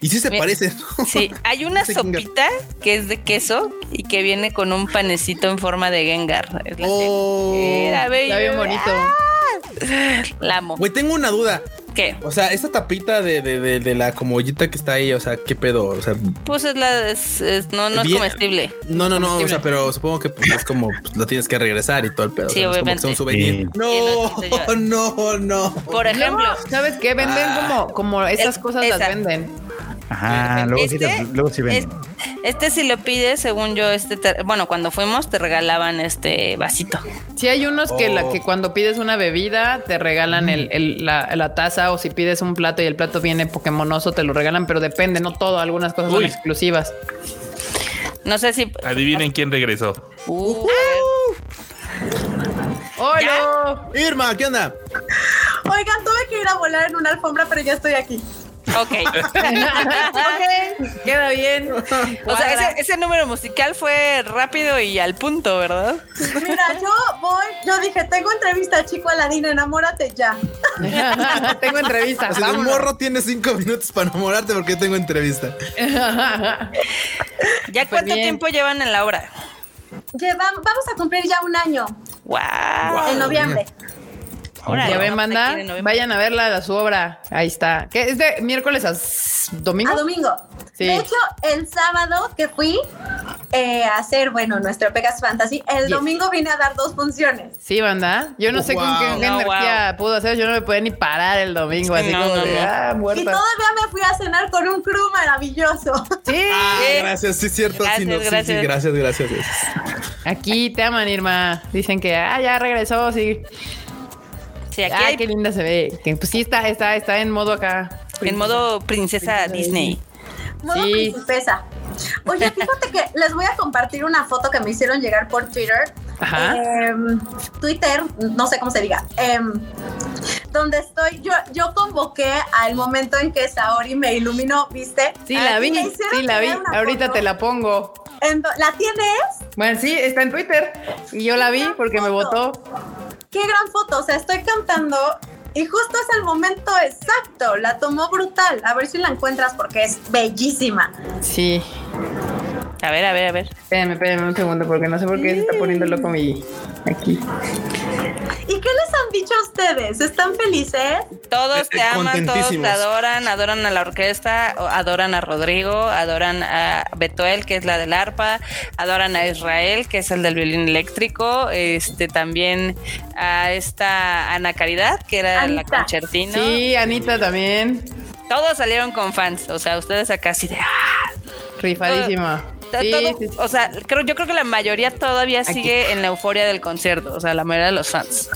Y sí se parecen. Sí, hay una sopita que es de queso y que viene con un panecito en forma de Gengar. Es la oh, Está bien bonito. ¡Ah! La amo. Güey, tengo una duda. ¿Qué? O sea, esta tapita de, de, de, la como ollita que está ahí, o sea, ¿qué pedo? O sea, pues es la. no, no es comestible. No, no, no, o sea, pero supongo que pues, es como pues, lo tienes que regresar y todo el pedo. Sí, obviamente. un souvenir. No, no, no. Por ejemplo, ¿sabes qué? Venden ah. como, como esas cosas las venden. Ajá, luego, sí, este luego sí ven. Este, si lo pides, según yo, este bueno, cuando fuimos te regalaban este vasito. Sí, hay unos que, la, que oh. cuando pides una bebida te regalan el, la, taza o si pides un plato y el plato viene Pokémonoso te lo regalan, pero depende, no todo, algunas cosas son exclusivas. No sé si... Adivinen quién regresó. Uh, ¡Hola! Irma, ¿qué onda? Oigan, tuve que ir a volar en una alfombra, pero ya estoy aquí. Ok. Queda bien. O sea, ese, número musical fue rápido y al punto, ¿verdad? Mira, yo voy, yo dije, tengo entrevista, chico Aladino, enamórate ya. tengo entrevista. O el morro tiene cinco minutos para enamorarte porque tengo entrevista. ¿Ya pues cuánto tiempo llevan en la obra? vamos a cumplir ya un año. Wow. En noviembre ya ven, manda. Vayan a verla, a su obra. Ahí está. ¿Qué es de miércoles a domingo? A domingo. De hecho, el sábado que fui eh, a hacer, bueno, nuestro Pegas Fantasy, el domingo vine a dar dos funciones. Sí, banda. Yo no sé con qué, energía pudo hacer. Yo no me podía ni parar el domingo, así como de, ah, muerta. Y todavía me fui a cenar con un crew maravilloso. Sí. Ah, gracias, sí, cierto. sí, gracias. Sí, gracias, gracias. Aquí te aman, Irma. Dicen que, ah, ya regresó, sí. Ay, qué linda se ve. pues sí, está, está, está en modo acá. En modo princesa, Disney. Modo princesa. Oye, fíjate que les voy a compartir una foto que me hicieron llegar por Twitter. Ajá. Em, Twitter, no sé cómo se diga. Em, donde estoy, yo, yo convoqué al momento en que Saori me iluminó, ¿viste? Sí, la vi, sí, la vi. Ahorita te la pongo. ¿La tienes? Bueno, sí, está en Twitter. Y yo la vi porque me votó qué gran foto, o sea, estoy cantando y justo es el momento exacto, la tomó brutal, a ver si la encuentras porque es bellísima. Sí. A ver, a ver, a ver. Espérenme, espérenme un segundo porque no sé por qué se está poniendo loco mi aquí. ¿Y qué les han dicho a ustedes? ¿Están felices? Todos eh, te aman, todos te adoran, adoran a la orquesta, adoran a Rodrigo, adoran a Betuel, que es la del arpa, adoran a Israel, que es el del violín eléctrico, este también a esta Ana Caridad, que era la concertina. Sí, Anita también. Todos salieron con fans, o sea, ustedes acá así de ¡ah! Rifadísima o sea, creo, yo creo que la mayoría todavía sigue en la euforia del concierto, o sea, la mayoría de los fans.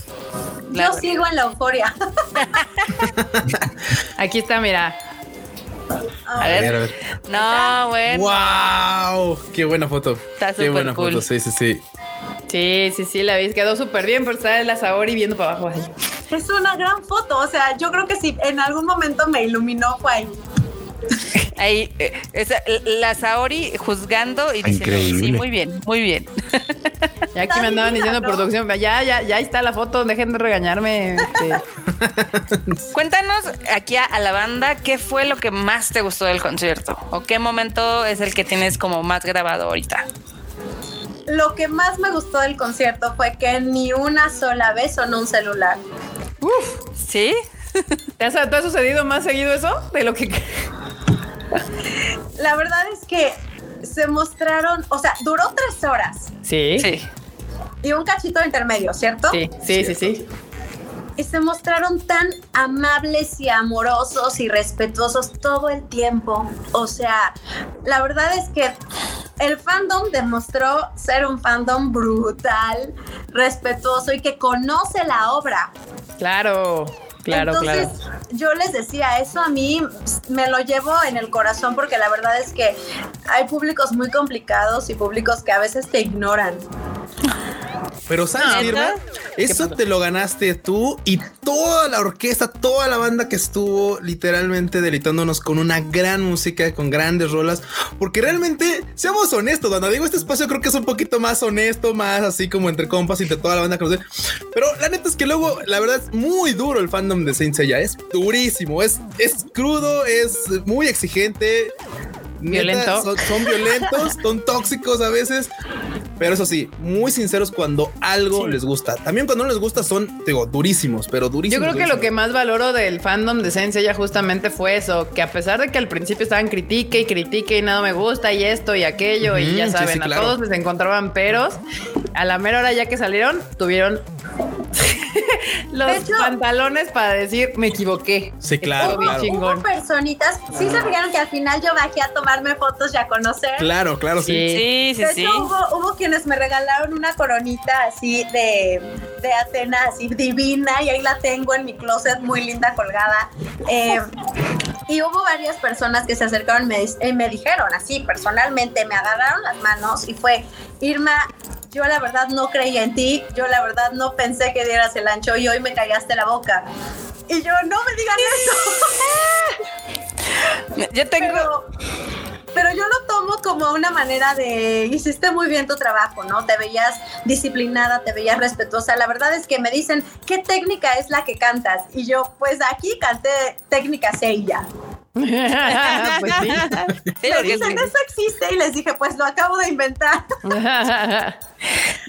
yo sigo en la euforia. Aquí está, mira. A ver, No, bueno. ¡Wow! Qué buena foto. Está Qué buena foto, sí, sí, sí. Sí, sí, sí, la vi. Quedó súper bien, pero está en la Saori viendo para abajo. Es una gran foto. O sea, yo creo que si en algún momento me iluminó fue ahí. Ahí, eh, la Saori juzgando y diciendo, sí, muy bien, muy bien. Ya aquí me andaban diciendo producción, ya, ya, ya está la foto, dejen de regañarme. Este. Cuéntanos aquí a, la banda, ¿qué fue lo que más te gustó del concierto? ¿O qué momento es el que tienes como más grabado ahorita? lo que más me gustó del concierto fue que ni una sola vez sonó un celular. Uf, ¿sí? ¿Te, ha sucedido más seguido eso de lo que... La verdad es que se mostraron, o sea, duró tres horas. Sí. Sí. Y un cachito de intermedio, ¿cierto? Sí, sí, sí, sí y se mostraron tan amables y amorosos y respetuosos todo el tiempo. O sea, la verdad es que el fandom demostró ser un fandom brutal, respetuoso y que conoce la obra. Claro. Claro, Entonces, yo les decía, eso a mí me lo llevo en el corazón porque la verdad es que hay públicos muy complicados y públicos que a veces te ignoran. Pero sabes, eso te lo ganaste tú y toda la orquesta, toda la banda que estuvo literalmente deleitándonos con una gran música, con grandes rolas, porque realmente, seamos honestos, cuando digo este espacio creo que es un poquito más honesto, más así como entre compas y entre toda la banda que nos Pero la neta es que luego, la verdad es muy duro el fandom de Saint Seiya, es durísimo, es, es crudo, es muy exigente violento. Son, violentos, son tóxicos a veces, pero eso sí, muy sinceros cuando algo les gusta. También cuando no les gusta son, digo, durísimos, pero durísimos. Yo creo que lo que más valoro del fandom de Sensei ya justamente fue eso, que a pesar de que al principio estaban critique y critique y nada me gusta y esto y aquello y ya saben, a todos les encontraban peros, a la mera hora ya que salieron, tuvieron los pantalones para decir me equivoqué. Sí, claro. Hubo, personitas, sí se fijaron que al final yo bajé a tomarme fotos y a conocer. Claro, claro, sí. Sí, sí, sí. Hubo, quienes me regalaron una coronita así de, de Atena, así divina, y ahí la tengo en mi closet muy linda colgada. Eh, y hubo varias personas que se acercaron y me, y me dijeron así, personalmente, me agarraron las manos y fue, Irma, yo la verdad no creía en ti, yo la verdad no pensé que dieras el ancho y hoy me callaste la boca. Y yo, no me digan eso. yo tengo... Pero, yo lo tomo como una manera de, hiciste muy bien tu trabajo, ¿no? Te veías disciplinada, te veías respetuosa. La verdad es que me dicen, ¿qué técnica es la que cantas? Y yo, pues aquí canté técnica Seiya. pues sí. dicen, eso existe y les dije, pues lo acabo de inventar.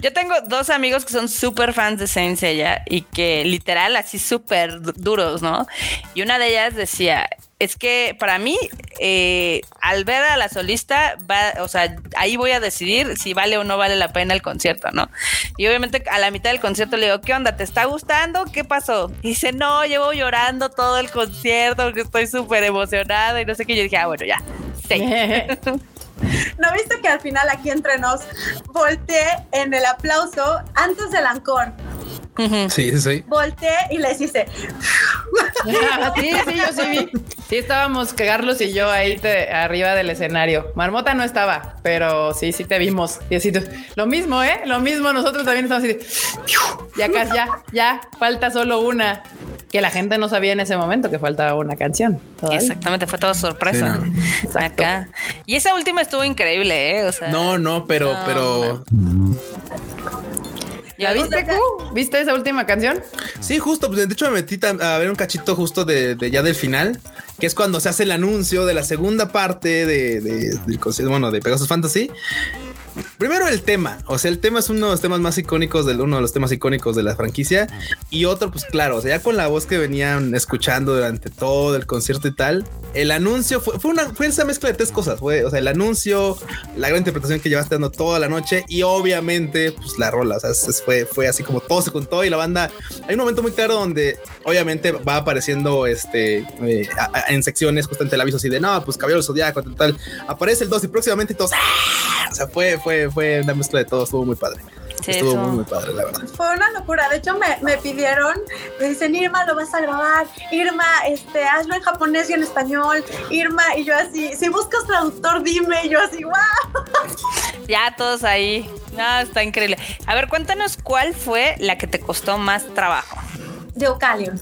Yo tengo dos amigos que son súper fans de Saint Seiya y que literal así súper duros, ¿no? Y una de ellas decía, es que para mí, eh, al ver a la solista, va, o sea, ahí voy a decidir si vale o no vale la pena el concierto, ¿no? Y obviamente a la mitad del concierto le digo, ¿qué onda? ¿Te está gustando? ¿Qué pasó? dice, no, llevo llorando todo el concierto porque estoy súper emocionada y no sé qué. Yo dije, ah, bueno, ya, sí. ¿No viste que al final aquí entre nos volteé en el aplauso antes del Sí, sí. Volteé y les hice. sí, sí, yo sí vi. Sí, estábamos Carlos y yo ahí arriba del escenario. Marmota no estaba, pero sí, sí te vimos. Y así, lo mismo, ¿eh? Lo mismo, nosotros también estamos así. ya casi, ya, ya, falta solo una. Que la gente no sabía en ese momento que faltaba una canción. Exactamente, fue toda sorpresa. Acá. Y esa última estuvo increíble, ¿eh? O sea, no, no, pero, pero. ¿Ya viste, ¿Viste esa última canción? Sí, justo. Pues, de hecho, me metí a ver un cachito justo de, ya del final, que es cuando se hace el anuncio de la segunda parte de, de, del concierto, bueno, de Pegasus Fantasy. Primero el tema, o sea, el tema es uno de los temas más icónicos del uno de los temas icónicos de la franquicia. Y otro, pues claro, o sea, ya con la voz que venían escuchando durante todo el concierto y tal, el anuncio fue, fue una fue esa mezcla de tres cosas, fue, o sea, el anuncio, la gran interpretación que llevaste dando toda la noche y obviamente, pues la rola, o sea, fue, fue así como todo se contó y la banda, hay un momento muy claro donde obviamente va apareciendo este eh, en secciones justamente el aviso así de no, pues caballero zodiaco, tal, tal, aparece el 2 y próximamente todos, ¡ah! o sea, fue fue, fue una mezcla de todo, estuvo muy padre. estuvo muy, muy padre, la verdad. Fue una locura. De hecho, me, me, pidieron, me dicen, Irma, lo vas a grabar. Irma, este, hazlo en japonés y en español. Irma, y yo así, si buscas traductor, dime. Y yo así, wow. Ya todos ahí. No, está increíble. A ver, cuéntanos cuál fue la que te costó más trabajo. De Ocalion.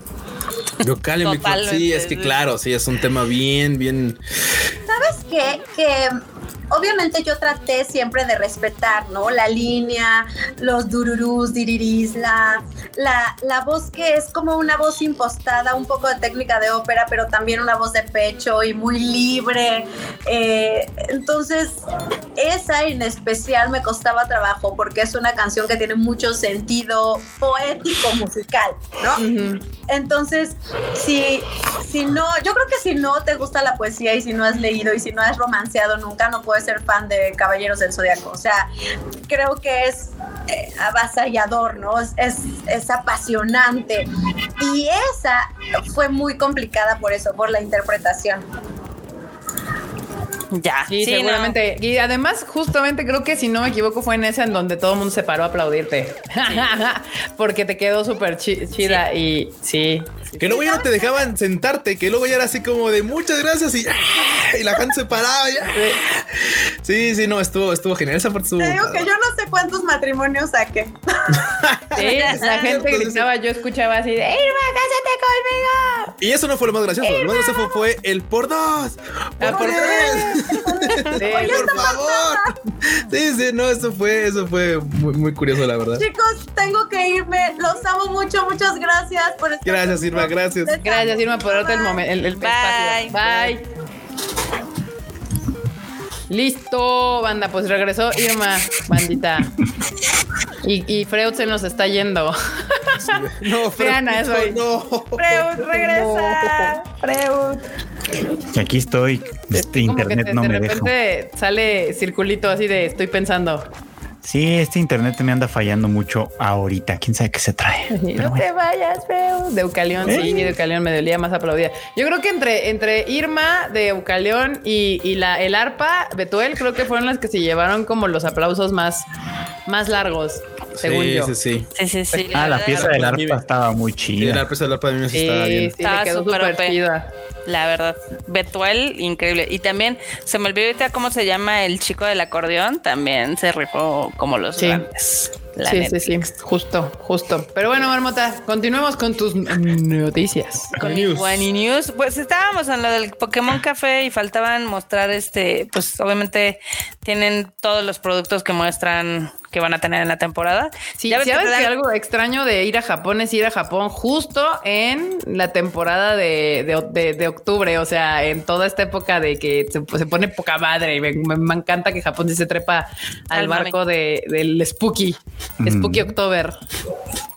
De Ocalion, sí, es que claro, sí, es un tema bien, bien. ¿Sabes qué? Que obviamente yo traté siempre de respetar, ¿no? La línea, los dururús, diriris, la, la, la voz que es como una voz impostada, un poco de técnica de ópera, pero también una voz de pecho y muy libre. Eh, entonces, esa en especial me costaba trabajo porque es una canción que tiene mucho sentido poético musical, ¿no? Entonces, si, si no, yo creo que si no te gusta la poesía y si no has leído y si no has romanceado nunca, no puedes ser fan de Caballeros del Zodiaco. O sea, creo que es eh, avasallador, ¿no? Es, es, apasionante. Y esa fue muy complicada por eso, por la interpretación. Ya, sí, seguramente. Y además, justamente creo que si no me equivoco, fue en esa en donde todo el mundo se paró a aplaudirte. Porque te quedó súper chida y sí. Que luego ya no te dejaban sentarte, que luego ya era así como de muchas gracias y, y la gente se paraba ya. Sí, sí, no, estuvo, estuvo genial. Esa parte Te digo que yo no sé cuántos matrimonios saqué. sí, la gente gritaba, yo escuchaba así de Irma, cásate conmigo. Y eso no fue lo más gracioso. Lo más gracioso fue el por dos. Por, por tres. Sí, por favor. Sí, sí, no, eso fue, eso fue muy, muy, curioso, la verdad. Chicos, tengo que irme. Los amo mucho. Muchas gracias por estar. Gracias, Irma, gracias. Gracias, Irma, por darte el, momento, el, Bye. Bye. Listo, banda, pues regresó Irma, bandita. Y, y Freud se nos está yendo. No, Freud. eso no, Freud, regresa. Freud. Aquí estoy. Este internet no me deja. De repente sale circulito así de estoy pensando. Sí, este internet me anda fallando mucho ahorita. Quién sabe qué se trae. no te vayas, feo. De Eucalión, sí, de Eucalión me dolía más aplaudida. Yo creo que entre, entre Irma de Eucalión y, y la, el arpa, Betuel, creo que fueron las que se llevaron como los aplausos más, más largos, según yo. Sí, sí, sí. sí, sí ah, la, pieza del arpa estaba muy chida. la pieza del arpa de mí sí, estaba bien. Sí, quedó súper chida. La verdad, Betuel, increíble. Y también se me olvidó ahorita cómo se llama el chico del acordeón. También se rifó como los grandes. sí, sí, sí, justo, justo. Pero bueno, Marmota, continuemos con tus noticias. Con news. news. Pues estábamos en lo del Pokémon Café y faltaban mostrar este, pues obviamente tienen todos los productos que muestran que van a tener en la temporada. Sí, ¿sabes que, algo extraño de ir a Japón es ir a Japón justo en la temporada de, de, octubre, o sea, en toda esta época de que se, pone poca madre. Y me, me, encanta que Japón se trepa al, barco de, del Spooky, Spooky October.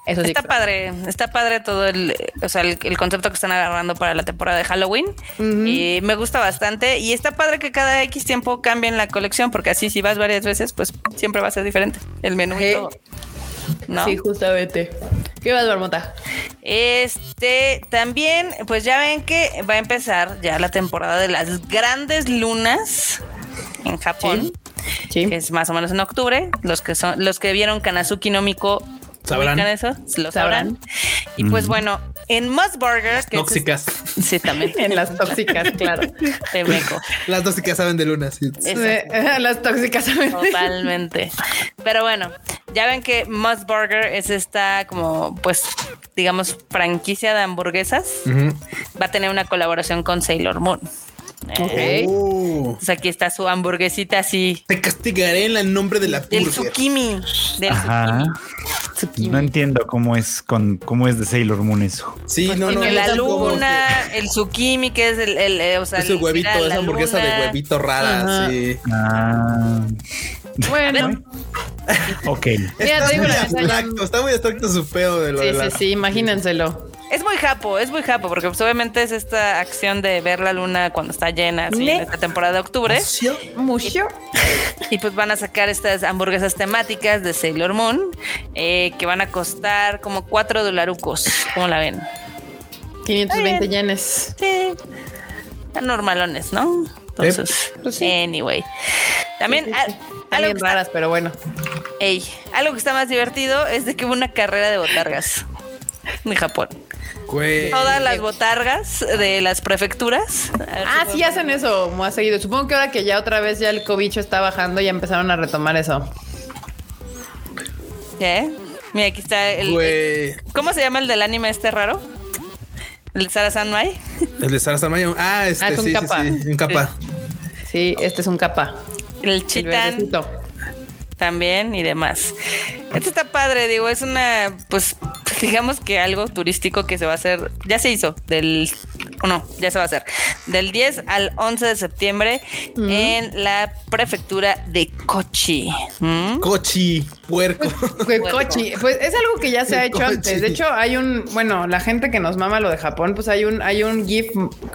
Eso sí. Está padre, está padre todo el, o sea, el, concepto que están agarrando para la temporada de Halloween. Y me gusta bastante. Y está padre que cada X tiempo cambien la colección, porque así si vas varias veces, pues siempre va a ser diferente el menú y todo. ¿No? Sí, justamente. ¿Qué vas, Marmota? Este, también, pues ya ven que va a empezar ya la temporada de las grandes lunas en Japón. Sí. Que es más o menos en octubre. Los que son, los que vieron Kanazuki no Miko ¿Sabrán? eso? Lo sabrán. Y pues bueno, en Must Burger. tóxicas. sí, también. en las tóxicas, claro. De Meco. Las tóxicas saben de luna, sí. las tóxicas saben Totalmente. Pero bueno, ya ven que Must Burger es esta como, pues, digamos, franquicia de hamburguesas. Va a tener una colaboración con Sailor Moon. Okay. Oh. aquí está su hamburguesita así. Te castigaré en el nombre de la Del zucchini. Del zucchini. No entiendo cómo es con cómo es de Sailor Moon eso. Sí, pues no, no. La luna, el zucchini, que es el, el, eh, o sea, es el huevito, esa hamburguesa de huevito rara, sí. Ah. Bueno. ok. Está, muy abstracto, está muy abstracto su pedo de lo Sí, de la... sí, sí, imagínenselo. Es muy japo, es muy japo, porque pues, obviamente es esta acción de ver la luna cuando está llena, así, en esta temporada de octubre. Mucho. Y, pues van a sacar estas hamburguesas temáticas de Sailor Moon, eh, que van a costar como cuatro dolarucos. ¿Cómo la ven? 520 yenes. Sí. Están normalones, ¿no? Entonces, pues anyway. También... Algo raras, pero bueno. Ey, algo que está más divertido es de que hubo una carrera de botargas en Japón. Todas las botargas de las prefecturas. Ah, sí hacen eso muy seguido. Supongo que ahora que ya otra vez ya el cobicho está bajando, ya empezaron a retomar eso. ¿Qué? Mira, aquí está el. ¿Cómo se llama el del anime este raro? ¿El de Sara Sanmai? El de Sara Sanmai. Ah, este ah, es un sí, capa. Sí, un capa. Sí. este es un capa. El chitán. También y demás. Esto está padre, digo, es una, pues digamos que algo turístico que se va a hacer, ya se hizo, del, no, ya se va a hacer, del 10 al 11 de septiembre en la prefectura de Kochi. ¿Mm? Kochi, puerco. Kochi, pues es algo que ya se ha hecho antes. De hecho, hay un, bueno, la gente que nos mama lo de Japón, pues hay un, hay un GIF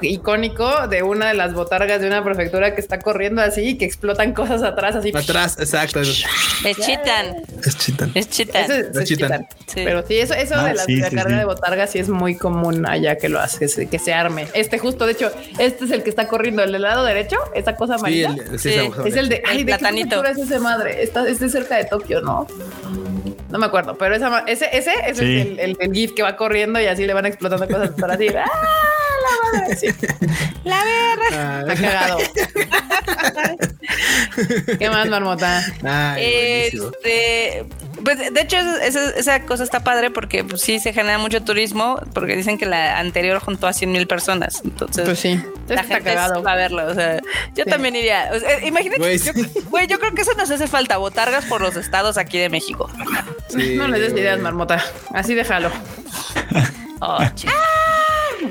icónico de una de las botargas de una prefectura que está corriendo así y que explotan cosas atrás, así. Atrás, exacto. Es chitan. Es chitan. Es chitan. Es, chitan. Pero sí, eso, eso ah, de la, carga de botargas sí es muy común allá que lo hace, que se arme. Este justo, de hecho, este es el que está corriendo, el del lado derecho, esa cosa amarilla. Sí, es el de, ay, ¿de platanito. qué es ese madre? Está, este cerca de Tokio, ¿no? No me acuerdo, pero esa, ese, ese, es el, el, GIF que va corriendo y así le van explotando cosas para así. ¡Ah! La madre, sí. La verga. Ah. cagado. ¿Qué más, Marmota? este, pues de hecho, esa, cosa está padre porque pues, sí se genera mucho turismo, porque dicen que la anterior juntó a 100 mil personas. Entonces, pues sí, la gente va a verlo. O sea, yo también iría. imagínate, güey, yo, creo que eso nos hace falta, botargas por los estados aquí de México. No le des ideas, Marmota. Así déjalo. Oh,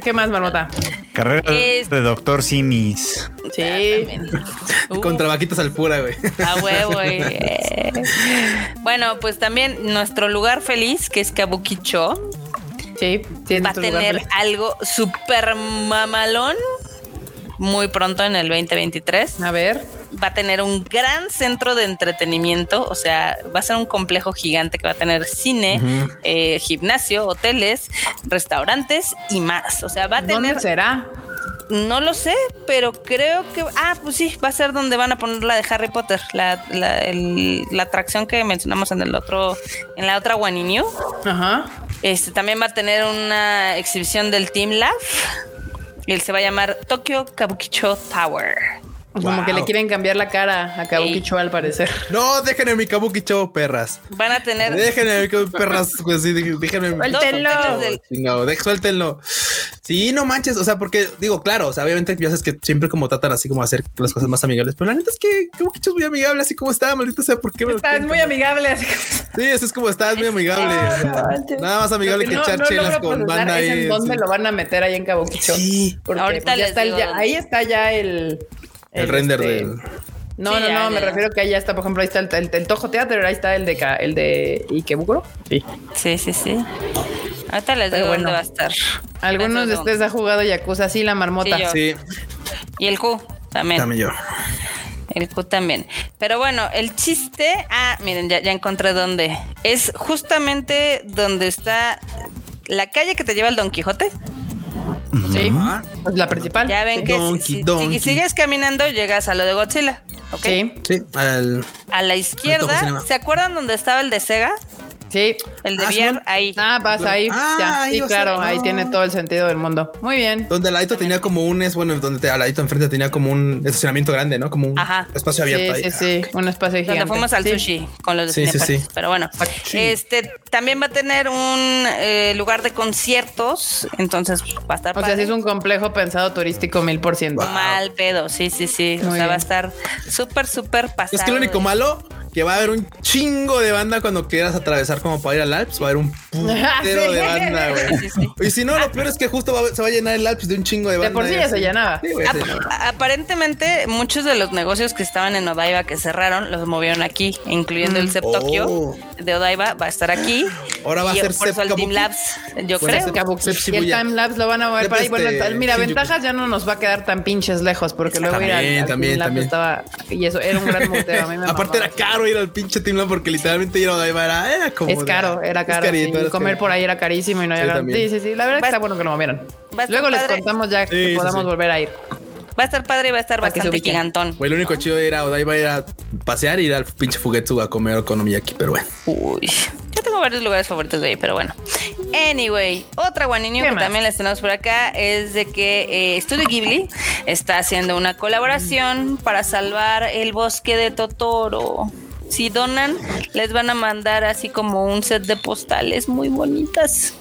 ¿Qué más, Marmota? Carrera de doctor Simis. Sí. Con trabajitos al pura, güey. A huevo, güey. bueno, pues también nuestro lugar feliz, que es Kabukicho. Sí, va a tener algo súper mamalón muy pronto en el 2023. A ver. Va a tener un gran centro de entretenimiento, o sea, va a ser un complejo gigante que va a tener cine, eh, gimnasio, hoteles, restaurantes y más. O sea, va a tener. ¿Dónde será? No lo sé, pero creo que. Ah, pues sí, va a ser donde van a poner la de Harry Potter, la, la, atracción que mencionamos en el otro, en la otra Guaninio. Ajá. Este también va a tener una exhibición del Team Lab. Y él se va a llamar Tokyo Kabukicho Tower. Como que le quieren cambiar la cara a Kabukicho al parecer. No, déjenme mi Kabukicho, perras. Van a tener. Déjenme mi perras. Pues sí, déjenme. Suéltenlo. Chingado, suéltenlo. Sí, no manches. O sea, porque digo, claro, o sea, obviamente ya sabes que siempre como tratan así como hacer las cosas más amigables. Pero la neta es que Kabukicho es muy amigable, así como está, maldito sea, ¿por qué me Estás muy amigable. Así Sí, eso es como estás muy amigable. Nada más amigable que, echar chelas con banda ahí. ¿Dónde lo van a meter ahí en Kabukicho? Sí. Porque Ahorita pues, ya está el, ahí está ya el el, render este, del. No, no, no, me refiero que ahí ya está, por ejemplo, ahí está el, el, Tojo Teatro, ahí está el de el de Ikebukuro. Sí. Sí, sí, sí. Ahorita les digo bueno, dónde va a estar. Algunos de ustedes han jugado Yakuza, sí, la marmota. Sí. Y el Q también. También yo. El Q también. Pero bueno, el chiste. Ah, miren, ya, ya encontré dónde. Es justamente donde está la calle que te lleva el Don Quijote. Sí, pues la principal. Ya ven que si, sigues caminando llegas a lo de Godzilla. Sí, sí. a la izquierda, ¿se acuerdan dónde estaba el de Sega? Sí. El de VR, ahí. Ah, vas ahí. Ah, sí, claro, ahí tiene todo el sentido del mundo. Muy bien. Donde al ladito tenía como un, es bueno, donde te, al ladito enfrente tenía como un estacionamiento grande, ¿no? Como un espacio abierto sí, ahí. Sí, sí, un espacio gigante. Donde fuimos al sushi con los de sí, sí, Pero bueno, este también va a tener un eh, lugar de conciertos, entonces va a estar. O sea, sí es un complejo pensado turístico mil por ciento. Mal pedo, sí, sí, sí. o sea, va a estar súper, súper pasado. Es que lo único malo que va a haber un chingo de banda cuando quieras atravesar como para ir al Alps. Va a haber un putero de banda, güey. Y si no, lo peor es que justo se va a llenar el Alps de un chingo de banda. De por sí ya se llenaba. Aparentemente, muchos de los negocios que estaban en Odaiba que cerraron los movieron aquí, incluyendo el CEP mm. Oh. de Odaiba va a estar aquí. Ahora va a ser por el Team Labs, yo creo. y el Time Labs lo van a mover para ahí. Bueno, este, mira, ventajas ya no nos va a quedar tan pinches lejos porque luego ir al, también, también. estaba y eso era un gran muteo. A mí me Aparte era caro ir al pinche Team Lab porque literalmente ir a Odaiba era, era como Es caro, era caro. comer por ahí era carísimo y no había Sí, sí, sí, la verdad que está bueno que lo movieran. Luego les contamos ya que podamos volver a ir. Va a estar padre y va a estar bastante gigantón. Bueno, el único chido de ir a Odaiba era a pasear y ir al pinche Fugetsu a comer aquí, pero bueno. Uy. Yo tengo varios lugares favoritos de ahí, pero bueno. Anyway, otra guaninio que también les tenemos por acá es de que eh, Studio Ghibli está haciendo una colaboración para salvar el bosque de Totoro. Si donan, les van a mandar así como un set de postales muy bonitas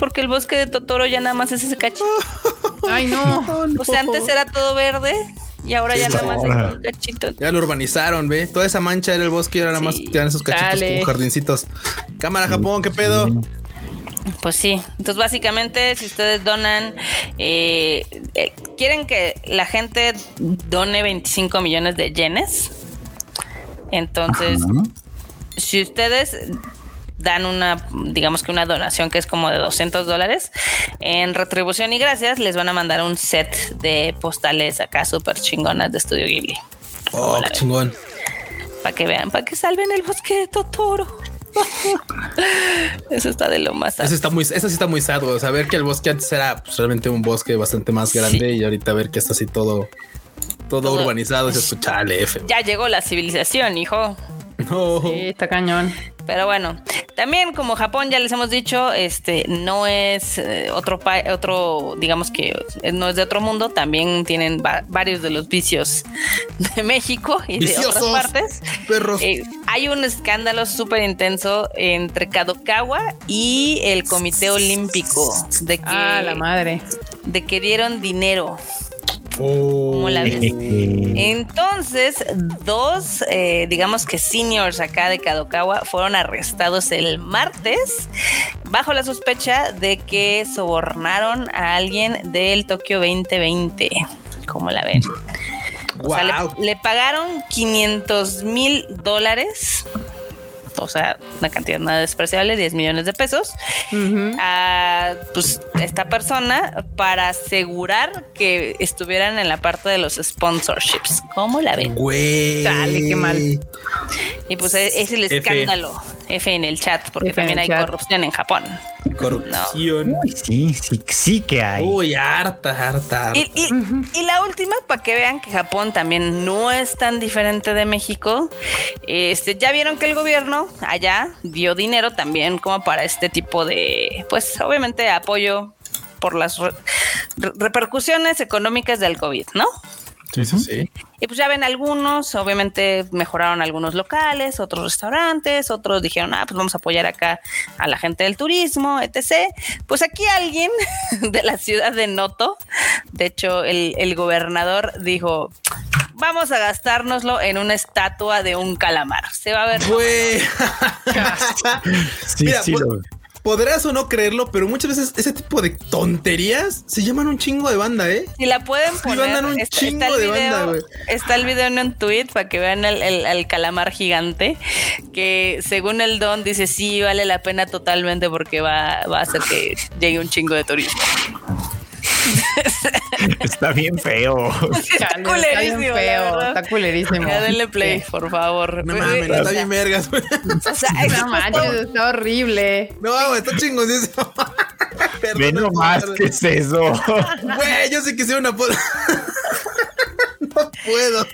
porque el bosque de Totoro ya nada más es ese cachito. Ay, no. O sea, antes era todo verde y ahora ya nada más es un cachito. Ya lo urbanizaron, ¿ve? Toda esa mancha era el bosque y ahora nada más quedan esos cachitos como jardincitos. Cámara Japón, ¿qué pedo? Pues sí, entonces básicamente si ustedes donan, eh, eh, quieren que la gente done 25 millones de yenes, entonces si ustedes dan una, digamos que una donación que es como de 200 dólares, en retribución y gracias les van a mandar un set de postales acá súper chingonas de Estudio Ghibli. Oh, chingón. Para que vean, para que salven el bosque de Totoro. Eso está de lo más Eso está muy, eso sí está muy sad, o sea, ver que el bosque antes era pues, realmente un bosque bastante más grande y ahorita ver que está así todo, todo, urbanizado, se escucha F. Ya llegó la civilización, hijo. No. Sí, está cañón. Pero bueno, también como Japón ya les hemos dicho, este no es eh, otro otro, digamos que no es de otro mundo, también tienen varios de los vicios de México y de otras partes. Perros. Eh, hay un escándalo súper intenso entre Kadokawa y el Comité Olímpico de que ah, la madre de que dieron dinero Entonces, dos, eh, digamos que seniors acá de Kadokawa fueron arrestados el martes bajo la sospecha de que sobornaron a alguien del Tokio 2020. ¿Cómo la ven? le, pagaron 500 mil dólares o sea, una cantidad nada despreciable, 10 millones de pesos, a pues, esta persona para asegurar que estuvieran en la parte de los sponsorships. ¿Cómo la ven? Güey. Dale, qué mal. Y pues e-, es el escándalo. F, en el chat, porque también hay corrupción en Japón. Corrupción. sí, sí, sí que hay. Uy, harta, harta. Y, y, la última, para que vean que Japón también no es tan diferente de México. Este, ya vieron que el gobierno allá dio dinero también como para este tipo de, pues obviamente apoyo por las repercusiones económicas del COVID, ¿no? Sí, sí, sí. Y pues ya ven algunos, obviamente mejoraron algunos locales, otros restaurantes, otros dijeron, ah, pues vamos a apoyar acá a la gente del turismo, etc. Pues aquí alguien de la ciudad de Noto, de hecho el, el gobernador dijo, vamos a gastárnoslo en una estatua de un calamar. Se va a ver. sí, sí, podrás o no creerlo, pero muchas veces ese tipo de tonterías se llaman un chingo de banda, ¿eh? Si la pueden poner. un está, chingo de banda, güey. Está el video en un tweet para que vean el, calamar gigante, que según el don dice sí, vale la pena totalmente porque va, va a hacer que llegue un chingo de turismo. está bien feo. Está culerísimo. Está, feo, está culerísimo. Ya denle play, por favor. No mames, está bien vergas. O sea, no manches, está horrible. No, está chingoncísimo. Ve nomás, ¿qué es eso? Güey, yo sé que sea una no puedo.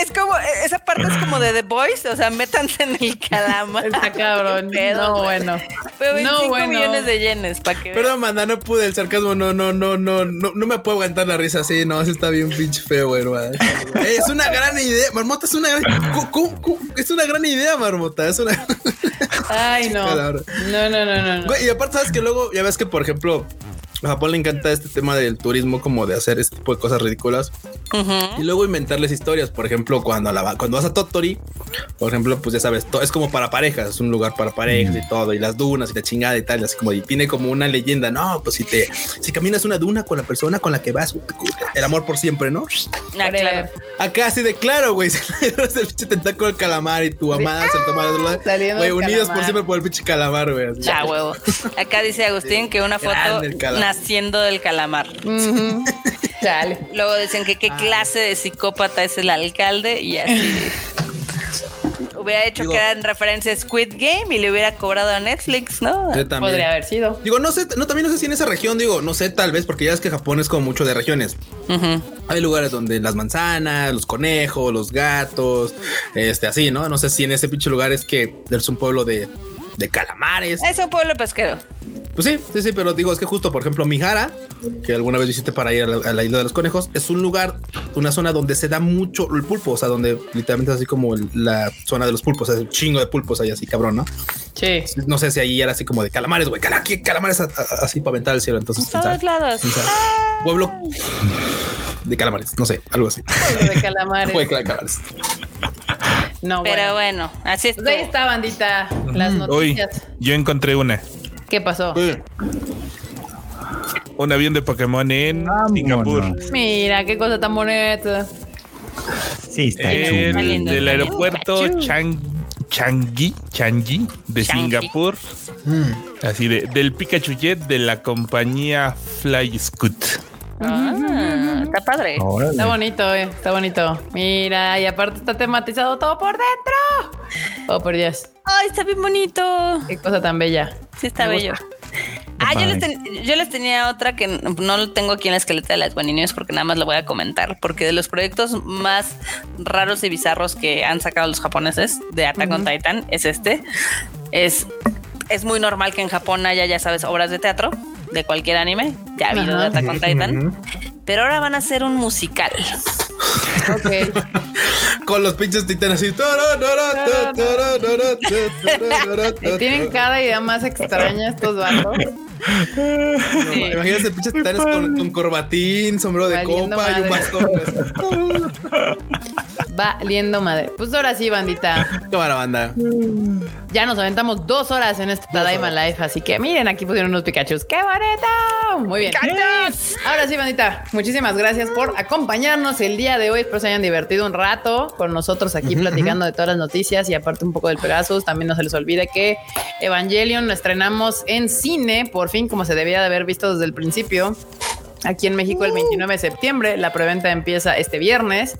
es como, esa parte es como de The Boys, o sea, métanse en el calamar. Está cabrón. no, bueno. Pero 25 no, bueno. millones de yenes, para que Perdón, manda, no pude el sarcasmo, no, no, no, no, no, no me puedo aguantar la risa así, no, eso está bien pinche feo, güey. es una gran idea, Marmota, es una gran, es una gran idea, Marmota, es una... Ay, no. No, no, no, no. Güey, y aparte, sabes que luego, ya ves que, por ejemplo, a Japón le encanta este tema del turismo, como de hacer este tipo de cosas ridículas y luego inventarles historias. Por ejemplo, cuando, la, cuando vas a Totori, por ejemplo, pues ya sabes, es como para parejas, es un lugar para parejas y todo, y las dunas y la chingada y tal, así como y tiene como una leyenda. No, pues si te si caminas una duna con la persona con la que vas, el amor por siempre, ¿no? Ah, claro. Acá así de claro, güey, el pinche tentáculo del calamar y tu amada se toma de otro lado. Güey, unidos por siempre por el pinche calamar, güey. Ya, huevo. Acá dice Agustín que una foto naciendo del calamar. Dale. Luego dicen que qué ah. clase de psicópata es el alcalde y así. hubiera hecho que era en referencia a Squid Game y le hubiera cobrado a Netflix, ¿no? Podría haber sido. Digo, no sé, no, también no sé si en esa región, digo, no sé, tal vez, porque ya es que Japón es como mucho de regiones. Hay lugares donde las manzanas, los conejos, los gatos, este, así, ¿no? No sé si en ese pinche lugar es que es un pueblo de, de calamares. Es un pueblo pesquero. Pues sí, sí, sí, pero digo, es que justo, por ejemplo, Mihara, que alguna vez visité para ir a la, isla de los conejos, es un lugar, una zona donde se da mucho el pulpo, o sea, donde literalmente es así como la zona de los pulpos, es un chingo de pulpos ahí así, cabrón, ¿no? Sí. No sé si ahí era así como de calamares, güey, calamares así para aventar el cielo, entonces. todos lados. Pueblo de calamares, no sé, algo así. Pueblo de calamares. Pueblo de calamares. No, Pero bueno, así es. Pues ahí está, bandita, las noticias. Hoy yo encontré una. ¿Qué pasó? Un avión de Pokémon en Singapur. Mira, qué cosa tan bonita. Sí, está el, Del aeropuerto Changi, Changi de Singapur. Mm. Así de, del Pikachu Jet de la compañía Fly Scoot. Ah, está padre. Está bonito, eh, está bonito. Mira, y aparte está tematizado todo por dentro. Oh, por Dios. Ay, está bien bonito. Qué cosa tan bella. Sí, está bello. Ah, yo les, tenía otra que no lo tengo aquí en la esqueleta de las guaninios porque nada más lo voy a comentar. Porque de los proyectos más raros y bizarros que han sacado los japoneses de Attack on Titan es este. Es, es muy normal que en Japón haya, ya sabes, obras de teatro de cualquier anime. Ya ha habido de Attack on Titan. Pero ahora van a hacer un musical. Ok. Con los pinches titanes así. Tienen cada idea más extraña estos vatos. Imagínate pinches titanes con, corbatín, sombrero de copa y un bastón. Valiendo madre. Pues ahora sí, bandita. Cámara, banda. Ya nos aventamos dos horas en este Tadaima Life, así que miren, aquí pusieron unos Pikachu. ¡Qué bonito! Muy bien. Ahora sí, bandita. Muchísimas gracias por acompañarnos el día de hoy. Espero se hayan divertido un rato con nosotros aquí platicando de todas las noticias y aparte un poco del Pegasus. También no se les olvide que Evangelion lo estrenamos en cine, por fin, como se debía de haber visto desde el principio. Aquí en México el 29 de septiembre. La preventa empieza este viernes.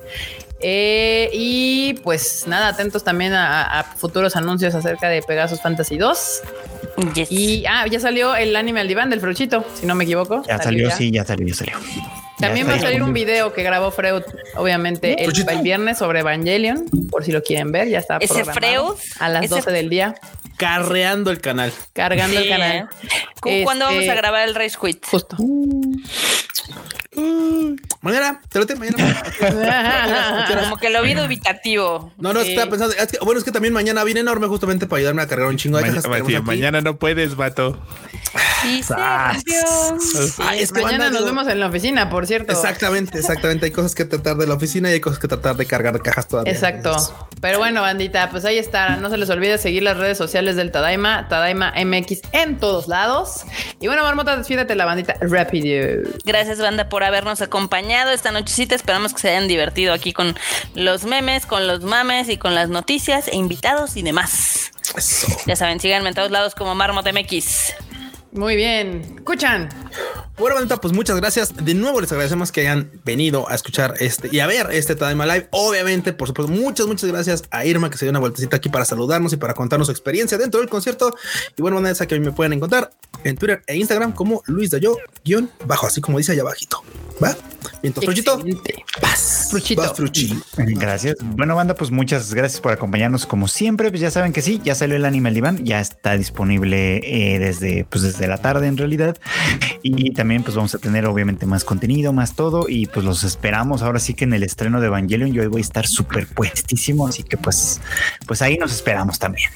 Eh, y pues nada, atentos también a, futuros anuncios acerca de Pegasus Fantasy 2. Y ah, ya salió el anime al diván del Fruchito, si no me equivoco. Ya salió, sí, ya salió, ya salió. También va a salir un video que grabó Freud, obviamente, el, viernes sobre Evangelion, por si lo quieren ver, ya está. Ese Freud. A las 12 del día. Carreando el canal. Cargando el canal. ¿Cuándo vamos a este, grabar el Race Quit? Justo. Mañana, te lo tengo mañana. Como que lo vi dubitativo. No, no, estaba pensando. bueno, es que también mañana viene enorme justamente para ayudarme a cargar un chingo de cajas. mañana no puedes, vato. Sí, es que mañana nos vemos en la oficina, por cierto. Exactamente, exactamente. Hay cosas que tratar de la oficina y hay cosas que tratar de cargar cajas todavía. Exacto. Pero bueno, bandita, pues ahí está. No se les olvide seguir las redes sociales del Tadaima, Tadaima MX en todos lados. Y bueno, Marmota, despídete la bandita rápido. Gracias, banda, por habernos acompañado esta nochecita. Esperamos que se hayan divertido aquí con los memes, con los mames y con las noticias e invitados y demás. Ya saben, síganme en todos lados como Marmota MX. Muy bien. Escuchan. Bueno, bandita, pues muchas gracias. De nuevo les agradecemos que hayan venido a escuchar este y a ver este Tadaima Live. Obviamente, por supuesto, muchas, muchas gracias a Irma que se dio una vueltecita aquí para saludarnos y para contarnos su experiencia dentro del concierto. Y bueno, bandita, que me pueden encontrar en Twitter e Instagram como Luis Dayo, guion bajo, así como dice allá abajito. ¿Va? Mientras, Fruchito. Paz. Fruchito. Gracias. Bueno, banda, pues muchas gracias por acompañarnos como siempre. Pues ya saben que sí, ya salió el anime al ya está disponible eh, desde, pues desde la tarde en realidad. Y también pues vamos a tener obviamente más contenido, más todo. Y pues los esperamos ahora sí que en el estreno de Evangelion yo voy a estar súper puestísimo. Así que pues, pues ahí nos esperamos también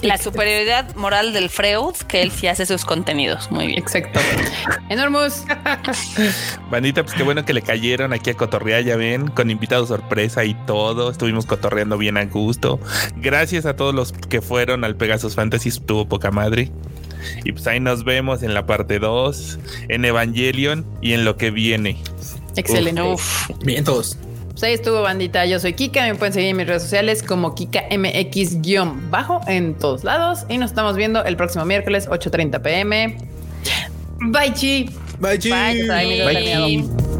la superioridad moral del Freud, que él sí hace sus contenidos. Muy bien. Exacto. Enormous. Bandita, pues qué bueno que le cayeron aquí a cotorrear, ya ven, con invitados sorpresa y todo. Estuvimos cotorreando bien a gusto. Gracias a todos los que fueron al Pegasus Fantasy, estuvo poca madre. Y pues ahí nos vemos en la parte 2, en Evangelion y en lo que viene. Excelente. Bien todos. Ahí estuvo, bandita. Yo soy Kika. Me pueden seguir en mis redes sociales como KikaMX-bajo en todos lados. Y nos estamos viendo el próximo miércoles, 8:30 pm. Bye, chi. Bye, chi. Bye, Bye.